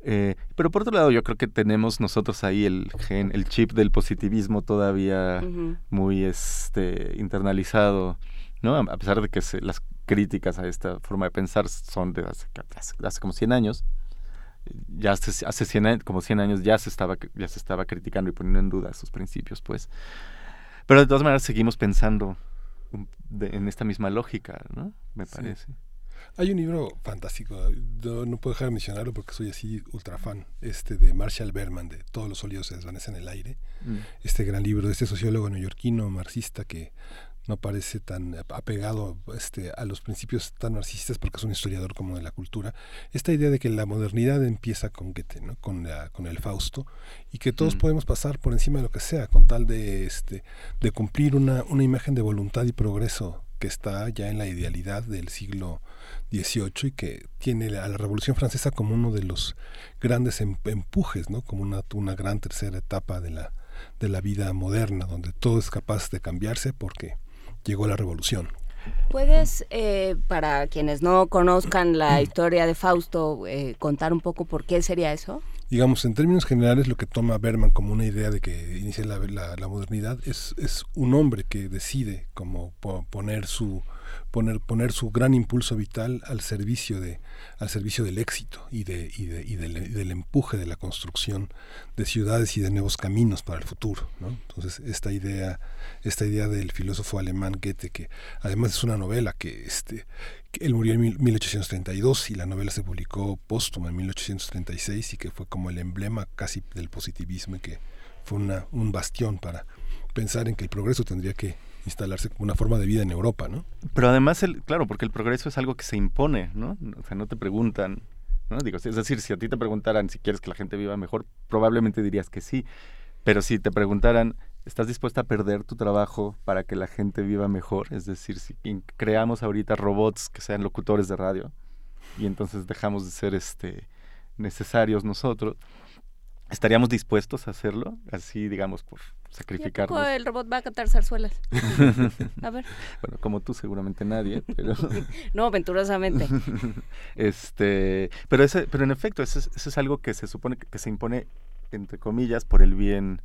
Eh, pero por otro lado, yo creo que tenemos nosotros ahí el gen, el chip del positivismo todavía muy este internalizado, ¿no? A a pesar de que se- las críticas a esta forma de pensar son de hace, hace- hace como 100 años, ya hace, hace 100 años, como 100 años ya se estaba ya se estaba criticando y poniendo en duda sus principios, pues. Pero de todas maneras seguimos pensando de- en esta misma lógica, ¿no? Me Sí. parece. Hay un libro fantástico, yo no puedo dejar de mencionarlo porque soy así ultra fan, este de Marshall Berman, de Todos los sólidos se desvanecen en el aire. Mm. Este gran libro de este sociólogo neoyorquino, marxista, que no parece tan apegado este, a los principios tan marxistas porque es un historiador como de la cultura. Esta idea de que la modernidad empieza con Goethe, ¿no? con, la, con el Fausto, y que todos Mm. podemos pasar por encima de lo que sea, con tal de, este, de cumplir una, una imagen de voluntad y progreso que está ya en la idealidad del siglo XVIII y que tiene a la Revolución Francesa como uno de los grandes em- empujes, ¿no? como una, una gran tercera etapa de la, de la vida moderna, donde todo es capaz de cambiarse porque llegó la revolución. ¿Puedes, eh, para quienes no conozcan la historia de Fausto, eh, contar un poco por qué sería eso? Digamos, en términos generales, lo que toma Berman como una idea de que inicia la, la- la modernidad es, es un hombre que decide como po- poner su poner poner su gran impulso vital al servicio de al servicio del éxito y de y, de- y del, empuje de la construcción de ciudades y de nuevos caminos para el futuro ¿no? entonces esta idea esta idea del filósofo alemán Goethe que además es una novela que este él murió en mil- 1832 y la novela se publicó póstuma en 1836 y que fue como el emblema casi del positivismo y que fue una, un bastión para pensar en que el progreso tendría que instalarse como una forma de vida en Europa, ¿no? Pero además, el, claro, porque el progreso es algo que se impone, ¿no? O sea, no te preguntan, ¿no? Digo, es decir, si a ti te preguntaran si quieres que la gente viva mejor, probablemente dirías que sí. Pero si te preguntaran, ¿estás dispuesta a perder tu trabajo para que la gente viva mejor? Es decir, si creamos ahorita robots que sean locutores de radio y entonces dejamos de ser este necesarios nosotros, ¿estaríamos dispuestos a hacerlo? Así, digamos, por sacrificarnos. Poco el robot va a cantar zarzuelas. A ver. Bueno, como tú seguramente nadie, pero... No, venturosamente. este, pero ese, pero en efecto, eso es, eso es algo que se supone que, se impone entre comillas por el bien,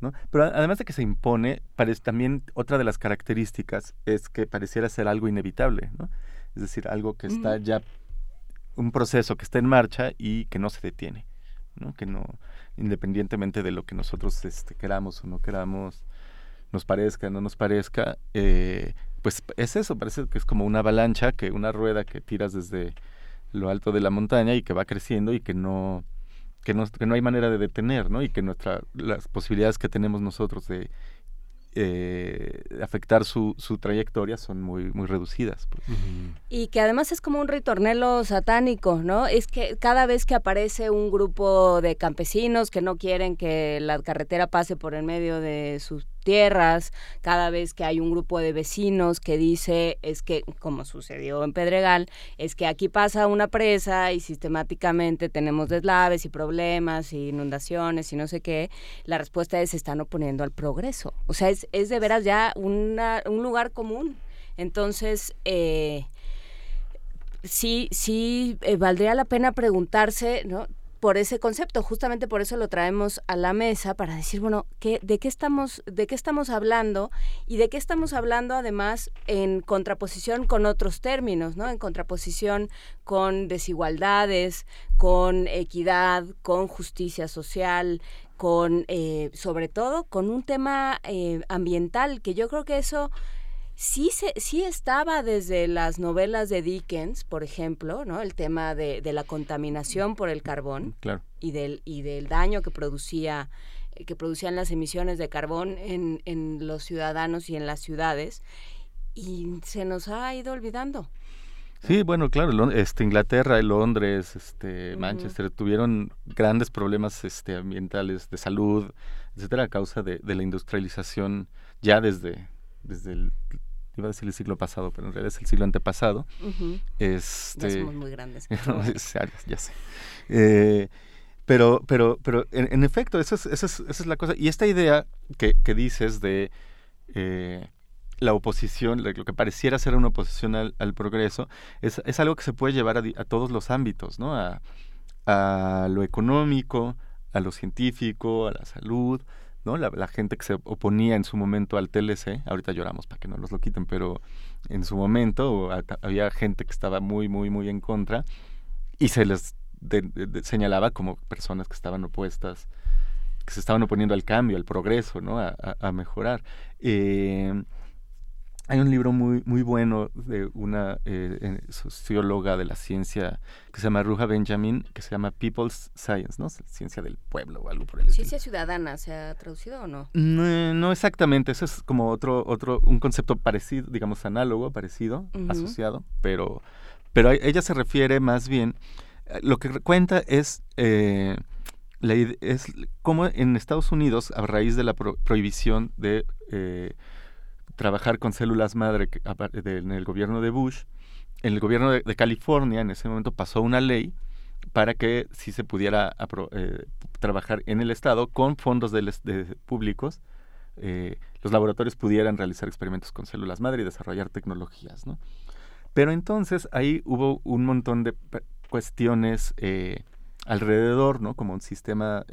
¿no? Pero además de que se impone, parece también otra de las características es que pareciera ser algo inevitable, ¿no? Es decir, algo que está ya un proceso que está en marcha y que no se detiene, ¿no? Que no independientemente de lo que nosotros este, queramos o no queramos, nos parezca, no nos parezca, eh, pues es eso, parece que es como una avalancha, que una rueda que tiras desde lo alto de la montaña y que va creciendo y que no que no, que no hay manera de detener, ¿no? Y que nuestra, las posibilidades que tenemos nosotros de eh, afectar su, su trayectoria son muy, muy reducidas. pues. Y que además es como un ritornelo satánico, ¿no? Es que cada vez que aparece un grupo de campesinos que no quieren que la carretera pase por en medio de sus tierras, cada vez que hay un grupo de vecinos que dice, es que, como sucedió en Pedregal, es que aquí pasa una presa y sistemáticamente tenemos deslaves y problemas y inundaciones y no sé qué, la respuesta es se están oponiendo al progreso. O sea, es, es de veras ya una- un lugar común. Entonces, eh, sí, sí eh, valdría la pena preguntarse, ¿no? Por ese concepto, justamente por eso lo traemos a la mesa para decir, bueno, ¿qué, de qué estamos, de qué estamos hablando y de qué estamos hablando además en contraposición con otros términos, ¿no? En contraposición con desigualdades, con equidad, con justicia social, con, eh, sobre todo, con un tema eh, ambiental, que yo creo que eso sí, se, sí estaba desde las novelas de Dickens, por ejemplo, ¿no? El tema de, de la contaminación por el carbón Claro. y del, y del daño que producía eh, que producían las emisiones de carbón en, en los ciudadanos y en las ciudades y se nos ha ido olvidando. Sí, bueno, claro, este, Inglaterra, Londres, este, Manchester tuvieron grandes problemas este, ambientales, de salud, etcétera, a causa de, de la industrialización ya desde, desde el, iba a decir el siglo pasado, pero en realidad es el siglo antepasado. Ujú. Este, Ya somos muy grandes. Ya, sé. Eh, pero, pero, pero en, en efecto, esa es, esa, es, esa es la cosa. Y esta idea que, que dices de eh, la oposición, lo lo que pareciera ser una oposición al, al progreso, es, es algo que se puede llevar a, a todos los ámbitos, ¿no? A, a lo económico, a lo científico, a la salud, ¿no? La, gente que se oponía en su momento al TLC, ahorita lloramos para que no nos lo quiten, pero en su momento había gente que estaba muy, muy, muy en contra y se les señalaba como personas que estaban opuestas, que se estaban oponiendo al cambio, al progreso, ¿no? A mejorar. Eh, hay un libro muy, muy bueno de una eh, socióloga de la ciencia que se llama Ruja Benjamin, que se llama People's Science, ¿no? Ciencia del pueblo o algo por el estilo. ¿Ciencia ciudadana se ha traducido o no? No, no exactamente, eso es como otro, otro, un concepto parecido, digamos análogo, parecido, asociado, pero, pero ella se refiere más bien, eh, lo que cuenta es, eh, la es cómo en Estados Unidos, a raíz de la pro- prohibición de eh, trabajar con células madre en el gobierno de Bush, en el gobierno de, California en ese momento pasó una ley para que sí se pudiera eh, trabajar en el Estado con fondos públicos, eh, los laboratorios pudieran realizar experimentos con células madre y desarrollar tecnologías, ¿no? Pero entonces ahí hubo un montón de cuestiones eh, alrededor, ¿no? Como un sistema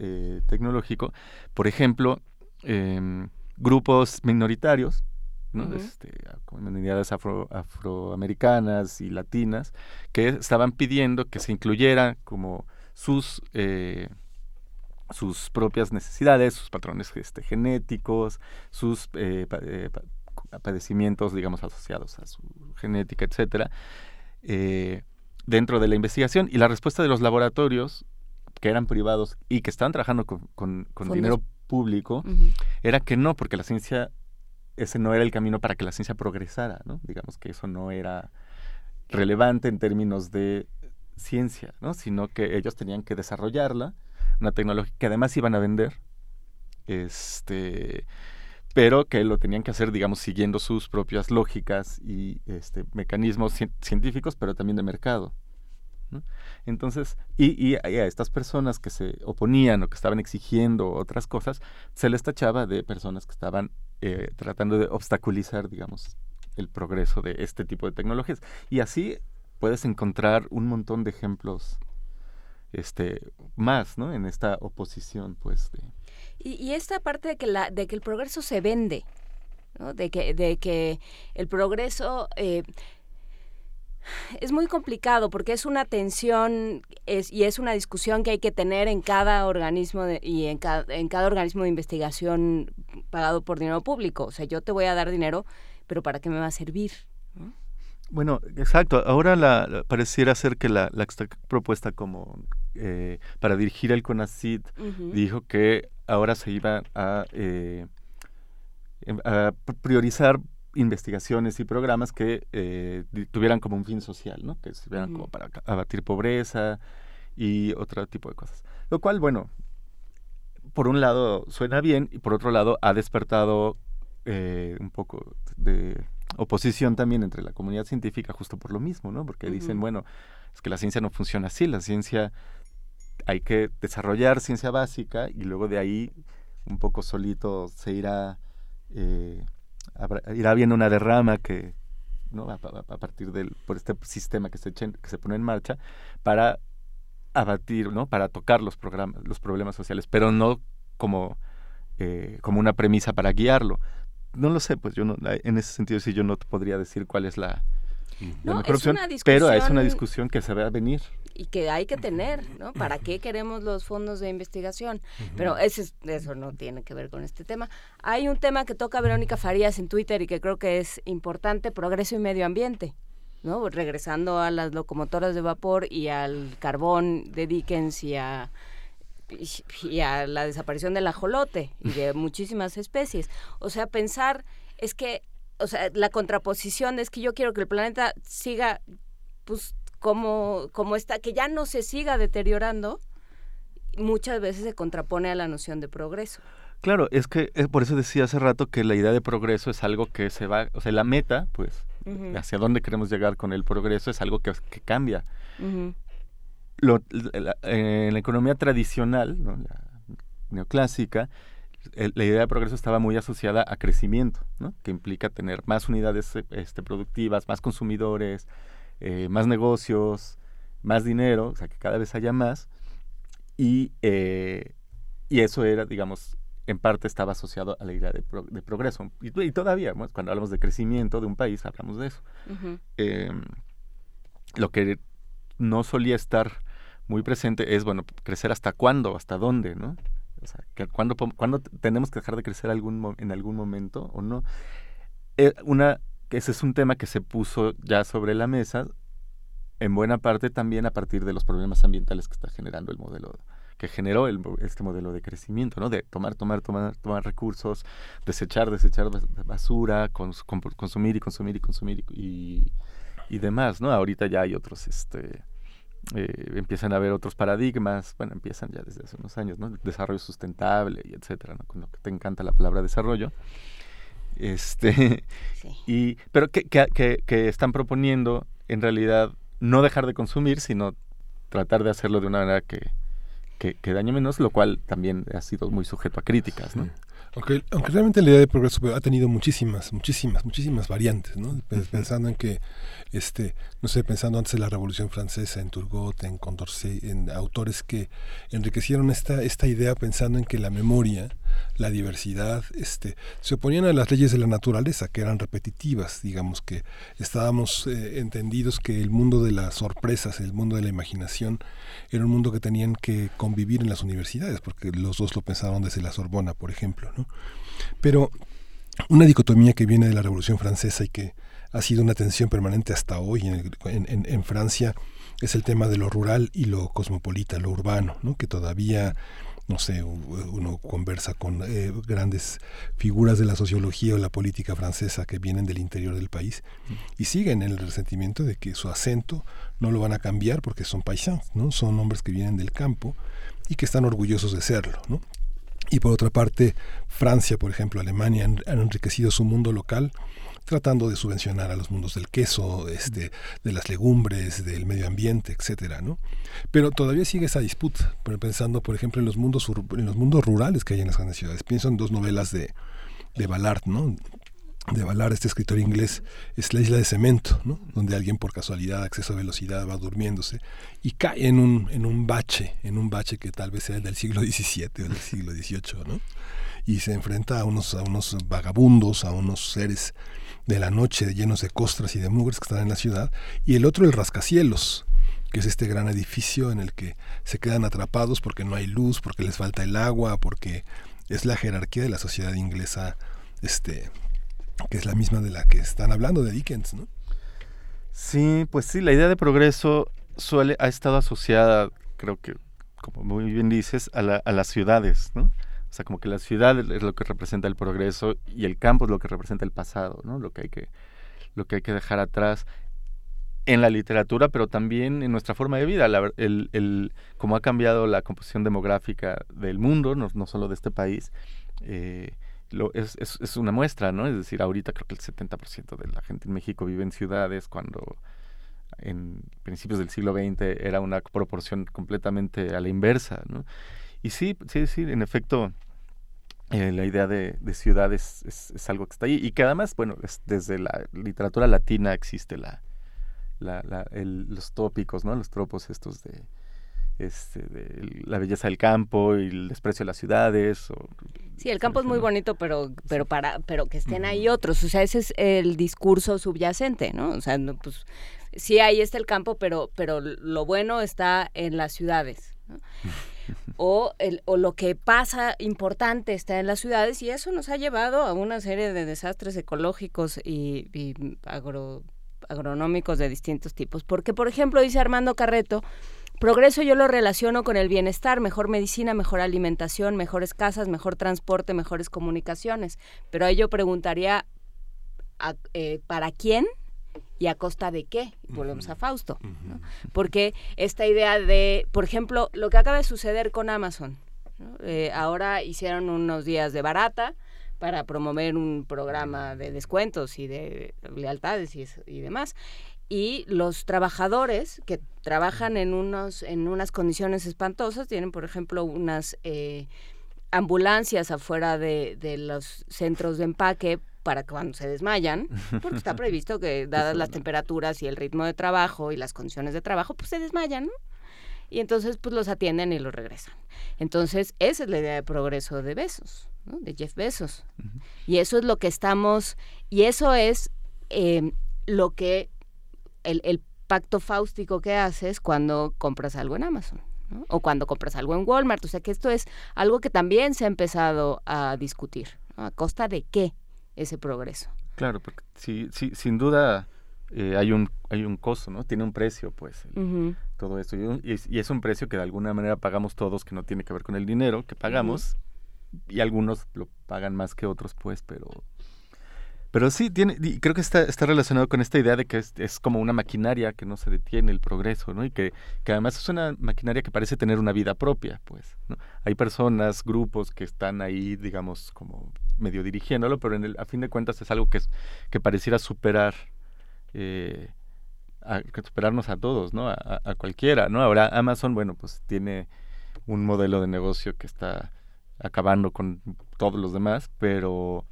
tecnológico. Por ejemplo, em, grupos minoritarios, ¿no? Este, comunidades afro- afroamericanas y latinas, que estaban pidiendo que se incluyera como sus... eh, sus propias necesidades, sus patrones este, genéticos, sus eh, pa- eh, pa- padecimientos, digamos, asociados a su genética, etcétera, dentro de la investigación. Y la respuesta de los laboratorios, que eran privados y que estaban trabajando con, con- dinero público, era que no, porque la ciencia, ese no era el camino para que la ciencia progresara, ¿no? Digamos que eso no era relevante en términos de ciencia, ¿no? Sino que ellos tenían que desarrollarla, una tecnología que además iban a vender, este, pero que lo tenían que hacer, digamos, siguiendo sus propias lógicas y este, mecanismos cien- científicos, pero también de mercado. Entonces, y, y a estas personas que se oponían o que estaban exigiendo otras cosas, se les tachaba de personas que estaban eh, tratando de obstaculizar, digamos, el progreso de este tipo de tecnologías. Y así puedes encontrar un montón de ejemplos este más, ¿no? En esta oposición, pues, y esta parte de que, la, de que el progreso se vende, ¿no? de, que, de que el progreso eh, es muy complicado porque es una tensión es, y es una discusión que hay que tener en cada organismo de- y en cada, en cada organismo de investigación pagado por dinero público. O sea, yo te voy a dar dinero, pero ¿para qué me va a servir? Bueno, exacto. Ahora la, la- pareciera ser que la, la propuesta como eh, para dirigir el CONACYT Ujú. dijo que ahora se iba a, eh, em- a pr- priorizar investigaciones y programas que eh, tuvieran como un fin social, ¿no? Que sirvieran como para abatir pobreza y otro tipo de cosas. Lo cual, bueno, por un lado suena bien y por otro lado ha despertado eh, un poco de oposición también entre la comunidad científica justo por lo mismo, ¿no? Porque dicen, bueno, es que la ciencia no funciona así, la ciencia hay que desarrollar ciencia básica y luego de ahí un poco solito se irá eh, irá viendo una derrama que ¿no? a, a- a partir del por este sistema que se eche en- que se pone en marcha para abatir no para tocar los programas los problemas sociales pero no como eh, como una premisa para guiarlo no lo sé pues yo no en ese sentido sí yo no podría decir cuál es la No, es una pero es una discusión- discusión que se va a venir y que hay que tener, ¿no? ¿Para qué queremos los fondos de investigación? Pero ese es- eso no tiene que ver con este tema. Hay un tema que toca Verónica Farías en Twitter y que creo que es importante, progreso y medio ambiente. ¿no? Regresando a las locomotoras de vapor y al carbón de Dickens y a y a la desaparición del ajolote y de muchísimas especies. O sea, pensar es que, o sea, la contraposición es que yo quiero que el planeta siga, pues, como, como está, que ya no se siga deteriorando, muchas veces se contrapone a la noción de progreso. Claro, es que eh, por eso decía hace rato que la idea de progreso es algo que se va, o sea, la meta, pues, hacia dónde queremos llegar con el progreso es algo que, que cambia. Lo- la- en la economía tradicional, ¿no? la neoclásica, el- la idea de progreso estaba muy asociada a crecimiento, ¿no? que implica tener más unidades este, productivas, más consumidores, eh, más negocios, más dinero, o sea, que cada vez haya más. Y, eh, y eso era, digamos, en parte estaba asociado a la idea de, pro- de progreso. Y, y todavía, ¿no? cuando hablamos de crecimiento de un país, hablamos de eso. Eh, lo que no solía estar muy presente es, bueno, crecer hasta cuándo, hasta dónde, ¿no? O sea, que ¿cuándo, pom- cuándo tenemos que dejar de crecer algún en algún momento o no? Eh, una, ese es un tema que se puso ya sobre la mesa, en buena parte también a partir de los problemas ambientales que está generando el modelo, que generó el este modelo de crecimiento, ¿no? De tomar, tomar, tomar, tomar recursos, desechar, desechar bas- basura, cons- consumir y consumir y consumir y, y demás, ¿no? Ahorita ya hay otros, este, eh, empiezan a haber otros paradigmas, bueno, empiezan ya desde hace unos años, ¿no? Desarrollo sustentable y etcétera, ¿no? Con lo que te encanta la palabra desarrollo. Este, y, pero que, que, que- que están proponiendo en realidad no dejar de consumir, sino tratar de hacerlo de una manera que, que, que dañe menos, lo cual también ha sido muy sujeto a críticas, ¿no? Aunque, aunque realmente la idea de progreso ha tenido muchísimas, muchísimas, muchísimas variantes, ¿no? Pe- Pensando en que, este, no sé, pensando antes de la Revolución Francesa, en Turgot, en Condorcet, en autores que enriquecieron esta, esta idea pensando en que la memoria, la diversidad, este, se oponían a las leyes de la naturaleza, que eran repetitivas, digamos que estábamos eh, entendidos que el mundo de las sorpresas, el mundo de la imaginación, era un mundo que tenían que convivir en las universidades, porque los dos lo pensaron desde la Sorbona, por ejemplo, ¿no? Pero una dicotomía que viene de la Revolución Francesa y que ha sido una tensión permanente hasta hoy en, en Francia es el tema de lo rural y lo cosmopolita, lo urbano, ¿no? que todavía, no sé, uno conversa con eh, grandes figuras de la sociología o la política francesa que vienen del interior del país y siguen en el resentimiento de que su acento no lo van a cambiar porque son paisanos, ¿no? son hombres que vienen del campo y que están orgullosos de serlo. ¿no? Y por otra parte, Francia, por ejemplo, Alemania han enriquecido su mundo local tratando de subvencionar a los mundos del queso, este, de las legumbres, del medio ambiente, etcétera, ¿no? Pero todavía sigue esa disputa, pensando, por ejemplo, en los mundos en los mundos rurales que hay en las grandes ciudades. Pienso en dos novelas de, de Ballard, ¿no? de Ballard, este escritor inglés, es la isla de cemento, ¿no? donde alguien por casualidad, acceso a velocidad, va durmiéndose y cae en un, en un bache, en un bache que tal vez sea del siglo XVII o del siglo XVIII, ¿no? Y se enfrenta a unos, a unos vagabundos, a unos seres de la noche llenos de costras y de mugres que están en la ciudad, y el otro el rascacielos, que es este gran edificio en el que se quedan atrapados porque no hay luz, porque les falta el agua, porque es la jerarquía de la sociedad inglesa, este, que es la misma de la que están hablando de Dickens, ¿no? Sí, pues sí, la idea de progreso suele, ha estado asociada, creo que, como muy bien dices, a, la- a las ciudades, ¿no? O sea, como que la ciudad es lo que representa el progreso y el campo es lo que representa el pasado, ¿no? Lo que hay que, lo que, hay que dejar atrás en la literatura, pero también en nuestra forma de vida. El, el, como ha cambiado la composición demográfica del mundo, no, solo de este país, eh, es, es, es una muestra, ¿no? Es decir, ahorita creo que el 70% de la gente en México vive en ciudades cuando en principios del siglo XX era una proporción completamente a la inversa, ¿no? Y sí, sí, sí, en efecto, eh, la idea de, de ciudad es, es- es algo que está ahí y que además, bueno, es- desde la literatura latina existe la, la, la- el- los tópicos, ¿no? Los tropos estos de, este, de la belleza del campo y el desprecio de las ciudades. O, Sí, el campo es muy bonito, pero pero para pero que estén ahí otros, o sea, ese es el discurso subyacente, ¿no? O sea, no, pues sí ahí está el campo, pero pero lo bueno está en las ciudades. ¿no? O, el, o lo que pasa importante está en las ciudades y eso nos ha llevado a una serie de desastres ecológicos y, y agro- agronómicos de distintos tipos. Porque, por ejemplo, dice Armando Carreto, progreso yo lo relaciono con el bienestar, mejor medicina, mejor alimentación, mejores casas, mejor transporte, mejores comunicaciones. Pero ahí yo preguntaría, eh, ¿para quién? Y a costa de qué. Volvemos a Fausto. Porque esta idea de, por ejemplo, lo que acaba de suceder con Amazon. Eh, ahora hicieron unos días de barata para promover un programa de descuentos y de lealtades y, y demás y los trabajadores que trabajan en unos en unas condiciones espantosas tienen por ejemplo unas eh, ambulancias afuera de, de, los centros de empaque para cuando se desmayan, porque está previsto que dadas las temperaturas y el ritmo de trabajo y las condiciones de trabajo, pues se desmayan, ¿no? Y entonces pues los atienden y los regresan. Entonces esa es la idea de progreso de Besos, ¿no? de Jeff Bezos. Y eso es lo que estamos, y eso es eh, lo que el, el pacto fáustico que haces cuando compras algo en Amazon. ¿no? O cuando compras algo en Walmart. O sea que esto es algo que también se ha empezado a discutir. ¿no? ¿A costa de qué ese progreso? Claro, porque sí, sí, sin duda eh, hay un hay un costo, ¿no? Tiene un precio, pues, el, uh -huh. todo esto. Y, y, es un precio que de alguna manera pagamos todos, que no tiene que ver con el dinero que pagamos. Uh -huh. Y algunos lo pagan más que otros, pues, pero pero sí, tiene, y creo que está, está relacionado con esta idea de que es, es, como una maquinaria que no se detiene el progreso, ¿no? Y que, que, además es una maquinaria que parece tener una vida propia, pues, ¿no? Hay personas, grupos que están ahí, digamos, como medio dirigiéndolo, pero en el, a fin de cuentas es algo que, es, que pareciera superar, eh, a, superarnos a todos, ¿no? A, cualquiera, ¿no? Ahora Amazon, bueno, pues tiene un modelo de negocio que está acabando con todos los demás, pero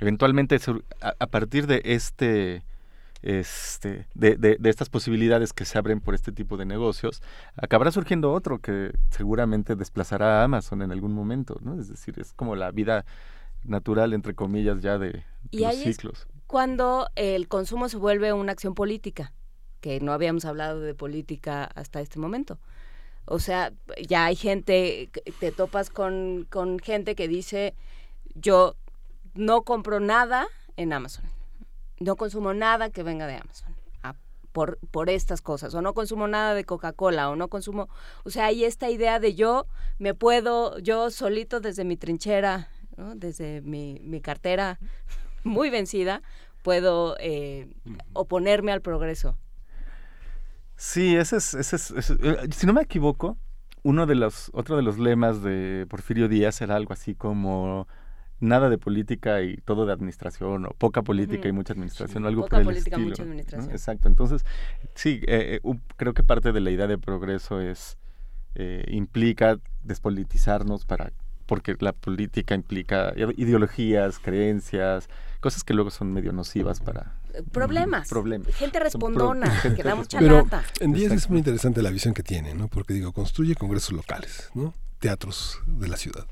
eventualmente a, a partir de este este, de, de, de, estas posibilidades que se abren por este tipo de negocios, acabará surgiendo otro que seguramente desplazará a Amazon en algún momento, ¿no? Es decir, es como la vida natural, entre comillas, ya de, y los ahí ciclos. Es cuando el consumo se vuelve una acción política, que no habíamos hablado de política hasta este momento. O sea, ya hay gente, te topas con, con gente que dice, yo no compro nada en Amazon. No consumo nada que venga de Amazon. Ah, por, por estas cosas. O no consumo nada de Coca-Cola. O no consumo. O sea, hay esta idea de yo me puedo, yo solito desde mi trinchera, ¿no? desde mi, mi, cartera muy vencida, puedo eh, oponerme al progreso. Sí, ese es, ese es, ese es, si no me equivoco, uno de los, otro de los lemas de Porfirio Díaz era algo así como nada de política y todo de administración, o poca política y mucha administración, sí, algo poca por el política, estilo. mucha administración. ¿no? Exacto, entonces, sí, eh, eh, creo que parte de la idea de progreso es, eh, implica despolitizarnos para porque la política implica ideologías, creencias, cosas que luego son medio nocivas para... Problemas. Problemas. Gente respondona, pro que da mucha Pero lata. en Díaz es muy interesante la visión que tiene, ¿no? Porque digo, construye congresos locales, ¿no? Teatros de la ciudad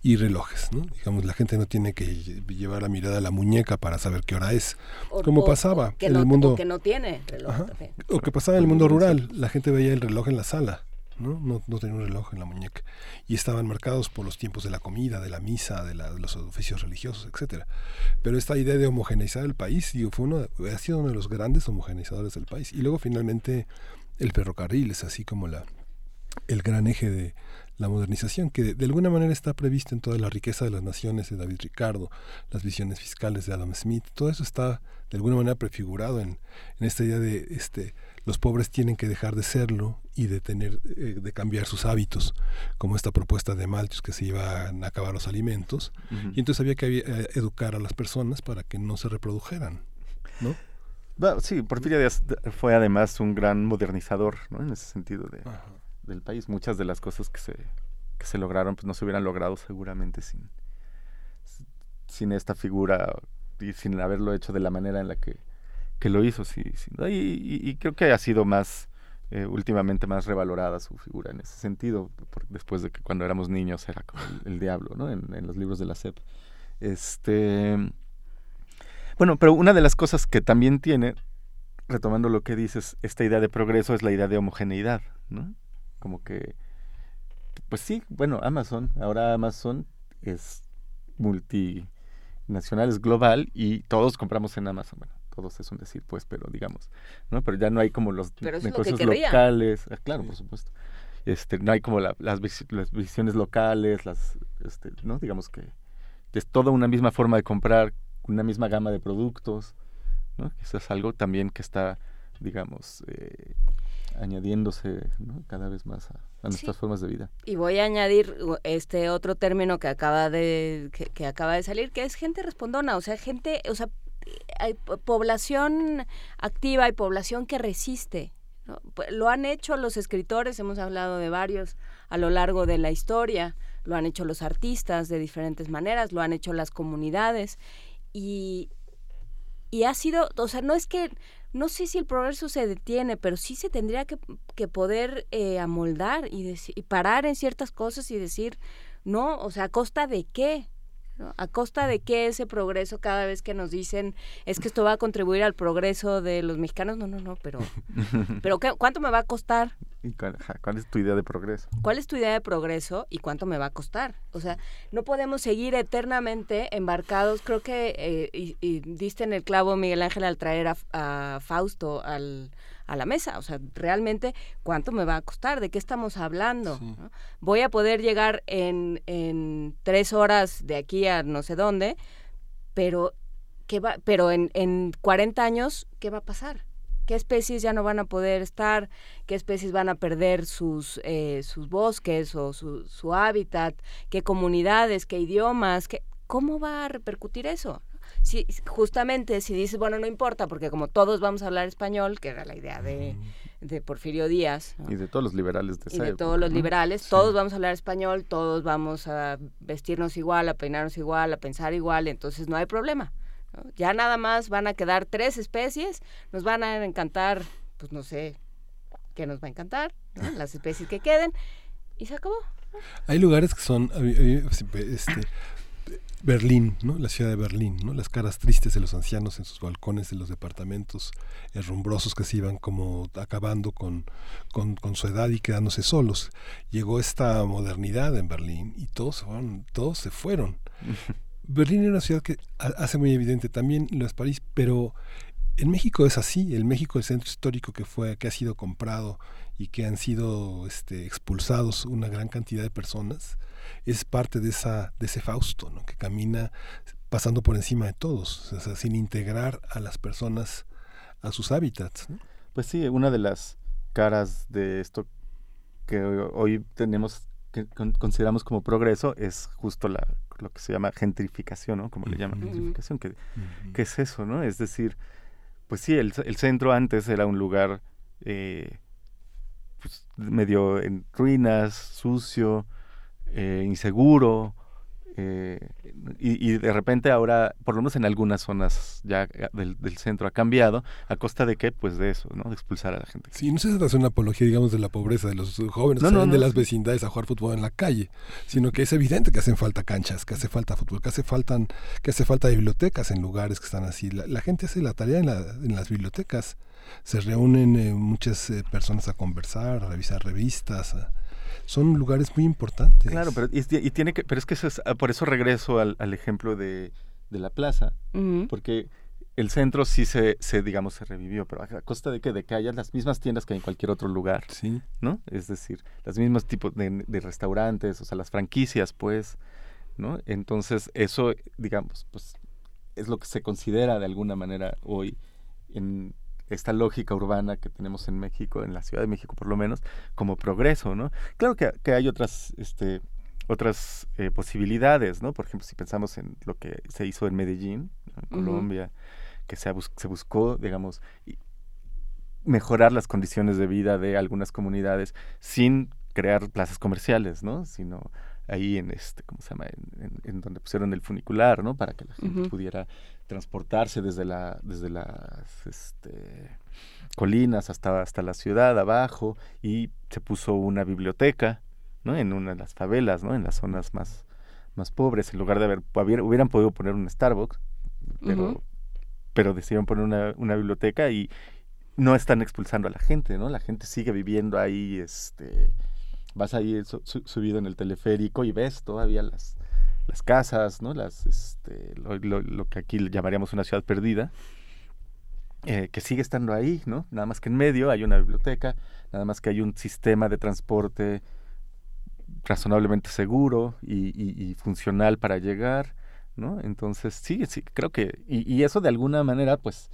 y relojes, ¿no? Digamos, la gente no tiene que llevar la mirada a la muñeca para saber qué hora es, o, como o, pasaba o en no, el mundo... O que no tiene reloj Ajá, O que pasaba en el mundo rural, la gente veía el reloj en la sala, ¿no? No, no tenía un reloj en la muñeca. Y estaban marcados por los tiempos de la comida, de la misa, de, los oficios religiosos, etcétera. Pero esta idea de homogeneizar el país, digo, fue uno, ha sido uno de los grandes homogeneizadores del país. Y luego finalmente el ferrocarril es así como la el gran eje de la modernización, que de, de, alguna manera está previsto en toda la riqueza de las naciones de David Ricardo, las visiones fiscales de Adam Smith, todo eso está de alguna manera prefigurado en, en esta idea de este los pobres tienen que dejar de serlo y de tener eh, de cambiar sus hábitos, como esta propuesta de Malthus que se iban a acabar los alimentos, uh -huh. y entonces había que eh, educar a las personas para que no se reprodujeran, ¿no? Sí, Porfirio Díaz fue además un gran modernizador, ¿no? En ese sentido de, del país. Muchas de las cosas que se, que se lograron, pues no se hubieran logrado seguramente sin, sin esta figura y sin haberlo hecho de la manera en la que, que lo hizo, sí, sin duda. Y, creo que ha sido más, eh, últimamente más revalorada su figura en ese sentido, por, después de que cuando éramos niños era como el, el diablo, ¿no? En, en, los libros de la SEP. Este. Bueno, pero una de las cosas que también tiene, retomando lo que dices, esta idea de progreso es la idea de homogeneidad, ¿no? Como que. Pues sí, bueno, Amazon, ahora Amazon es multinacional, es global y todos compramos en Amazon. Bueno, todos es un decir, pues, pero digamos, ¿no? Pero ya no hay como los lo negocios querría. locales, ah, claro, por supuesto. Este, no hay como la- las, vis- las visiones locales, las, este, ¿no? Digamos que es toda una misma forma de comprar, una misma gama de productos, ¿no? Eso es algo también que está, digamos, eh, añadiéndose ¿no? cada vez más a, a nuestras formas de vida. Y voy a añadir este otro término que acaba de que, que acaba de salir, que es gente respondona, o sea, gente, o sea, hay po- población activa y población que resiste. ¿no? Pu- Lo han hecho los escritores, hemos hablado de varios a lo largo de la historia, lo han hecho los artistas de diferentes maneras, lo han hecho las comunidades y, y ha sido, o sea, no es que, no sé si el progreso se detiene, pero sí se tendría que, que poder eh, amoldar y, y parar en ciertas cosas y decir, no, o sea, ¿a costa de qué? ¿No? ¿A costa de qué ese progreso cada vez que nos dicen es que esto va a contribuir al progreso de los mexicanos? No, no, no, pero, pero ¿qué- ¿cuánto me va a costar? ¿Y cuál, cuál es tu idea de progreso? ¿Cuál es tu idea de progreso y cuánto me va a costar? O sea, no podemos seguir eternamente embarcados. Creo que, eh, y, y diste en el clavo, Miguel Ángel, al traer a, a Fausto al, a la mesa. O sea, realmente, ¿cuánto me va a costar? ¿De qué estamos hablando? ¿no? Voy a poder llegar en, en tres horas de aquí a no sé dónde, pero, ¿qué va, pero en, en 40 años, ¿qué va a pasar? qué especies ya no van a poder estar, qué especies van a perder sus, eh, sus bosques o su, su hábitat, qué comunidades, qué idiomas, qué, ¿cómo va a repercutir eso? Si, justamente si dices, bueno, no importa, porque como todos vamos a hablar español, que era la idea de, de Porfirio Díaz, ¿no? Y de todos los liberales de y esa de época, todos los ¿no? liberales, Sí. todos vamos a hablar español, todos vamos a vestirnos igual, a peinarnos igual, a pensar igual, entonces no hay problema. ¿no? Ya nada más van a quedar tres especies, nos van a encantar, pues no sé qué nos va a encantar, ¿no? las especies que queden, y se acabó. Hay lugares que son, mí, este, Berlín, ¿no? La ciudad de Berlín, ¿no? Las caras tristes de los ancianos en sus balcones de los departamentos herrumbrosos que se iban como acabando con, con, con su edad y quedándose solos. Llegó esta modernidad en Berlín y todos se fueron, todos se fueron. Berlín era una ciudad que ha- hace muy evidente también lo es París, pero en México es así, el México, el centro histórico que fue, que ha sido comprado y que han sido este, expulsados una gran cantidad de personas, es parte de esa, de ese Fausto, ¿no? que camina pasando por encima de todos, o sea, sin integrar a las personas a sus hábitats. ¿no? Pues sí, una de las caras de esto que hoy tenemos, que con- consideramos como progreso, es justo la, lo que se llama gentrificación, ¿no? Como le llaman, gentrificación, que, que es eso, ¿no? Es decir, pues sí, el, el centro antes era un lugar eh, pues, medio en ruinas, sucio, eh, inseguro, eh, y, y de repente ahora, por lo menos en algunas zonas ya eh, del, del centro ha cambiado, a costa de qué? Pues de eso, ¿no? De expulsar a la gente. Sí, no se trata de una apología, digamos, de la pobreza de los jóvenes No, que no, salen de no, las vecindades a jugar fútbol en la calle, sino que es evidente que hacen falta canchas, que hace falta fútbol, que hace falta, que hace falta bibliotecas en lugares que están así. La, la gente hace la tarea en, la- en las bibliotecas. Se reúnen eh, muchas eh, personas a conversar, a revisar revistas. a- son lugares muy importantes. Claro, pero y, y tiene que, pero es que eso es- ah, por eso regreso al, al ejemplo de, de la plaza, porque el centro sí se, se, digamos, se revivió, pero a costa de que de que haya las mismas tiendas que hay en cualquier otro lugar, sí. ¿no? Es decir, los mismos tipos de, de restaurantes, o sea, las franquicias, pues, ¿no? Entonces eso, digamos, pues, es lo que se considera de alguna manera hoy en esta lógica urbana que tenemos en México, en la Ciudad de México por lo menos, como progreso, ¿no? Claro que, que hay otras, este, otras eh, posibilidades, ¿no? Por ejemplo, si pensamos en lo que se hizo en Medellín, en. Colombia, que se, ha bus- se buscó, digamos, mejorar las condiciones de vida de algunas comunidades sin crear plazas comerciales, ¿no? Sino ahí en este, ¿cómo se llama? En, en- en donde pusieron el funicular, ¿no? Para que la gente pudiera transportarse desde la, desde las este, colinas hasta, hasta la ciudad abajo y se puso una biblioteca, ¿no? En una de las favelas, ¿no? En las zonas más, más pobres, en lugar de haber, haber- hubieran podido poner un Starbucks, pero, pero decidieron poner una, una biblioteca y no están expulsando a la gente, ¿no? La gente sigue viviendo ahí, este, vas ahí su- subido en el teleférico y ves todavía las, las casas, ¿no? Las, este, lo, lo- que aquí llamaríamos una ciudad perdida. eh, que sigue estando ahí, ¿no? Nada más que en medio hay una biblioteca, nada más que hay un sistema de transporte razonablemente seguro y, y- y funcional para llegar, ¿no? Entonces, sí, sí, creo que, y, y eso de alguna manera, pues,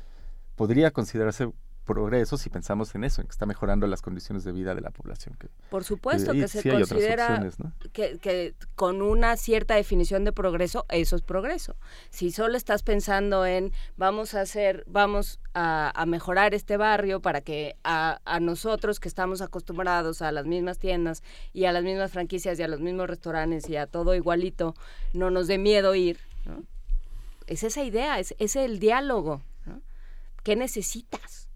podría considerarse progreso si pensamos en eso, en que está mejorando las condiciones de vida de la población. Que, Por supuesto que se sí considera que, que con una cierta definición de progreso, eso es progreso. Si solo estás pensando en vamos a hacer, vamos a, a mejorar este barrio para que a, a nosotros que estamos acostumbrados a las mismas tiendas y a las mismas franquicias y a los mismos restaurantes y a todo igualito, no nos dé miedo ir, ¿no? Es esa idea, es, es el diálogo. ¿no? ¿Qué necesitas?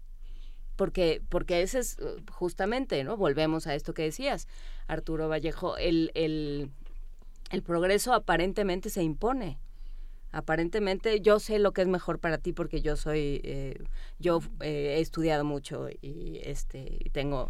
Porque porque ese es uh, justamente no volvemos a esto que decías Arturo Vallejo el, el, el progreso aparentemente se impone. Aparentemente yo sé lo que es mejor para ti porque yo soy eh, yo eh, he estudiado mucho y este tengo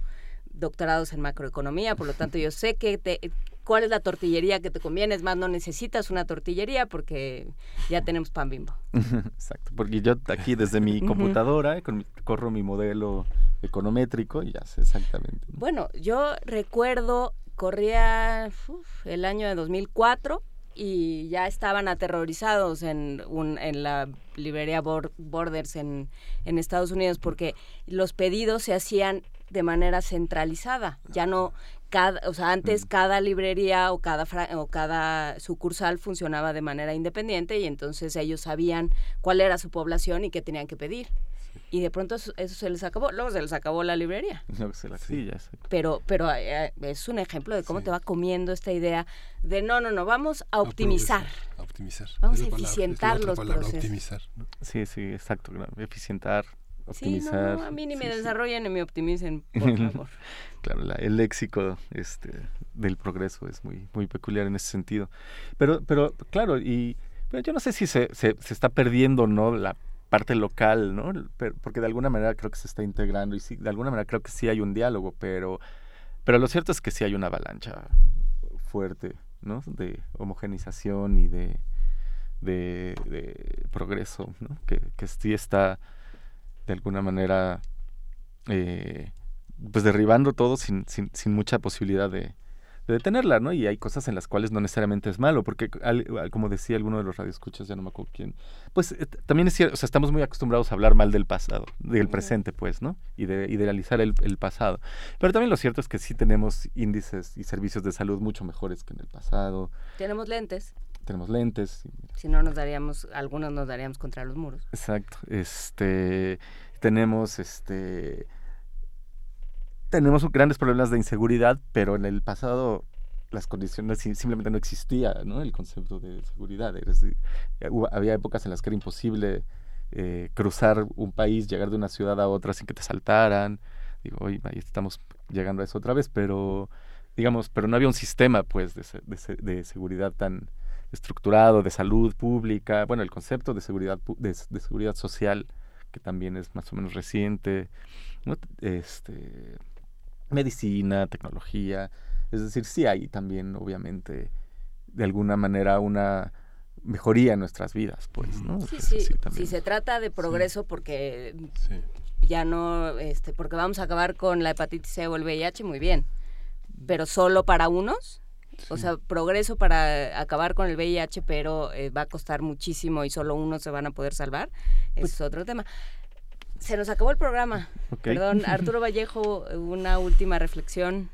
doctorados en macroeconomía por lo tanto yo sé que te cuál es la tortillería que te conviene es más no necesitas una tortillería porque ya tenemos pan bimbo Exacto, porque yo aquí desde mi computadora corro mi modelo econométrico y ya sé exactamente. ¿no? Bueno, yo recuerdo, corría uf, el año de 2004 y ya estaban aterrorizados en, un, en la librería Bor- Borders en, en Estados Unidos porque los pedidos se hacían de manera centralizada. Ya no, cada, o sea, antes cada librería o cada, fra- o cada sucursal funcionaba de manera independiente y entonces ellos sabían cuál era su población y qué tenían que pedir. Y de pronto eso, eso se les acabó, luego se les acabó la librería No, que se la- sí, ya sé. pero pero eh, es un ejemplo de cómo te va comiendo esta idea de no, no, no, vamos a optimizar. A optimizar. Vamos a eficientar los palabra, procesos. Optimizar. ¿no? Sí, sí, exacto. claro, Eficientar, Sí, no, optimizar. no, a mí ni me sí, desarrollen ni me optimicen, por favor. claro, la- el léxico este, del progreso es muy, muy peculiar en ese sentido. Pero, pero claro, y pero yo no sé si se, se, se está perdiendo no la parte local, ¿no? Porque de alguna manera creo que se está integrando y sí, de alguna manera creo que sí hay un diálogo, pero, pero lo cierto es que sí hay una avalancha fuerte, ¿no? De homogenización y de, de, de progreso, ¿no? Que, que sí está de alguna manera eh, pues derribando todo sin, sin, sin mucha posibilidad de, de detenerla, ¿no? Y hay cosas en las cuales no necesariamente es malo, porque al- al- como decía alguno de los radioescuchas, ya no me acuerdo quién, pues eh, también es cierto, o sea, estamos muy acostumbrados a hablar mal del pasado, del presente, pues, ¿no? Y de idealizar el, el pasado. Pero también lo cierto es que sí tenemos índices y servicios de salud mucho mejores que en el pasado, Tenemos lentes, tenemos lentes, si no nos daríamos, algunos nos daríamos contra los muros. Exacto. Este tenemos este tenemos grandes problemas de inseguridad, pero en el pasado las condiciones sim- simplemente no existía, ¿no? El concepto de seguridad. Eh, había épocas en las que era imposible eh, cruzar un país, llegar de una ciudad a otra sin que te saltaran. Digo, hoy ahí estamos llegando a eso otra vez, pero digamos, pero no había un sistema, pues, de, se- de se- de seguridad tan estructurado, de salud pública, bueno, el concepto de seguridad de, de seguridad social, que también es más o menos reciente, este, medicina, tecnología, es decir, sí hay también, obviamente, de alguna manera una mejoría en nuestras vidas, pues, ¿no? Sí, Eso sí, si se trata de progreso porque ya no, este, porque vamos a acabar con la hepatitis C o el VIH, muy bien, pero solo para unos, o sea, progreso para acabar con el VIH, pero eh, va a costar muchísimo y solo unos se van a poder salvar, Pues es otro tema. Se nos acabó el programa. Perdón, Arturo Vallejo, una última reflexión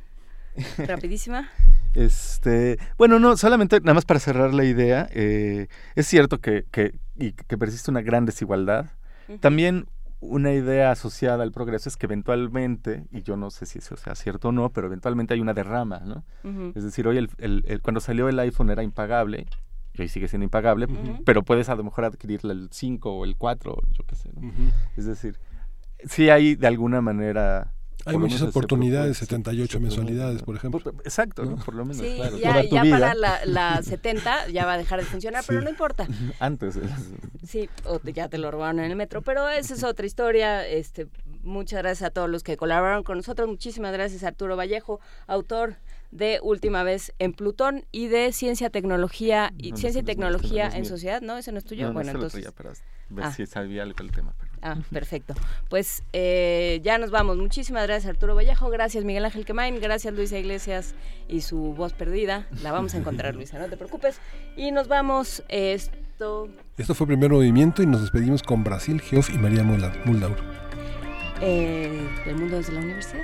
rapidísima. Este, bueno, no, solamente nada más para cerrar la idea, eh, es cierto que, que, y que persiste una gran desigualdad. También una idea asociada al progreso es que eventualmente, y yo no sé si eso sea cierto o no, pero eventualmente hay una derrama, ¿no? Es decir, hoy el, el- el- cuando salió el iPhone era impagable, y hoy sigue siendo impagable, Ujú. pero puedes a lo mejor adquirir el 5 o el 4, yo qué sé, ¿no? Ujú. Es decir, sí hay de alguna manera... Hay muchas oportunidades, propósito, 78 sí, mensualidades, por ejemplo. Por- Exacto, ¿no? por lo menos, Sí, claro. ya, tu ya para la, la 70 ya va a dejar de funcionar, pero Sí. no importa. Antes. Sí, o te- ya te lo robaron en el metro, pero esa es otra historia. Este, muchas gracias a todos los que colaboraron con nosotros. Muchísimas gracias a Arturo Vallejo, autor de Última vez en Plutón y de Ciencia, Tecnología y No, no, Ciencia y no Tecnología no en mío. Sociedad. No, ese no es tuyo. No, no, bueno, entonces. para ver Ah. si sabía algo del tema. pero- Ah, perfecto. Pues eh, ya nos vamos. Muchísimas gracias Arturo Vallejo, gracias Miguel Ángel Quemain, gracias Luisa Iglesias y su voz perdida. La vamos a encontrar, Luisa, no te preocupes. Y nos vamos. Esto. Esto fue Primer Movimiento y nos despedimos con Brasil, Geoff y María Muldaur. Eh, del mundo desde la universidad.